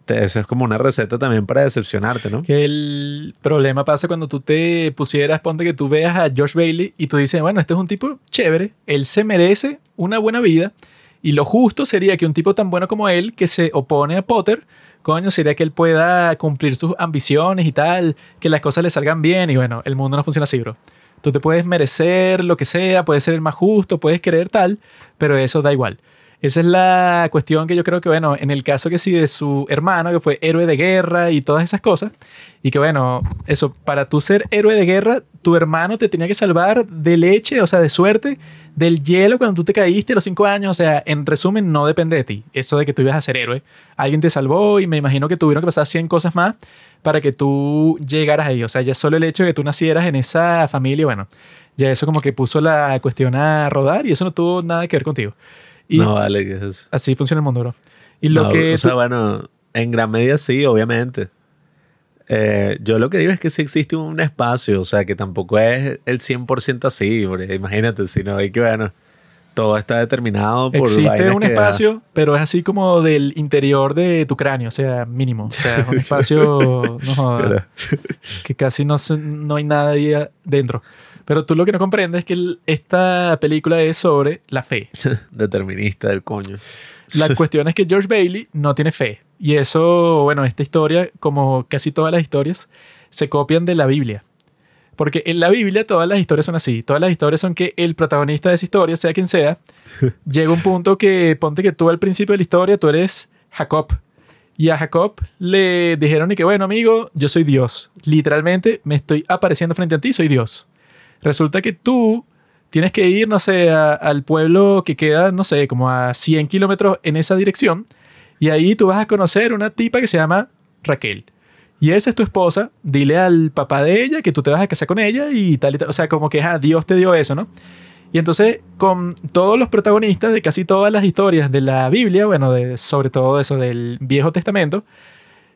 eso es como una receta también para decepcionarte, ¿no? Que el problema pasa cuando tú te pusieras, ponte que tú veas a George Bailey y tú dices, bueno, este es un tipo chévere, él se merece una buena vida y lo justo sería que un tipo tan bueno como él, que se opone a Potter, coño, sería que él pueda cumplir sus ambiciones y tal, que las cosas le salgan bien y bueno, el mundo no funciona así, bro. Tú te puedes merecer lo que sea, puedes ser el más justo, puedes querer tal, pero eso da igual. Esa es la cuestión que yo creo que, bueno, en el caso que sí de su hermano, que fue héroe de guerra y todas esas cosas, y que, bueno, eso, para tú ser héroe de guerra, tu hermano te tenía que salvar de leche, o sea, de suerte, del hielo cuando tú te caíste a los cinco años, o sea, en resumen, no depende de ti, eso de que tú ibas a ser héroe. Alguien te salvó y me imagino que tuvieron que pasar 100 cosas más para que tú llegaras ahí, o sea, ya solo el hecho de que tú nacieras en esa familia, bueno, ya eso como que puso la cuestión a rodar y eso no tuvo nada que ver contigo. Y no vale, que es eso. así funciona el mundo, bro. Y lo No, que o sea, bueno, en gran medida sí, obviamente. Eh, yo lo que digo es que sí existe un espacio, o sea, que tampoco es el 100% así, porque imagínate, sino hay que, bueno, todo está determinado por existe un espacio, pero es así como del interior de tu cráneo, o sea, mínimo. O sea, es un espacio no que casi no, no hay nada ahí dentro. Pero tú lo que no comprendes es que el- esta película es sobre la fe. determinista del coño. La cuestión es que George Bailey no tiene fe. Y eso, bueno, esta historia, como casi todas las historias, se copian de la Biblia. Porque en la Biblia todas las historias son así. Todas las historias son que el protagonista de esa historia, sea quien sea, llega un punto que ponte que tú al principio de la historia tú eres Jacob. Y a Jacob le dijeron y que, bueno, amigo, yo soy Dios. Literalmente me estoy apareciendo frente a ti, soy Dios. Resulta que tú tienes que ir, no sé, al pueblo que queda, no sé, como a 100 kilómetros en esa dirección. Y ahí tú vas a conocer una tipa que se llama Raquel. Y esa es tu esposa. Dile al papá de ella que tú te vas a casar con ella y tal y tal. O sea, como que ah, Dios te dio eso, ¿no? Y entonces, con todos los protagonistas de casi todas las historias de la Biblia, bueno, de, sobre todo eso del Viejo Testamento,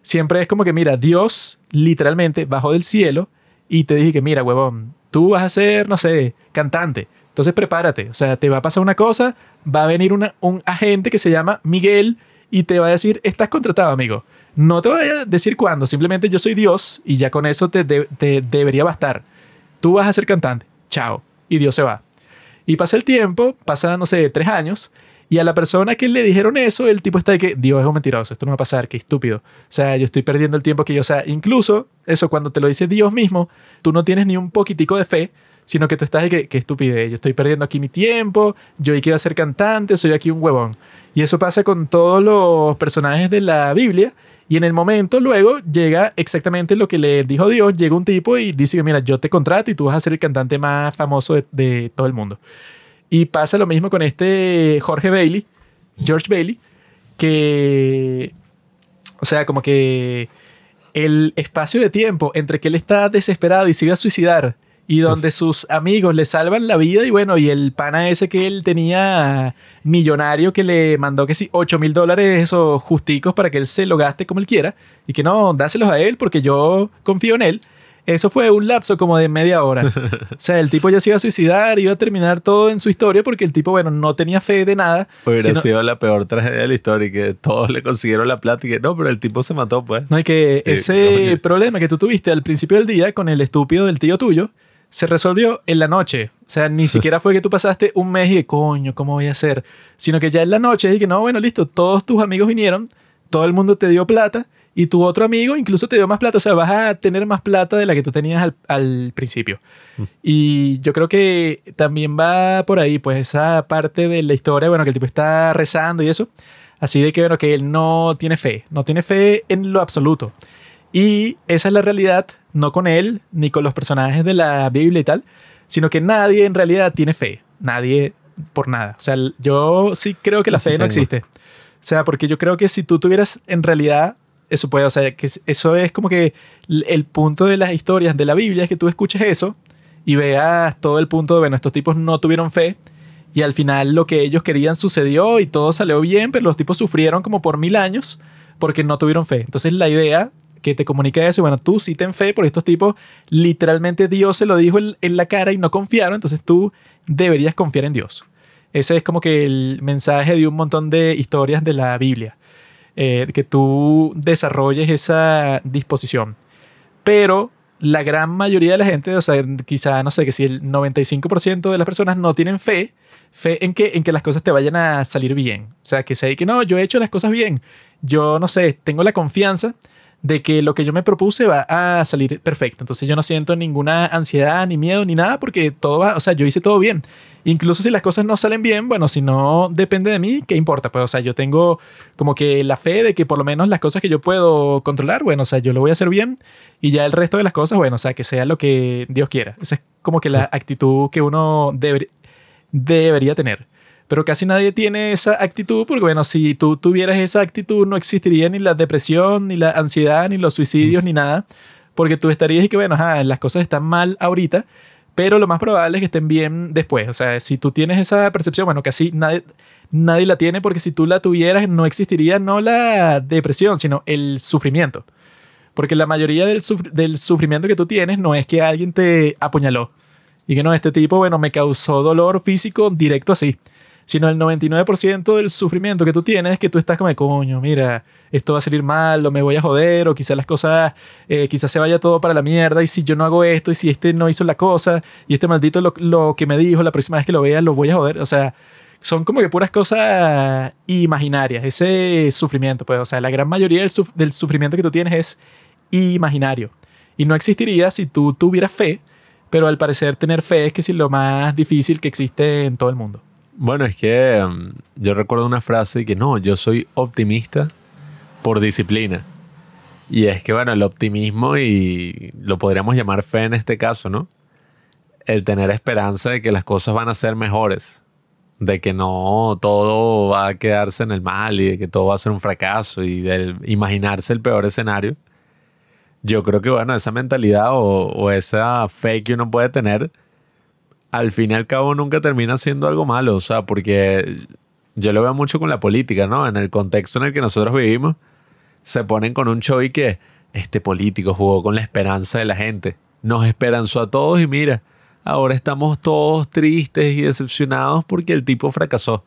siempre es como que, mira, Dios literalmente bajó del cielo y te dije que, mira, huevón, tú vas a ser, no sé, cantante. Entonces prepárate, o sea, te va a pasar una cosa, va a venir un agente que se llama Miguel y te va a decir, estás contratado, amigo. No te voy a decir cuándo, simplemente yo soy Dios y ya con eso te, te debería bastar. Tú vas a ser cantante, chao. Y Dios se va. Y pasa el tiempo, pasa, no sé, tres años, y a la persona que le dijeron eso, el tipo está de que, Dios es un mentiroso, esto no va a pasar, qué estúpido. O sea, yo estoy perdiendo el tiempo que yo, o sea, incluso eso cuando te lo dice Dios mismo, tú no tienes ni un poquitico de fe, sino que tú estás de que, qué estupidez, yo estoy perdiendo aquí mi tiempo, yo quiero ser cantante, soy aquí un huevón. Y eso pasa con todos los personajes de la Biblia. Y en el momento luego llega exactamente lo que le dijo Dios, llega un tipo y dice que mira, yo te contrato y tú vas a ser el cantante más famoso de todo el mundo. Y pasa lo mismo con este Jorge Bailey, George Bailey, que, o sea, como que el espacio de tiempo entre que él está desesperado y se iba a suicidar y donde sus amigos le salvan la vida y bueno, y el pana ese que él tenía millonario que le mandó que sí, 8 mil dólares esos justicos para que él se lo gaste como él quiera y que no, dáselos a él porque yo confío en él. Eso fue un lapso como de media hora. O sea, el tipo ya se iba a suicidar, iba a terminar todo en su historia porque el tipo, bueno, no tenía fe de nada. Hubiera sido la peor tragedia de la historia y que todos le consiguieron la plata y que no, pero el tipo se mató, pues. No, y que ese problema que tú tuviste al principio del día con el estúpido del tío tuyo se resolvió en la noche. O sea, ni siquiera fue que tú pasaste un mes y de coño, ¿cómo voy a hacer? Sino que ya en la noche y que no, bueno, listo, todos tus amigos vinieron, todo el mundo te dio plata y tu otro amigo incluso te dio más plata, o sea, vas a tener más plata de la que tú tenías al, principio. Mm. Y yo creo que también va por ahí, pues esa parte de la historia, bueno, que el tipo está rezando y eso, así de que, bueno, que él no tiene fe, no tiene fe en lo absoluto. Y esa es la realidad, no con él, ni con los personajes de la Biblia y tal, sino que nadie en realidad tiene fe, nadie por nada. O sea, yo sí creo que la fe no existe. O sea, porque yo creo que si tú tuvieras en realidad eso puede, o sea, que eso es como que el punto de las historias de la Biblia es que tú escuches eso y veas todo el punto de, bueno, estos tipos no tuvieron fe y al final lo que ellos querían sucedió y todo salió bien, pero los tipos sufrieron como por mil años porque no tuvieron fe. Entonces la idea que te comunica eso, bueno, tú sí ten fe, porque estos tipos literalmente Dios se lo dijo en, en la cara y no confiaron, entonces tú deberías confiar en Dios. Ese es como que el mensaje de un montón de historias de la Biblia. Eh, que tú desarrolles esa disposición. Pero la gran mayoría de la gente, o sea, quizá, no sé, que si el 95% de las personas no tienen fe, fe en que, en que las cosas te vayan a salir bien. O sea, que sé que no, yo he hecho las cosas bien. Yo, no sé, tengo la confianza de que lo que yo me propuse va a salir perfecto. Entonces yo no siento ninguna ansiedad, ni miedo, ni nada, porque todo va, o sea, yo hice todo bien. Incluso si las cosas no salen bien, bueno, si no depende de mí, ¿qué importa? Pues, o sea, yo tengo como que la fe de que por lo menos las cosas que yo puedo controlar, bueno, o sea, yo lo voy a hacer bien y ya el resto de las cosas, bueno, o sea, que sea lo que Dios quiera. Esa es como que la actitud que uno debería tener. Pero casi nadie tiene esa actitud porque, bueno, si tú tuvieras esa actitud, no existiría ni la depresión, ni la ansiedad, ni los suicidios, ni nada. Porque tú estarías y que, bueno, las cosas están mal ahorita, pero lo más probable es que estén bien después. O sea, si tú tienes esa percepción, bueno, casi nadie, nadie la tiene porque si tú la tuvieras no existiría no la depresión, sino el sufrimiento. Porque la mayoría del, del sufrimiento que tú tienes no es que alguien te apuñaló y que no, este tipo, bueno, me causó dolor físico directo así sino el 99% del sufrimiento que tú tienes es que tú estás como, coño, mira, esto va a salir mal, o me voy a joder, o quizás las cosas, eh, quizás se vaya todo para la mierda, y si yo no hago esto, y si este no hizo la cosa, y este maldito lo, lo que me dijo, la próxima vez que lo vea, lo voy a joder, o sea, son como que puras cosas imaginarias, ese sufrimiento, pues, o sea, la gran mayoría del, del sufrimiento que tú tienes es imaginario, y no existiría si tú tuvieras fe, pero al parecer tener fe es que es lo más difícil que existe en todo el mundo. Bueno, es que mm, yo recuerdo una frase que no, yo soy optimista por disciplina. Y es que, bueno, el optimismo y lo podríamos llamar fe en este caso, ¿no? El tener esperanza de que las cosas van a ser mejores, de que no todo va a quedarse en el mal y de que todo va a ser un fracaso y de imaginarse el peor escenario. Yo creo que, bueno, esa mentalidad o, o esa fe que uno puede tener al fin y al cabo nunca termina siendo algo malo, o sea, porque yo lo veo mucho con la política, ¿no? En el contexto en el que nosotros vivimos, se ponen con un show y que este político jugó con la esperanza de la gente, nos esperanzó a todos y mira, ahora estamos todos tristes y decepcionados porque el tipo fracasó.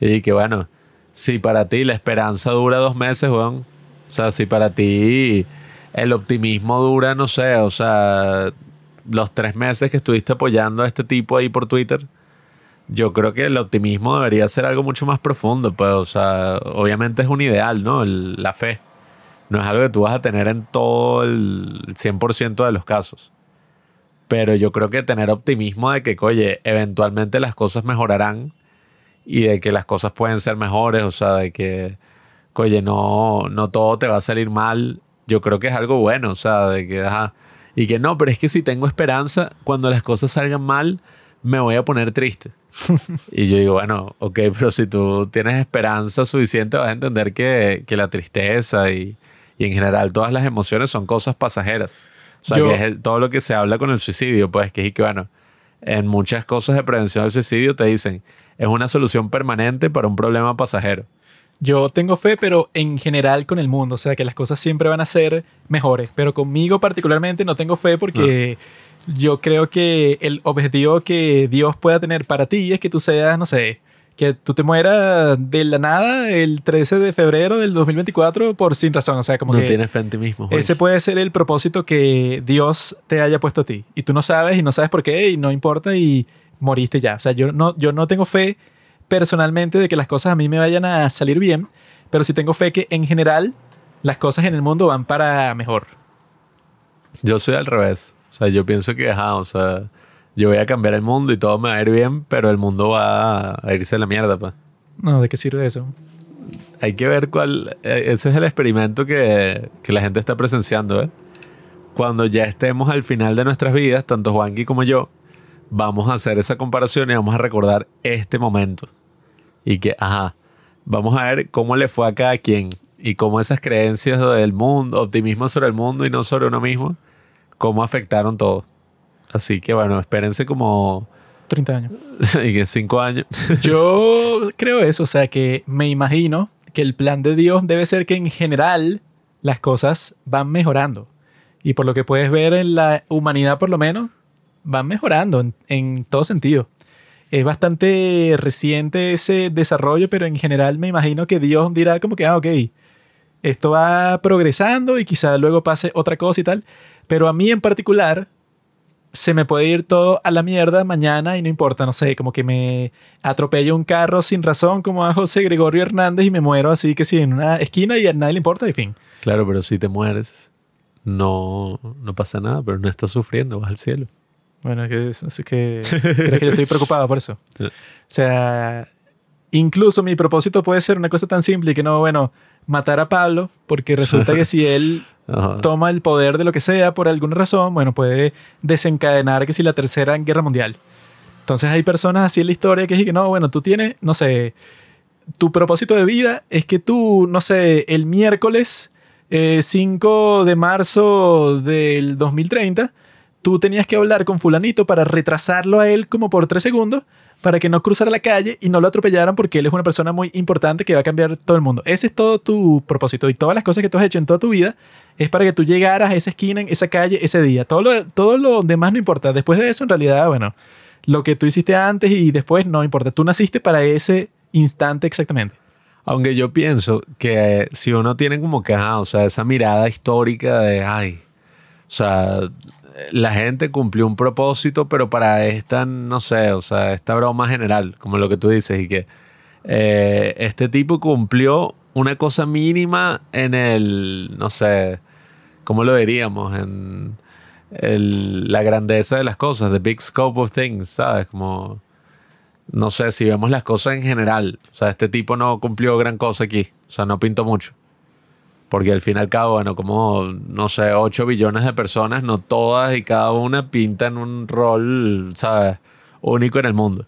Y que bueno, si para ti la esperanza dura dos meses, Juan, o sea, si para ti el optimismo dura, no sé, o sea, los tres meses que estuviste apoyando a este tipo ahí por Twitter, yo creo que el optimismo debería ser algo mucho más profundo, pues, o sea, obviamente es un ideal, ¿no? la fe. No es algo que tú vas a tener en todo el 100% de los casos. Pero yo creo que tener optimismo de que, oye, eventualmente las cosas mejorarán y de que las cosas pueden ser mejores, o sea, de que, oye, no, no todo te va a salir mal, yo creo que es algo bueno, o sea, de que, ajá, y que no, pero es que si tengo esperanza, cuando las cosas salgan mal, me voy a poner triste. y yo digo, bueno, ok, pero si tú tienes esperanza suficiente, vas a entender que, que la tristeza y, y, en general todas las emociones son cosas pasajeras. O sea, que es todo lo que se habla con el suicidio, pues que es que, bueno, en muchas cosas de prevención del suicidio te dicen, es una solución permanente para un problema pasajero. Yo tengo fe, pero en general con el mundo, o sea, que las cosas siempre van a ser mejores, pero conmigo particularmente no tengo fe porque yo creo que el objetivo que Dios pueda tener para ti es que tú seas, no sé, que tú te mueras de la nada el 13 de febrero del 2024 por sin razón, o sea, como no que... tienes fe en ti mismo. Ese puede ser el propósito que Dios te haya puesto a ti y tú no sabes y no sabes por qué y no importa y moriste ya. O sea, yo no, yo no tengo fe personalmente de que las cosas a mí me vayan a salir bien, pero sí tengo fe que en general las cosas en el mundo van para mejor. Yo soy al revés. O sea, yo pienso que, ajá, o sea, yo voy a cambiar el mundo y todo me va a ir bien, pero el mundo va a irse a la mierda, pa. No, ¿de qué sirve eso? Hay que ver cuál. Eh, ese es el experimento que, que la gente está presenciando, ¿eh? Cuando ya estemos al final de nuestras vidas, tanto Juanqui como yo, vamos a hacer esa comparación y vamos a recordar este momento. Y que, ajá, vamos a ver cómo le fue a cada quien y cómo esas creencias del mundo, optimismo sobre el mundo y no sobre uno mismo, cómo afectaron todo. Así que bueno, espérense como... 30 años. y que 5 años. Yo creo eso, o sea que me imagino que el plan de Dios debe ser que en general las cosas van mejorando. Y por lo que puedes ver en la humanidad por lo menos, van mejorando en, todo sentido. Es bastante reciente ese desarrollo, pero en general me imagino que Dios dirá como que, ah, ok, esto va progresando y quizá luego pase otra cosa y tal. Pero a mí en particular, se me puede ir todo a la mierda mañana y no importa, no sé, como que me atropelle un carro sin razón como a José Gregorio Hernández y me muero así que sí, en una esquina y a nadie le importa y fin. Claro, pero si te mueres, no, no pasa nada, pero no estás sufriendo, vas al cielo. Bueno, es que, que crees que yo estoy preocupado por eso. O sea, incluso mi propósito puede ser una cosa tan simple que no, bueno, matar a Pablo, porque resulta que si él toma el poder de lo que sea por alguna razón, bueno, puede desencadenar que si la tercera guerra mundial. Entonces hay personas así en la historia que dicen que no, bueno, tú tienes, no sé, tu propósito de vida es que tú, no sé, el miércoles 5 eh, de marzo del 2030, tú tenías que hablar con fulanito para retrasarlo a él como por tres segundos para que no cruzara la calle y no lo atropellaran porque él es una persona muy importante que va a cambiar todo el mundo. Ese es todo tu propósito y todas las cosas que tú has hecho en toda tu vida es para que tú llegaras a esa esquina, en esa calle, ese día. Todo lo, todo lo demás no importa. Después de eso, en realidad, bueno, lo que tú hiciste antes y después no importa. Tú naciste para ese instante exactamente. Aunque yo pienso que si uno tiene como que, ah, o sea, esa mirada histórica de, ay, o sea, la gente cumplió un propósito, pero para esta, no sé, o sea, esta broma general, como lo que tú dices, y que eh, este tipo cumplió una cosa mínima en el, no sé, ¿cómo lo diríamos? En la grandeza de las cosas, the big scope of things, ¿sabes? Como, no sé, si vemos las cosas en general, o sea, este tipo no cumplió gran cosa aquí, o sea, no pintó mucho. Porque al fin y al cabo, bueno, como, no sé, 8 billones de personas, no todas y cada una pintan un rol, ¿sabes? Único en el mundo.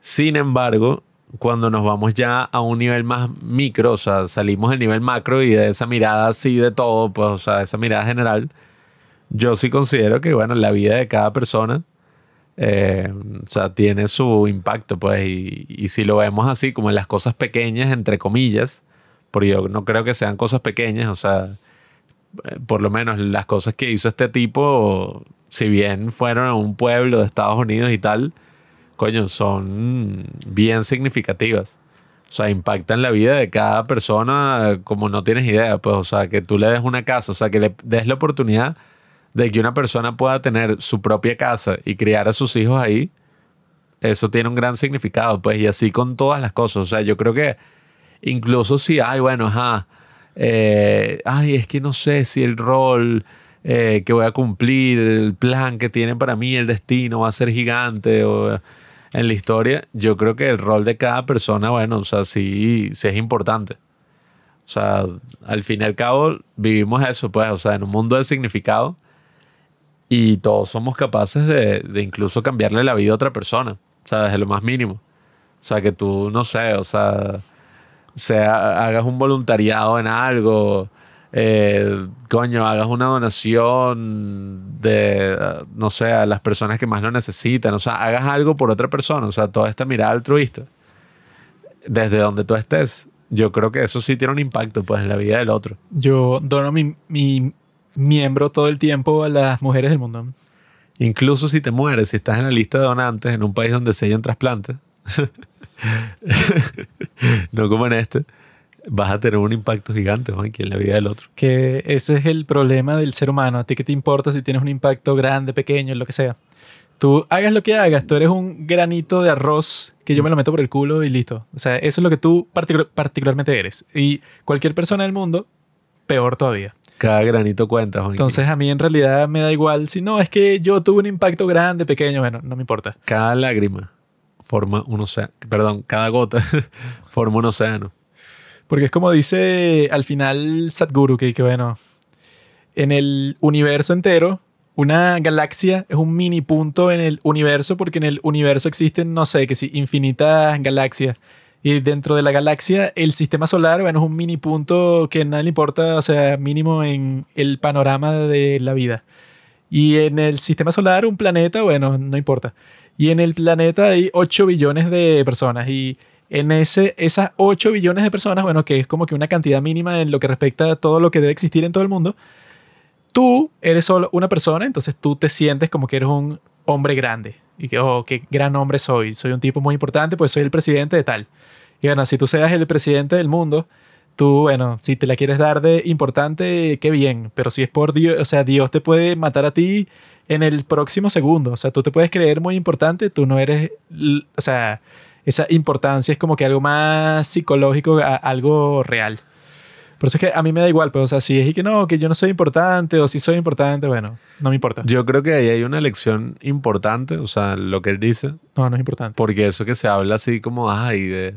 Sin embargo, cuando nos vamos ya a un nivel más micro, o sea, salimos del nivel macro y de esa mirada así de todo, pues, o sea, esa mirada general, yo sí considero que, bueno, la vida de cada persona eh, o sea, tiene su impacto, pues, y, y si lo vemos así, como en las cosas pequeñas, entre comillas, porque yo no creo que sean cosas pequeñas, o sea, eh, por lo menos las cosas que hizo este tipo, si bien fueron a un pueblo de Estados Unidos y tal, coño, son bien significativas. O sea, impactan la vida de cada persona como no tienes idea, pues, o sea, que tú le des una casa, o sea, que le des la oportunidad de que una persona pueda tener su propia casa y criar a sus hijos ahí, eso tiene un gran significado, pues, y así con todas las cosas. O sea, yo creo que incluso si, ay, bueno, ajá, eh, ay, es que no sé si el rol eh, que voy a cumplir, el plan que tiene para mí, el destino va a ser gigante o en la historia, yo creo que el rol de cada persona, bueno, o sea, sí, sí es importante. O sea, al fin y al cabo vivimos eso, pues, o sea, en un mundo de significado y todos somos capaces de, de incluso cambiarle la vida a otra persona, o sea, desde lo más mínimo. O sea, que tú, no sé, o sea, sea hagas un voluntariado en algo, eh, coño, hagas una donación de, no sé, a las personas que más lo necesitan, o sea, hagas algo por otra persona, o sea, toda esta mirada altruista, desde donde tú estés, yo creo que eso sí tiene un impacto, pues, en la vida del otro. Yo dono mi, mi miembro todo el tiempo a las mujeres del mundo. Incluso si te mueres, si estás en la lista de donantes en un país donde se hayan trasplantes, no como en este, vas a tener un impacto gigante, Juanqui, en la vida del otro. Que ese es el problema del ser humano. ¿A ti qué te importa si tienes un impacto grande, pequeño, lo que sea? Tú hagas lo que hagas, tú eres un granito de arroz que yo me lo meto por el culo y listo. O sea, eso es lo que tú particu- particularmente eres. Y cualquier persona del mundo, peor todavía. Cada granito cuenta, Juanqui. Entonces a mí en realidad me da igual si no, es que yo tuve un impacto grande, pequeño, bueno, no me importa. cada lágrima forma un océano. Perdón, cada gota forma un océano. Porque es como dice al final Sadhguru, que, bueno, en el universo entero, una galaxia es un mini punto en el universo, porque en el universo existen, no sé, que sí, infinitas galaxias. Y dentro de la galaxia, el sistema solar, bueno, es un mini punto que a nadie le importa, o sea, mínimo en el panorama de la vida. Y en el sistema solar, un planeta, bueno, no importa. Y en el planeta hay 8 billones de personas. Y en ese, esas 8 billones de personas, bueno, que es como que una cantidad mínima en lo que respecta a todo lo que debe existir en todo el mundo, tú eres solo una persona, entonces tú te sientes como que eres un hombre grande. Y que, oh, qué gran hombre soy. Soy un tipo muy importante, pues soy el presidente de tal. Y bueno, si tú seas el presidente del mundo, tú, bueno, si te la quieres dar de importante, qué bien. Pero si es por Dios, o sea, Dios te puede matar a ti en el próximo segundo. O sea, tú te puedes creer muy importante, tú no eres, o sea, esa importancia es como que algo más psicológico, a- algo real. Por eso es que a mí me da igual, pero o sea, si es y que no, que yo no soy importante o si soy importante, bueno, no me importa. Yo creo que ahí hay una lección importante, o sea, lo que él dice, No, no es importante. porque eso que se habla así como, ay, de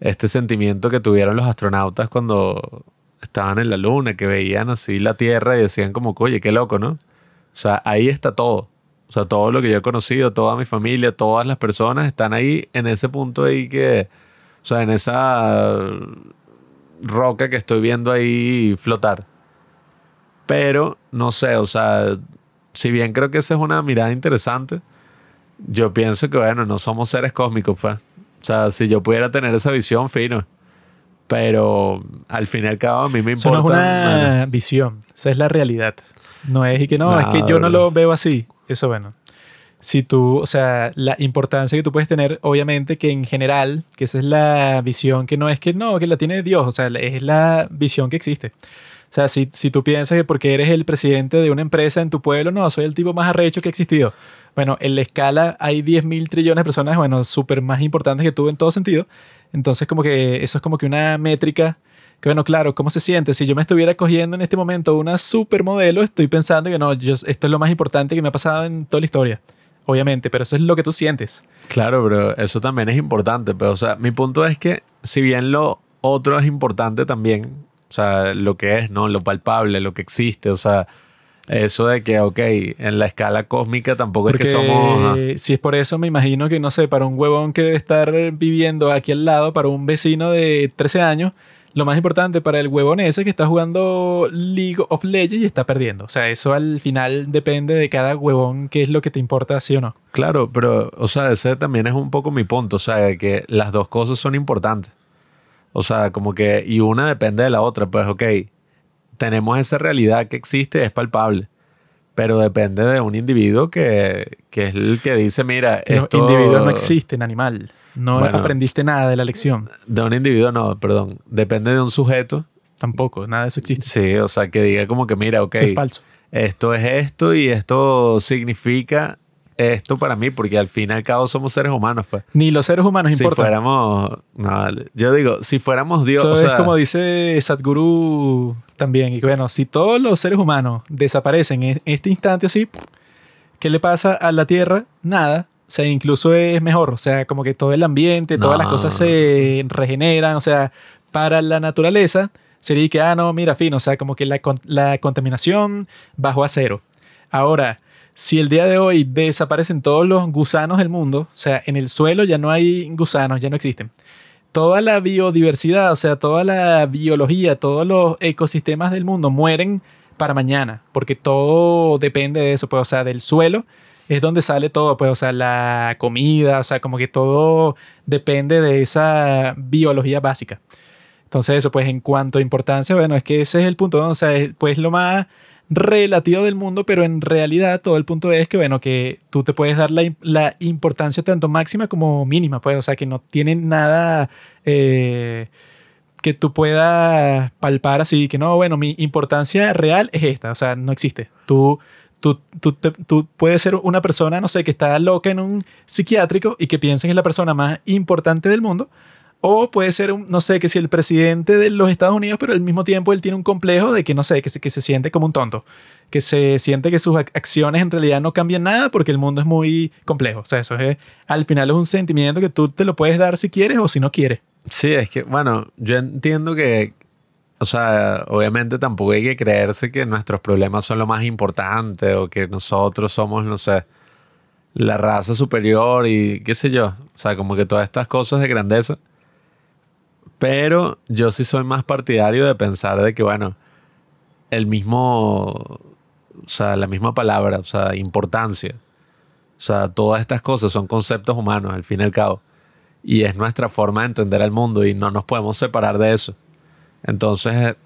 este sentimiento que tuvieron los astronautas cuando estaban en la luna, que veían así la Tierra y decían como, oye, qué loco, ¿no? O sea, ahí está todo. O sea, todo lo que yo he conocido, toda mi familia, todas las personas están ahí en ese punto ahí que, o sea, en esa roca que estoy viendo ahí flotar. Pero, no sé, o sea, si bien creo que esa es una mirada interesante, yo pienso que, bueno, no somos seres cósmicos, pues. O sea, si yo pudiera tener esa visión, fino. Pero al fin y al cabo, a mí me Eso no importa. es una bueno, visión, esa es la realidad. No es y que no, es que yo no lo veo así. Eso bueno. Si tú, o sea, la importancia que tú puedes tener, obviamente que en general, que esa es la visión que no es que no, que la tiene Dios, o sea, es la visión que existe. O sea, si, si tú piensas que porque eres el presidente de una empresa en tu pueblo, no, soy el tipo más arrecho que ha existido. Bueno, en la escala hay 10 mil trillones de personas, bueno, súper más importantes que tú en todo sentido. Entonces, como que eso es como que una métrica que, bueno, claro, ¿cómo se siente? Si yo me estuviera cogiendo en este momento una supermodelo, estoy pensando que no, yo, esto es lo más importante que me ha pasado en toda la historia. Obviamente, pero eso es lo que tú sientes. Claro, pero eso también es importante. Pero, o sea, mi punto es que si bien lo otro es importante también, o sea, lo que es, ¿no? Lo palpable, lo que existe, o sea, eso de que, ok, en la escala cósmica tampoco Porque es que somos... si es por eso, me imagino que, no sé, para un huevón que debe estar viviendo aquí al lado, para un vecino de 13 años, lo más importante para el huevón ese que está jugando League of Legends y está perdiendo. O sea, eso al final depende de cada huevón qué es lo que te importa, sí o no. Claro, pero, o sea, ese también es un poco mi punto. O sea, que las dos cosas son importantes. O sea, como que, y una depende de la otra. Pues, ok, tenemos esa realidad que existe, es palpable. Pero depende de un individuo que, que es el que dice, mira, Que esto... Los individuos no existen, animal. No Bueno. aprendiste nada de la lección. De un individuo no, perdón. Depende de un sujeto. Tampoco, nada de eso existe. Sí, o sea, que diga como que, mira, ok, Eso es falso. esto es esto y esto significa esto para mí, porque al fin y al cabo somos seres humanos, pues. Ni los seres humanos Si importan. fuéramos, no, yo digo, si fuéramos Dios, Eso o sea, es como dice Sadhguru también. Y bueno, si todos los seres humanos desaparecen en este instante así, ¿qué le pasa a la Tierra? Nada. O sea, incluso es mejor. O sea, como que todo el ambiente, todas las cosas se regeneran. O sea, para la naturaleza sería que, ah, no, mira, fin. O sea, como que la, la contaminación bajó a cero. Ahora, si el día de hoy desaparecen todos los gusanos del mundo, o sea, en el suelo ya no hay gusanos, ya no existen toda la biodiversidad, o sea, toda la biología, todos los ecosistemas del mundo mueren para mañana, porque todo depende de eso, pues, o sea, del suelo es donde sale todo, pues, o sea, la comida, o sea, como que todo depende de esa biología básica. Entonces, eso, pues, en cuanto a importancia, bueno, es que ese es el punto, ¿no? o sea, es, pues lo más relativo del mundo, pero en realidad todo el punto es que, bueno, que tú te puedes dar la, la importancia tanto máxima como mínima, pues, o sea, que no tiene nada eh, que tú puedas palpar así, que no, bueno, mi importancia real es esta, o sea, no existe. Tú, tú, tú, tú puedes ser una persona, no sé, que está loca en un psiquiátrico y que piensen que es la persona más importante del mundo. O puede ser, un, no sé, que si el presidente de los Estados Unidos, pero al mismo tiempo él tiene un complejo de que, no sé, que se, que se siente como un tonto. Que se siente que sus ac- acciones en realidad no cambian nada porque el mundo es muy complejo. O sea, eso es, al final es un sentimiento que tú te lo puedes dar si quieres o si no quieres. Sí, es que, bueno, yo entiendo que, o sea, obviamente tampoco hay que creerse que nuestros problemas son lo más importante o que nosotros somos, no sé, la raza superior y qué sé yo. O sea, como que todas estas cosas de grandeza. Pero yo sí soy más partidario de pensar de que, bueno, el mismo, o sea, la misma palabra, o sea, importancia. O sea, todas estas cosas son conceptos humanos, al fin y al cabo y es nuestra forma de entender el mundo y no nos podemos separar de eso. Entonces,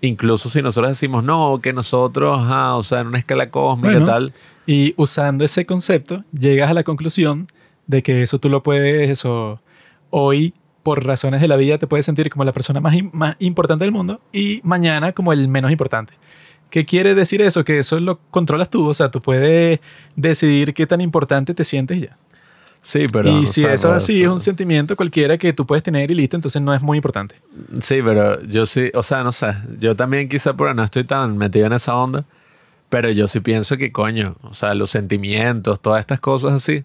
incluso si nosotros decimos, no, que nosotros, o sea, en una escala cósmica Bueno. tal, Y usando ese concepto, llegas a la conclusión de que eso tú lo puedes, eso, hoy, por razones de la vida, te puedes sentir como la persona más, más importante del mundo y mañana como el menos importante. ¿Qué quiere decir eso? Que eso lo controlas tú, o sea, tú puedes decidir qué tan importante te sientes y ya. Sí, pero... y o si sea, eso es así, es un sentimiento cualquiera que tú puedes tener y listo, entonces no es muy importante. Sí, pero yo sí, o sea, no sé, yo también quizá, pero no estoy tan metido en esa onda, pero yo sí pienso que, coño, o sea, los sentimientos, todas estas cosas así,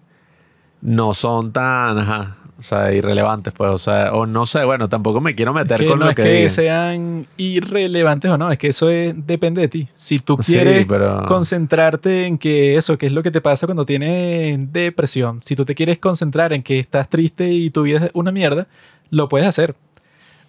no son tan, ajá, o sea, irrelevantes, pues, o sea, o no sé, bueno, tampoco me quiero meter que con no lo es que, sean irrelevantes o no, es que eso es- depende de ti. Si tú Sí, quieres pero- concentrarte en que eso, que es lo que te pasa cuando tienes depresión, si tú te quieres concentrar en que estás triste y tu vida es una mierda, lo puedes hacer.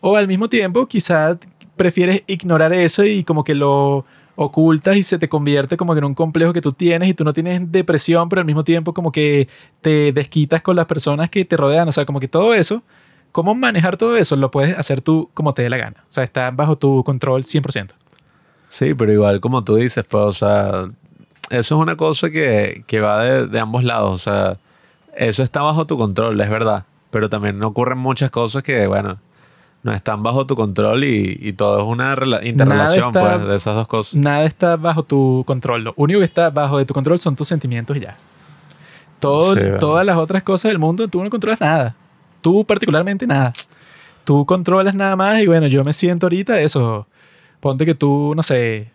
O al mismo tiempo, quizás prefieres ignorar eso y como que lo ocultas y se te convierte como que en un complejo que tú tienes y tú no tienes depresión, pero al mismo tiempo como que te desquitas con las personas que te rodean. O sea, como que todo eso, cómo manejar todo eso, lo puedes hacer tú como te dé la gana. O sea, está bajo tu control 100%. Sí, pero igual como tú dices, pues, o sea, eso es una cosa que, que va de, de ambos lados, o sea, eso está bajo tu control, es verdad, pero también ocurren muchas cosas que, bueno, no están bajo tu control y, y todo es una rela- interrelación, está- pues, de esas dos cosas. Nada está bajo tu control. Lo único que está bajo de tu control son tus sentimientos y ya. Todo, Sí. Todas las otras cosas del mundo, tú no controlas nada. Tú particularmente nada. Tú controlas nada más y bueno, yo me siento ahorita eso. Ponte que tú, no sé,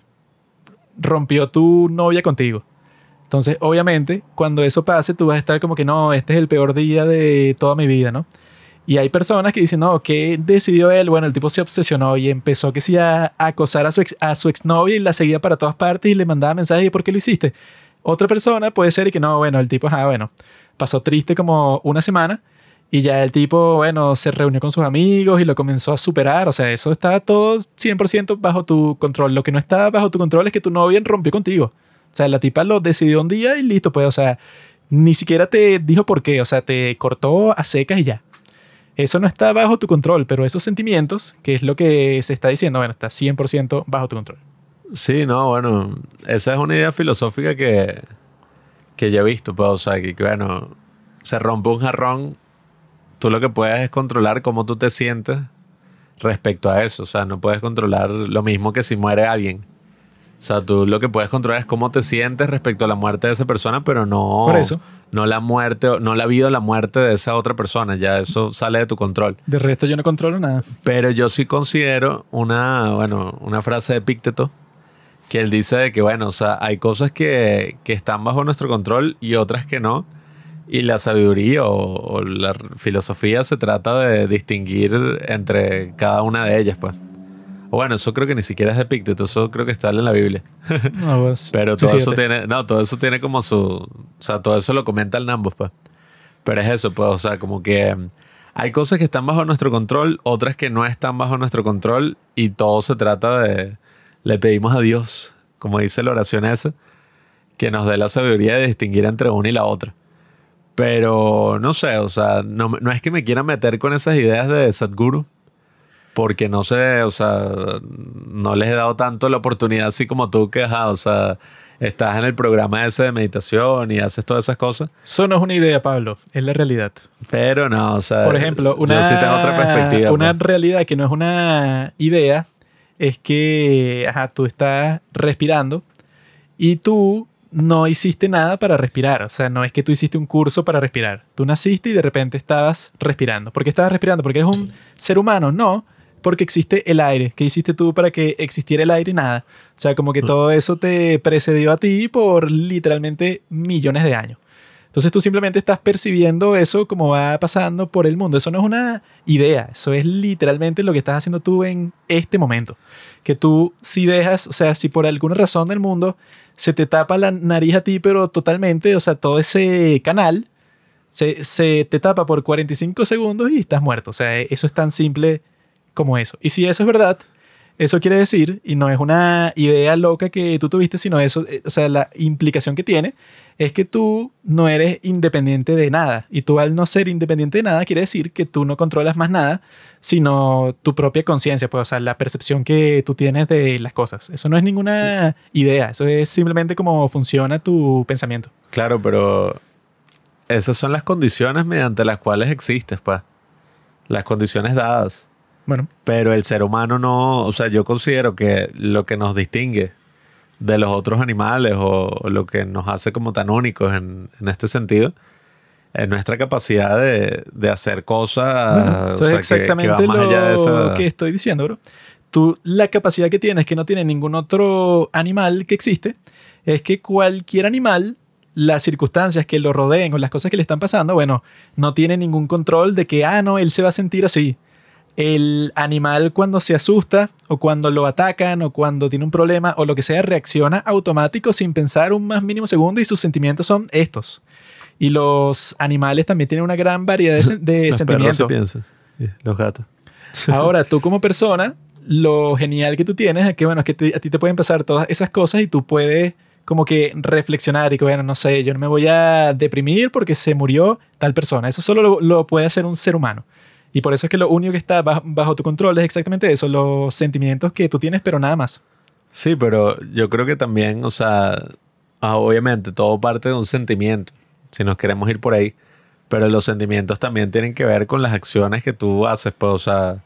rompió tu novia contigo. Entonces, obviamente, cuando eso pase, tú vas a estar como que no, este es el peor día de toda mi vida, ¿no? Y hay personas que dicen, no, ¿qué decidió él? Bueno, el tipo se obsesionó y empezó que sí a, acosar a su, ex, a su exnovia y la seguía para todas partes y le mandaba mensajes y ¿por qué lo hiciste? Otra persona puede ser y que no, bueno, el tipo, ah, bueno, pasó triste como una semana Y ya el tipo, bueno, se reunió con sus amigos y lo comenzó a superar. O sea, eso está todo 100% bajo tu control. Lo que no está bajo tu control es que tu novia rompió contigo. O sea, la tipa lo decidió un día y listo, pues, o sea, ni siquiera te dijo por qué. O sea, te cortó a secas y ya. Eso no está bajo tu control, pero esos sentimientos, que es lo que se está diciendo, bueno, está 100% bajo tu control. Sí, no, bueno, esa es una idea filosófica que, que ya he visto, pues, o sea, que, bueno, se rompe un jarrón, tú lo que puedes es controlar cómo tú te sientes respecto a eso, o sea, no puedes controlar lo mismo que si muere alguien. O sea, tú lo que puedes controlar es cómo te sientes respecto a la muerte de esa persona, pero no, Por eso. no la muerte, no la vida o la muerte de esa otra persona. Ya eso sale de tu control. De resto yo no controlo nada. Pero yo sí considero una, bueno, una frase de Epícteto que él dice de que, bueno, o sea, hay cosas que, que están bajo nuestro control y otras que no. Y la sabiduría o, o la filosofía se trata de distinguir entre cada una de ellas, pues. Bueno, eso creo que ni siquiera es de Epícteto, eso creo que está en la Biblia. No, pues, Pero todo eso tiene, no, todo eso tiene como su, o sea, todo eso lo comenta el Nambos, pues. Pero es eso, pues, o sea, como que mm, hay cosas que están bajo nuestro control, otras que no están bajo nuestro control y todo se trata de, le pedimos a Dios, como dice la oración esa, que nos dé la sabiduría de distinguir entre una y la otra. Pero no sé, o sea, no, no es que me quiera meter con esas ideas de Sadhguru, porque no sé, o sea, no les he dado tanto la oportunidad así como tú que, o sea, estás en el programa ese de meditación y haces todas esas cosas, Eso no es una idea, Pablo, es la realidad. pero no, o sea, Por ejemplo, una, yo sí tengo otra perspectiva. una pues. realidad que no es una idea es que ajá, tú estás respirando y tú no hiciste nada para respirar. O sea, no es que tú hiciste un curso para respirar. Tú naciste y de repente estabas respirando. ¿Por qué estabas respirando? ¿Porque eres un ser humano? No, porque existe el aire. ¿Qué hiciste tú para que existiera el aire? Nada. O sea, como que todo eso te precedió a ti por literalmente millones de años. Entonces tú simplemente estás percibiendo eso como va pasando por el mundo. Eso no es una idea, eso es literalmente lo que estás haciendo tú en este momento. Que tú si dejas, o sea, si por alguna razón del mundo se te tapa la nariz a ti, pero totalmente, o sea, todo ese canal se, se te tapa por 45 segundos y estás muerto. O sea, eso es tan simple como eso. Y si eso es verdad, eso quiere decir, y no es una idea loca que tú tuviste, sino eso, eh, o sea, la implicación que tiene es que tú no eres independiente de nada. Y tú al no ser independiente de nada, quiere decir que tú no controlas más nada, sino tu propia conciencia, pues, o sea, la percepción que tú tienes de las cosas. Eso no es ninguna idea, eso es simplemente cómo funciona tu pensamiento. Claro, pero esas son las condiciones mediante las cuales existes, pues. Las condiciones dadas. Bueno, Pero el ser humano no, o sea, yo considero que lo que nos distingue de los otros animales o, o lo que nos hace como tan únicos en, en este sentido es nuestra capacidad de, de hacer cosas Bueno, eso o es sea, que- que, exactamente allá de lo esa... que estoy diciendo, bro. Tú, la capacidad que tienes, que no tiene ningún otro animal que existe, es que cualquier animal, las circunstancias que lo rodeen o las cosas que le están pasando, bueno, no tiene ningún control de que, ah, no, él se va a sentir así. El animal cuando se asusta o cuando lo atacan o cuando tiene un problema o lo que sea, reacciona automático sin pensar un más mínimo segundo y sus sentimientos son estos. Y los animales también tienen una gran variedad de, de Los perros sentimientos. se piensan, sí, los gatos. Ahora, tú como persona, lo genial que tú tienes es que, bueno, es que te- a ti te pueden pasar todas esas cosas y tú puedes como que reflexionar y que, bueno, no sé, yo no me voy a deprimir porque se murió tal persona. Eso solo lo, lo puede hacer un ser humano. Y por eso es que lo único que está bajo, tu control es exactamente eso, los sentimientos que tú tienes, pero nada más. Sí, pero yo creo que también, o sea, ah, obviamente todo parte de un sentimiento, si nos queremos ir por ahí, pero los sentimientos también tienen que ver con las acciones que tú haces, pues, o sea,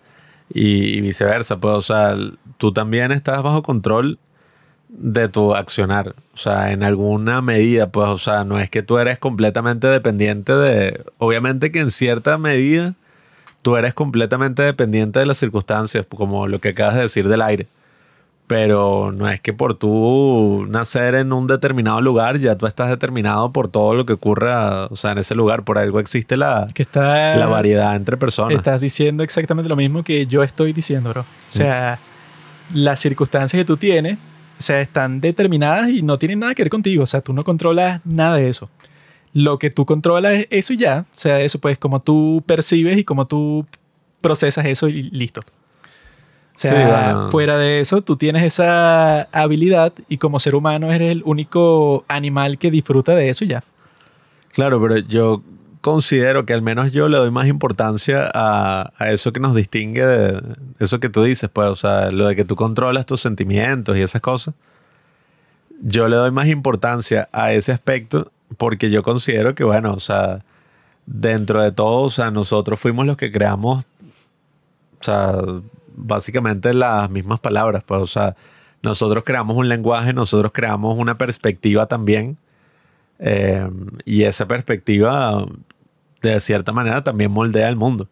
y, y viceversa, pues, o sea, tú también estás bajo control de tu accionar, o sea, en alguna medida, pues, o sea, no es que tú eres completamente dependiente de, obviamente que en cierta medida tú eres completamente dependiente de las circunstancias, como lo que acabas de decir del aire pero no es que por tú nacer en un determinado lugar ya tú estás determinado por todo lo que ocurra, o sea, en ese lugar, por algo existe la, Que está, la variedad entre personas. Estás diciendo exactamente lo mismo que yo estoy diciendo, bro. O sea, las circunstancias que tú tienes, o sea, están determinadas y no tienen nada que ver contigo. O sea, tú no controlas nada de eso. Lo que tú controlas es eso y ya. O sea, eso pues como tú percibes y como tú procesas eso y listo. O sea, Sí, bueno. fuera de eso, tú tienes esa habilidad y como ser humano eres el único animal que disfruta de eso y ya. Claro, pero yo considero que al menos yo le doy más importancia a, a eso que nos distingue de eso que tú dices, pues, o sea, lo de que tú controlas tus sentimientos y esas cosas. Yo le doy más importancia a ese aspecto porque yo considero que, bueno, o sea, dentro de todo, o sea, nosotros fuimos los que creamos, o sea, básicamente las mismas palabras, pues, o sea, nosotros creamos un lenguaje, nosotros creamos una perspectiva también. Eh, y esa perspectiva, de cierta manera, también moldea el mundo.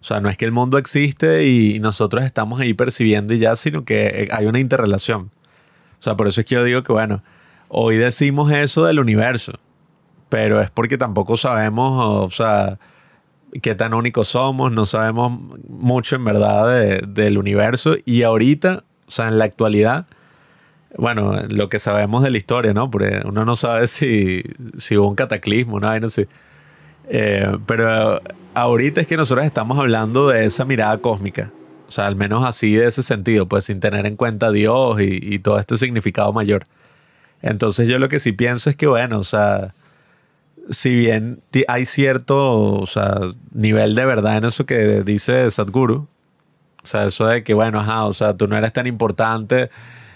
O sea, no es que el mundo existe y nosotros estamos ahí percibiendo y ya, sino que eh, hay una interrelación. O sea, por eso es que yo digo que, bueno, hoy decimos eso del universo, pero es porque tampoco sabemos, o sea, qué tan únicos somos, no sabemos mucho en verdad de- del universo y ahorita, o sea, en la actualidad, bueno, lo que sabemos de la historia, ¿no? Porque uno no sabe si, si hubo un cataclismo, ¿no? no sé. Eh, pero ahorita es que nosotros estamos hablando de esa mirada cósmica. O sea, al menos así de ese sentido, pues sin tener en cuenta a Dios y, y todo este significado mayor. Entonces yo lo que sí pienso es que, bueno, o sea, si bien hay cierto, o sea, nivel de verdad en eso que dice Sadhguru, o sea, eso de que, bueno, ajá, o sea, tú no eres tan importante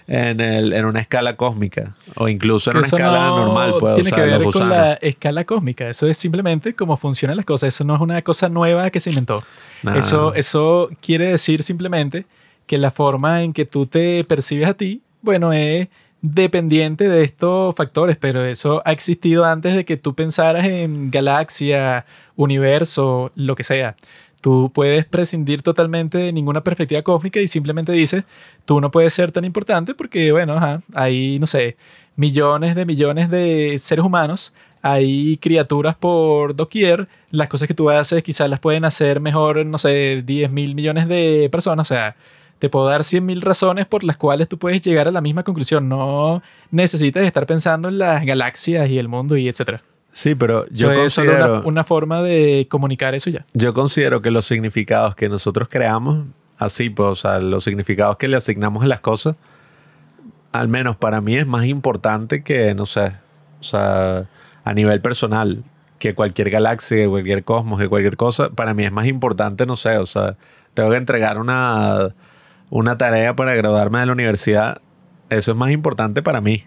en, el, en una escala cósmica o incluso en una escala no normal, pues, tiene o sea, que ver con la escala cósmica. Eso es simplemente cómo funcionan las cosas. Eso no es una cosa nueva que se inventó. Nah. Eso, eso quiere decir simplemente que la forma en que tú te percibes a ti, bueno, es dependiente de estos factores, pero eso ha existido antes de que tú pensaras en galaxia, universo, lo que sea. Tú puedes prescindir totalmente de ninguna perspectiva cósmica y simplemente dices, tú no puedes ser tan importante porque, bueno, ajá, hay, no sé, millones de millones de seres humanos, hay criaturas por doquier, las cosas que tú haces quizás las pueden hacer mejor, no sé, 10 mil millones de personas, o sea, te puedo dar 100 mil razones por las cuales tú puedes llegar a la misma conclusión, no necesitas estar pensando en las galaxias y el mundo y etcétera. Sí, pero yo Eso es solo considero, una, una forma de comunicar eso ya. yo considero que los significados que nosotros creamos, así, pues, o sea, los significados que le asignamos a las cosas, al menos para mí es más importante que, no sé, o sea, a nivel personal, que cualquier galaxia, que cualquier cosmos, que cualquier cosa, para mí es más importante, no sé, o sea, tengo que entregar una, una tarea para graduarme de la universidad, eso es más importante para mí.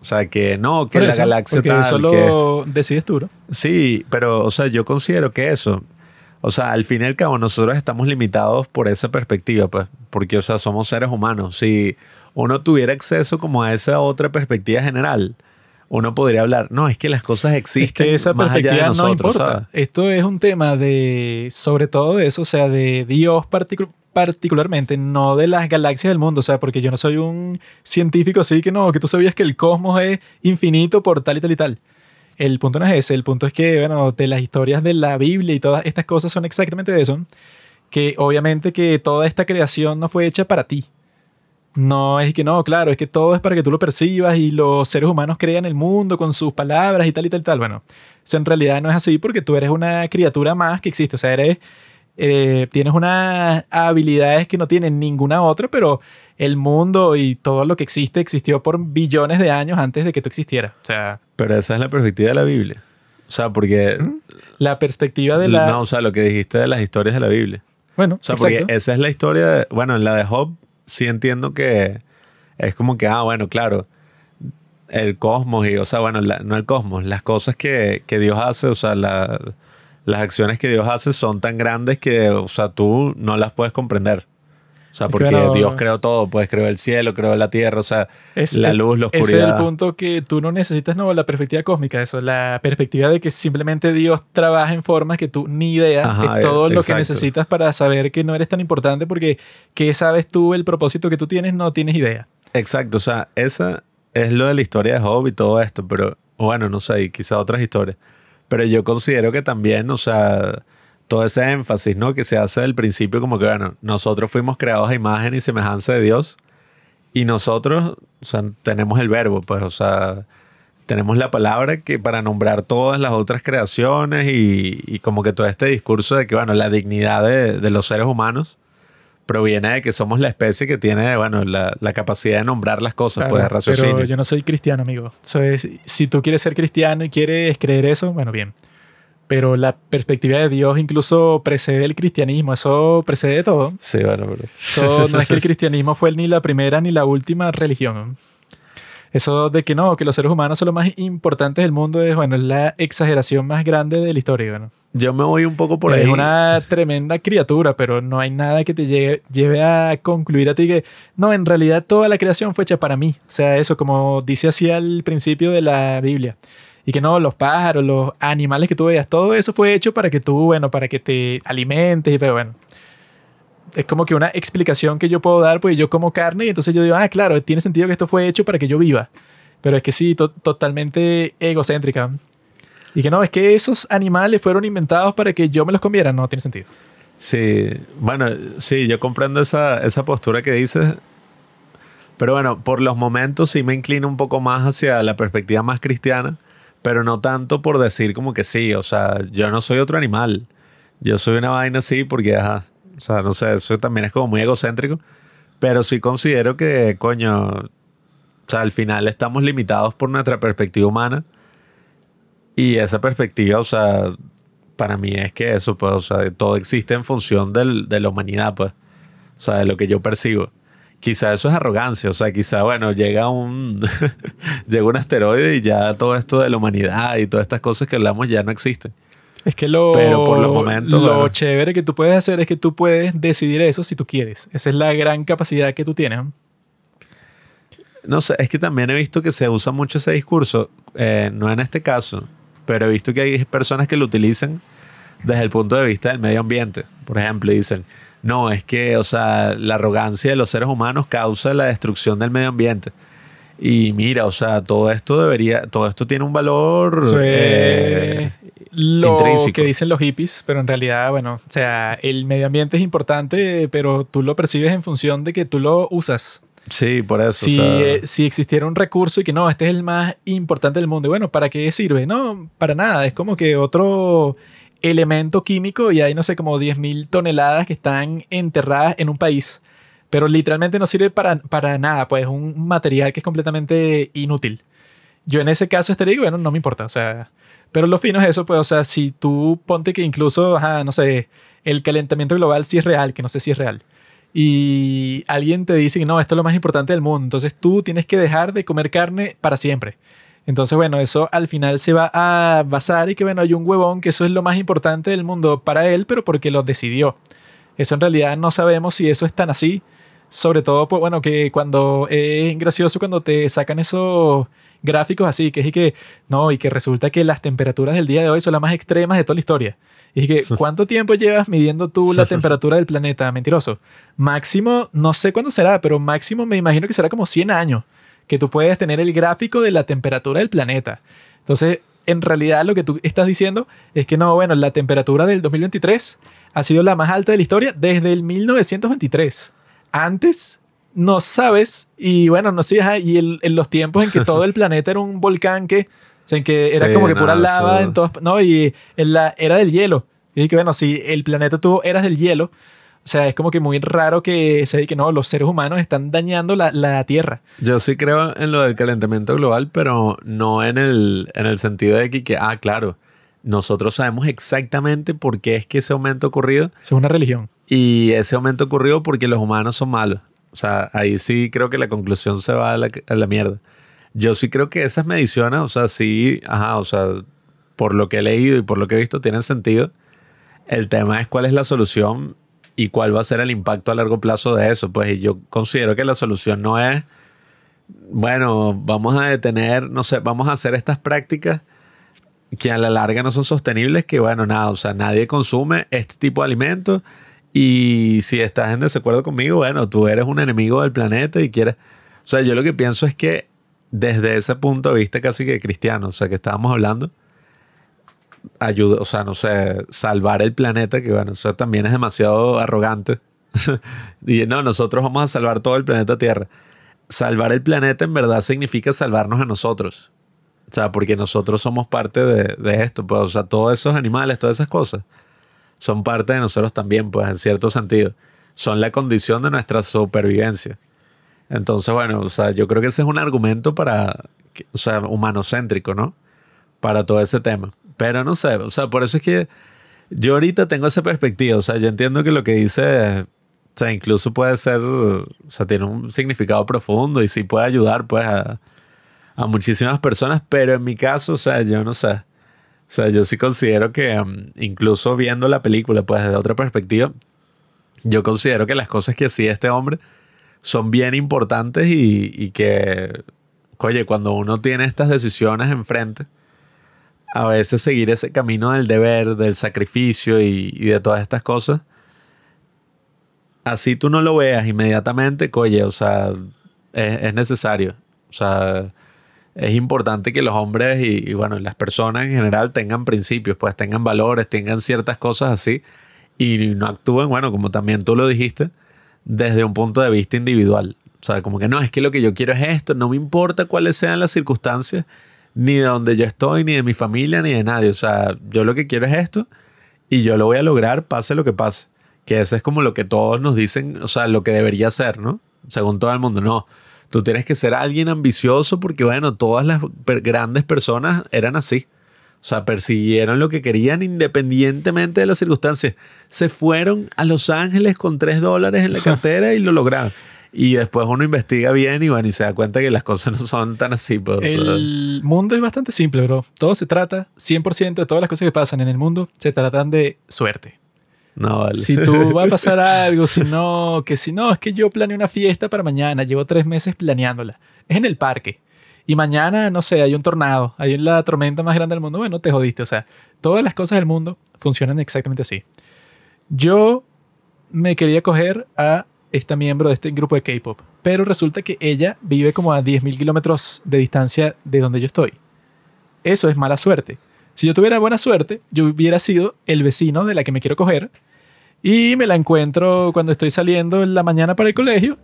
O sea, que no, que Por la eso, galaxia tal, eso que lo decides tú, ¿no? Sí, pero, o sea, yo considero que eso, o sea, al fin y al cabo, nosotros estamos limitados por esa perspectiva, pues, porque, o sea, somos seres humanos. Si uno tuviera acceso como a esa otra perspectiva general, uno podría hablar, no, es que las cosas Es existen que esa más allá de perspectiva no nosotros, importa. ¿sabes? Esto es un tema de, sobre todo de eso, o sea, de Dios particu- particularmente, no de las galaxias del mundo, o sea, porque yo no soy un científico así que no, que tú sabías que el cosmos es infinito por tal y tal y tal. El punto no es ese, el punto es que, bueno, de las historias de la Biblia y todas estas cosas son exactamente de eso, que obviamente que toda esta creación no fue hecha para ti. No es que no, claro, es que todo es para que tú lo percibas y los seres humanos crean el mundo con sus palabras y tal y tal y tal. Bueno, eso en realidad no es así porque tú eres una criatura más que existe. O sea, eres, eh, tienes unas habilidades que no tienen ninguna otra, pero el mundo y todo lo que existe existió por billones de años antes de que tú existieras. O sea, Pero esa es la perspectiva de la Biblia. O sea, porque, la perspectiva de la... no, o sea, lo que dijiste de las historias de la Biblia. bueno, O sea, exacto. porque esa es la historia, de- bueno, en la de Job sí entiendo que es como que, ah, bueno, claro, el cosmos y, o sea, bueno, la- no el cosmos, las cosas que, que Dios hace, o sea, la- las acciones que Dios hace son tan grandes que, o sea, tú no las puedes comprender. O sea, Es que, porque bueno, Dios creó todo, pues creó el cielo, creó la tierra, o sea, Es- la luz, la Ese es oscuridad. el punto que tú no necesitas, no, la perspectiva cósmica, eso, la perspectiva de que simplemente Dios trabaja en formas que tú ni idea, Ajá, es todo eh, lo que necesitas para saber que no eres tan importante porque qué sabes tú, el propósito que tú tienes, no tienes idea. Exacto, o sea, esa es lo de la historia de Job y todo esto, pero bueno, no sé, y quizá otras historias. Pero yo considero que también, o sea, todo ese énfasis, ¿no? Que se hace del principio como que, bueno, nosotros fuimos creados a imagen y semejanza de Dios y nosotros, o sea, tenemos el verbo, pues, o sea, tenemos la palabra que para nombrar todas las otras creaciones y, como que todo este discurso de que, bueno, la dignidad de los seres humanos proviene de que somos la especie que tiene, bueno, la, la capacidad de nombrar las cosas, Claro, pues de raciocinio. Pero yo no soy cristiano, amigo. Si tú quieres ser cristiano y quieres creer eso, bueno, bien. Pero la perspectiva de Dios incluso precede el cristianismo. Eso precede de todo. Sí, bueno, pero... Eso no es que el cristianismo fue ni la primera ni la última religión. Eso de que no, que los seres humanos son los más importantes del mundo es, bueno, es la exageración más grande de la historia. Bueno. Yo me voy un poco por ahí. Es una tremenda criatura, pero no hay nada que te llegue- lleve a concluir a ti que, no, en realidad toda la creación fue hecha para mí. O sea, eso como dice así al principio de la Biblia. Y que no, los pájaros, los animales que tú veas, todo eso fue hecho para que tú, bueno, para que te alimentes y pero bueno. Es como que una explicación que yo puedo dar, pues yo como carne y entonces yo digo, ah, claro, tiene sentido que esto fue hecho para que yo viva. Pero es que sí, to- totalmente egocéntrica. Y que no, es que esos animales fueron inventados para que yo me los comiera. No tiene sentido. Sí, bueno, sí, yo comprendo esa, esa postura que dices. Pero bueno, por los momentos sí me inclino un poco más hacia la perspectiva más cristiana, pero no tanto por decir como que sí, o sea, yo no soy otro animal. Yo soy una vaina así porque, ajá, o sea, no sé, eso también es como muy egocéntrico, pero sí considero que, coño, o sea, al final estamos limitados por nuestra perspectiva humana y esa perspectiva, o sea, para mí es que eso, pues, o sea, todo existe en función del- de la humanidad, pues. O sea, de lo que yo percibo. Quizá eso es arrogancia, o sea, quizá, bueno, llega un, llega un asteroide y ya todo esto de la humanidad y todas estas cosas que hablamos ya no existen. Es que lo, Pero por los momentos, lo bueno. chévere que tú puedes hacer es que tú puedes decidir eso si tú quieres. Esa es la gran capacidad que tú tienes. ¿no? Sé, es que también he visto que se usa mucho ese discurso, eh, no en este caso, pero he visto que hay personas que lo utilizan desde el punto de vista del medio ambiente. Por ejemplo, dicen, no, es que, o sea, la arrogancia de los seres humanos causa la destrucción del medio ambiente. Y mira, o sea, todo esto debería, todo esto tiene un valor es eh, lo intrínseco. que dicen los hippies, pero en realidad, bueno, o sea, el medio ambiente es importante, pero tú lo percibes en función de que tú lo usas. Sí, por eso. Si, o sea, eh, si existiera un recurso y que no, este es el más importante del mundo, y bueno, ¿para qué sirve? No, para nada. Es como que otro elemento químico y hay, no sé, como 10.000 toneladas que están enterradas en un país, pero literalmente no sirve para, para nada, pues es un material que es completamente inútil. Yo en ese caso estaría, bueno, no me importa, o sea, pero lo fino es eso, pues, o sea, si tú ponte que incluso, ajá, no sé, el calentamiento global sí es real, que no sé si es real, y alguien te dice que no, esto es lo más importante del mundo, entonces tú tienes que dejar de comer carne para siempre. Entonces, bueno, eso al final se va a basar y que, bueno, hay un huevón que eso es lo más importante del mundo para él, pero porque lo decidió. Eso en realidad no sabemos si eso es tan así. Sobre todo, pues, bueno, que cuando es gracioso cuando te sacan esos gráficos así, que es y que, no, y que resulta que las temperaturas del día de hoy son las más extremas de toda la historia. Y es que, ¿cuánto tiempo llevas midiendo tú la temperatura del planeta? Mentiroso. Máximo, no sé cuándo será, pero máximo me imagino que será como 100 años que tú puedes tener el gráfico de la temperatura del planeta. Entonces, en realidad lo que tú estás diciendo es que no, bueno, la temperatura del 2023 ha sido la más alta de la historia desde el 1923. Antes no sabes y bueno, no sé, y el- en los tiempos en que todo el planeta era un volcán que, o sea, en que era Sí, como que no, pura lava eso- en todas, no, y en la era del hielo. Y que bueno, si el planeta tuvo eras del hielo, o sea, es como que muy raro que se que no, los seres humanos están dañando la, la Tierra. Yo sí creo en lo del calentamiento global, pero no en el, en el sentido de que, que, ah, claro, nosotros sabemos exactamente por qué es que ese aumento ha ocurrido es una religión. y ese aumento ocurrió porque los humanos son malos. O sea, ahí sí creo que la conclusión se va a la, a la mierda. Yo sí creo que esas mediciones, o sea, sí, ajá, o sea, por lo que he leído y por lo que he visto, tienen sentido. El tema es cuál es la solución y cuál va a ser el impacto a largo plazo de eso. Pues y yo considero que la solución no es, bueno, vamos a detener, no sé, vamos a hacer estas prácticas que a la larga no son sostenibles, que bueno, nada, o sea, nadie consume este tipo de alimentos y si estás en desacuerdo conmigo, bueno, tú eres un enemigo del planeta y quieres... O sea, yo lo que pienso es que desde ese punto de vista casi que cristiano, o sea, que estábamos hablando, ayuda, o sea, no sé, salvar el planeta, que bueno, eso también es demasiado arrogante. y no, nosotros vamos a salvar todo el planeta Tierra. Salvar el planeta en verdad significa salvarnos a nosotros. O sea, porque nosotros somos parte de, esto, pues, o sea, todos esos animales, todas esas cosas, son parte de nosotros también, pues, en cierto sentido. Son la condición de nuestra supervivencia. Entonces, bueno, o sea, yo creo que ese es un argumento para, o sea, humanocéntrico, ¿no? Para todo ese tema. Pero no sé, o sea, por eso es que yo ahorita tengo esa perspectiva, o sea, yo entiendo que lo que dice, o sea, incluso puede ser, o sea, tiene un significado profundo y sí puede ayudar, pues, a, a muchísimas personas, pero en mi caso, o sea, yo no sé. O sea, yo sí considero que um, incluso viendo la película, pues, desde otra perspectiva, yo considero que las cosas que hacía este hombre son bien importantes y, y que, oye, cuando uno tiene estas decisiones enfrente, a veces seguir ese camino del deber, del sacrificio y, y de todas estas cosas, así tú no lo veas inmediatamente, oye, o sea, es, es necesario. O sea, es importante que los hombres y, bueno, las personas en general tengan principios, pues tengan valores, tengan ciertas cosas así y no actúen, bueno, como también tú lo dijiste, desde un punto de vista individual. O sea, como que no, es que lo que yo quiero es esto, no me importa cuáles sean las circunstancias, ni de donde yo estoy, ni de mi familia, ni de nadie. O sea, yo lo que quiero es esto y yo lo voy a lograr, pase lo que pase. Que eso es como lo que todos nos dicen, o sea, lo que debería ser, ¿no? Según todo el mundo, no. Tú tienes que ser alguien ambicioso porque, bueno, todas las grandes personas eran así. O sea, persiguieron lo que querían independientemente de las circunstancias. Se fueron a Los Ángeles con tres dólares en la cartera y lo lograron. Y después uno investiga bien y bueno, y se da cuenta que las cosas no son tan así. Pues, o sea, El mundo es bastante simple, bro. Todo se trata, 100% de todas las cosas que pasan en el mundo se tratan de suerte. No, vale. Si tú va a pasar algo, si no, que si no, es que yo planeé una fiesta para mañana, llevo tres meses planeándola. Es en el parque. Y mañana, no sé, hay un tornado, hay la tormenta más grande del mundo. Bueno, te jodiste. O sea, todas las cosas del mundo funcionan exactamente así. Yo me quería coger a esta miembro de este grupo de K-pop, pero resulta que ella vive como a 10.000 kilómetros de distancia de donde yo estoy. Eso es mala suerte. Si yo tuviera buena suerte, yo hubiera sido el vecino de la que me quiero coger y me la encuentro cuando estoy saliendo en la mañana para el colegio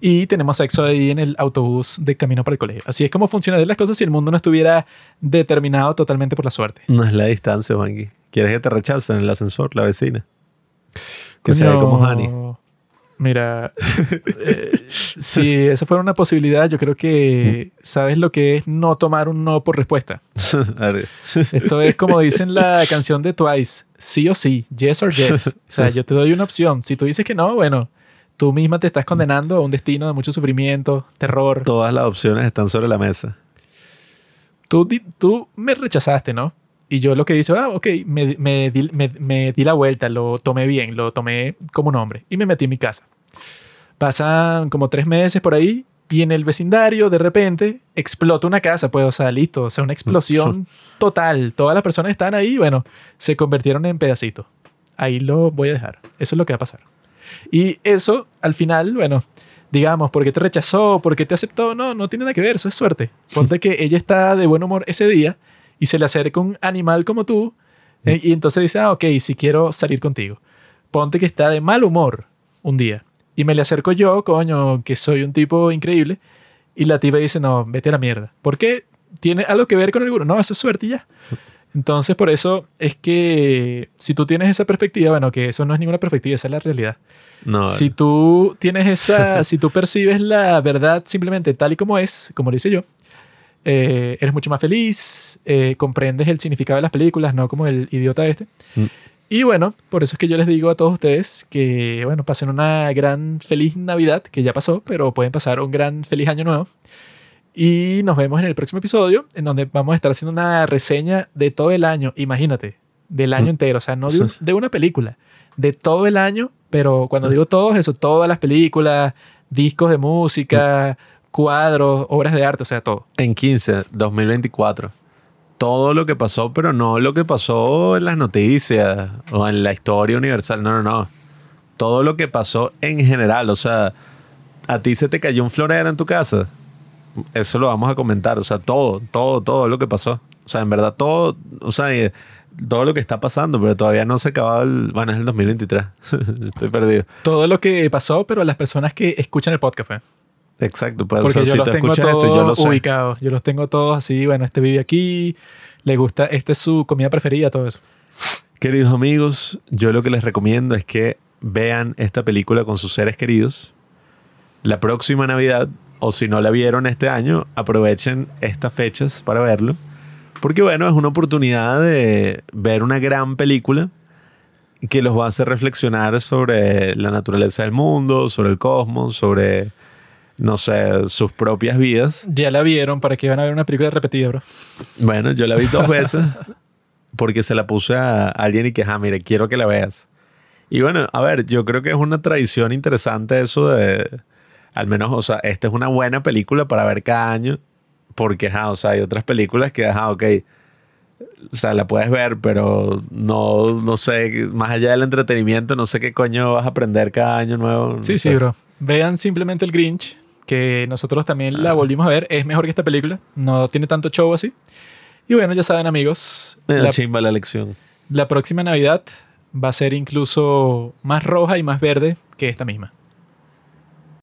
y tenemos sexo ahí en el autobús de camino para el colegio. Así es como funcionarían las cosas si el mundo no estuviera determinado totalmente por la suerte. No es la distancia, Juanqui. ¿Quieres que te rechacen en el ascensor, la vecina? Que se ve como Hani. Mira, eh, si esa fuera una posibilidad, yo creo que sabes lo que es no tomar un no por respuesta. Esto es como dicen la canción de Twice, sí o sí, yes or yes. O sea, yo te doy una opción. Si tú dices que no, bueno, tú misma te estás condenando a un destino de mucho sufrimiento, terror. Todas las opciones están sobre la mesa. Tú, tú me rechazaste, ¿no? Y yo lo que hice, ah, ok, me, me di, me- me di la vuelta, lo tomé bien, lo tomé como un hombre y me metí en mi casa. Pasan como tres meses por ahí y en el vecindario de repente explota una casa, pues, o sea, listo, o sea, una explosión total. Todas las personas están ahí, bueno, se convirtieron en pedacitos. Ahí lo voy a dejar. Eso es lo que va a pasar. Y eso, al final, bueno, digamos, ¿por qué te rechazó? ¿Por qué te aceptó? No, no tiene nada que ver, eso es suerte. Ponte que ella está de buen humor ese día y se le acerca un animal como tú eh, y entonces dice, ah, ok, si quiero salir contigo. Ponte que está de mal humor un día y me le acerco yo, coño, que soy un tipo increíble y la tipa dice, no, vete a la mierda. ¿Por qué? ¿Tiene algo que ver con el gurú? No, eso es suerte y ya. Entonces, por eso es que si tú tienes esa perspectiva, bueno, que eso no es ninguna perspectiva, esa es la realidad. No, Si tú tienes esa, si tú percibes la verdad simplemente tal y como es, como lo hice yo, eh, eres mucho más feliz, eh, comprendes el significado de las películas, no como el idiota este. Mm. Y bueno, por eso es que yo les digo a todos ustedes que, bueno, pasen una gran feliz Navidad, que ya pasó, pero pueden pasar un gran feliz año nuevo. Y nos vemos en el próximo episodio, en donde vamos a estar haciendo una reseña de todo el año. Imagínate, del año Mm. entero, o sea, no de, un- de una película, de todo el año, pero cuando digo todo, eso, todas las películas, discos de música, cuadros, obras de arte, o sea, todo. en 15, 2024. Todo lo que pasó, pero no lo que pasó en las noticias o en la historia universal. No, no, no. Todo lo que pasó en general. O sea, a ti se te cayó un florero en tu casa. Eso lo vamos a comentar. O sea, todo, todo, todo lo que pasó. O sea, en verdad, todo, o sea, eh, todo lo que está pasando, pero todavía no se ha acabado el. Bueno, es el 2023. Estoy perdido. Todo lo que pasó, pero a las personas que escuchan el podcast, pues. Exacto, pues o Porque sea, yo si los tú tengo todos yo lo ubicados. Yo los tengo todos así. Bueno, este vive aquí. Le gusta. Esta es su comida preferida, todo eso. Queridos amigos, yo lo que les recomiendo es que vean esta película con sus seres queridos. La próxima Navidad, o si no la vieron este año, aprovechen estas fechas para verlo. Porque bueno, es una oportunidad de ver una gran película que los va a hacer reflexionar sobre la naturaleza del mundo, sobre el cosmos, sobre, no sé, sus propias vidas. Ya la vieron. ¿Para que van a ver una película repetida, bro? Bueno, yo la vi dos veces porque se la puse a alguien y que, ah, mire, quiero que la veas. Y bueno, a ver, yo creo que es una tradición interesante eso de, al menos, o sea, esta es una buena película para ver cada año porque, ajá, o sea, hay otras películas que, ajá, ok, o sea, la puedes ver, pero no, no sé, más allá del entretenimiento, no sé qué coño vas a aprender cada año nuevo. no Sí, sé. sí, bro. Vean simplemente el Grinch, que nosotros también la volvimos a ver. Es mejor que esta película. No tiene tanto show así. Y bueno, ya saben, amigos. Me da La, chimba la lección. la próxima Navidad va a ser incluso más roja y más verde que esta misma.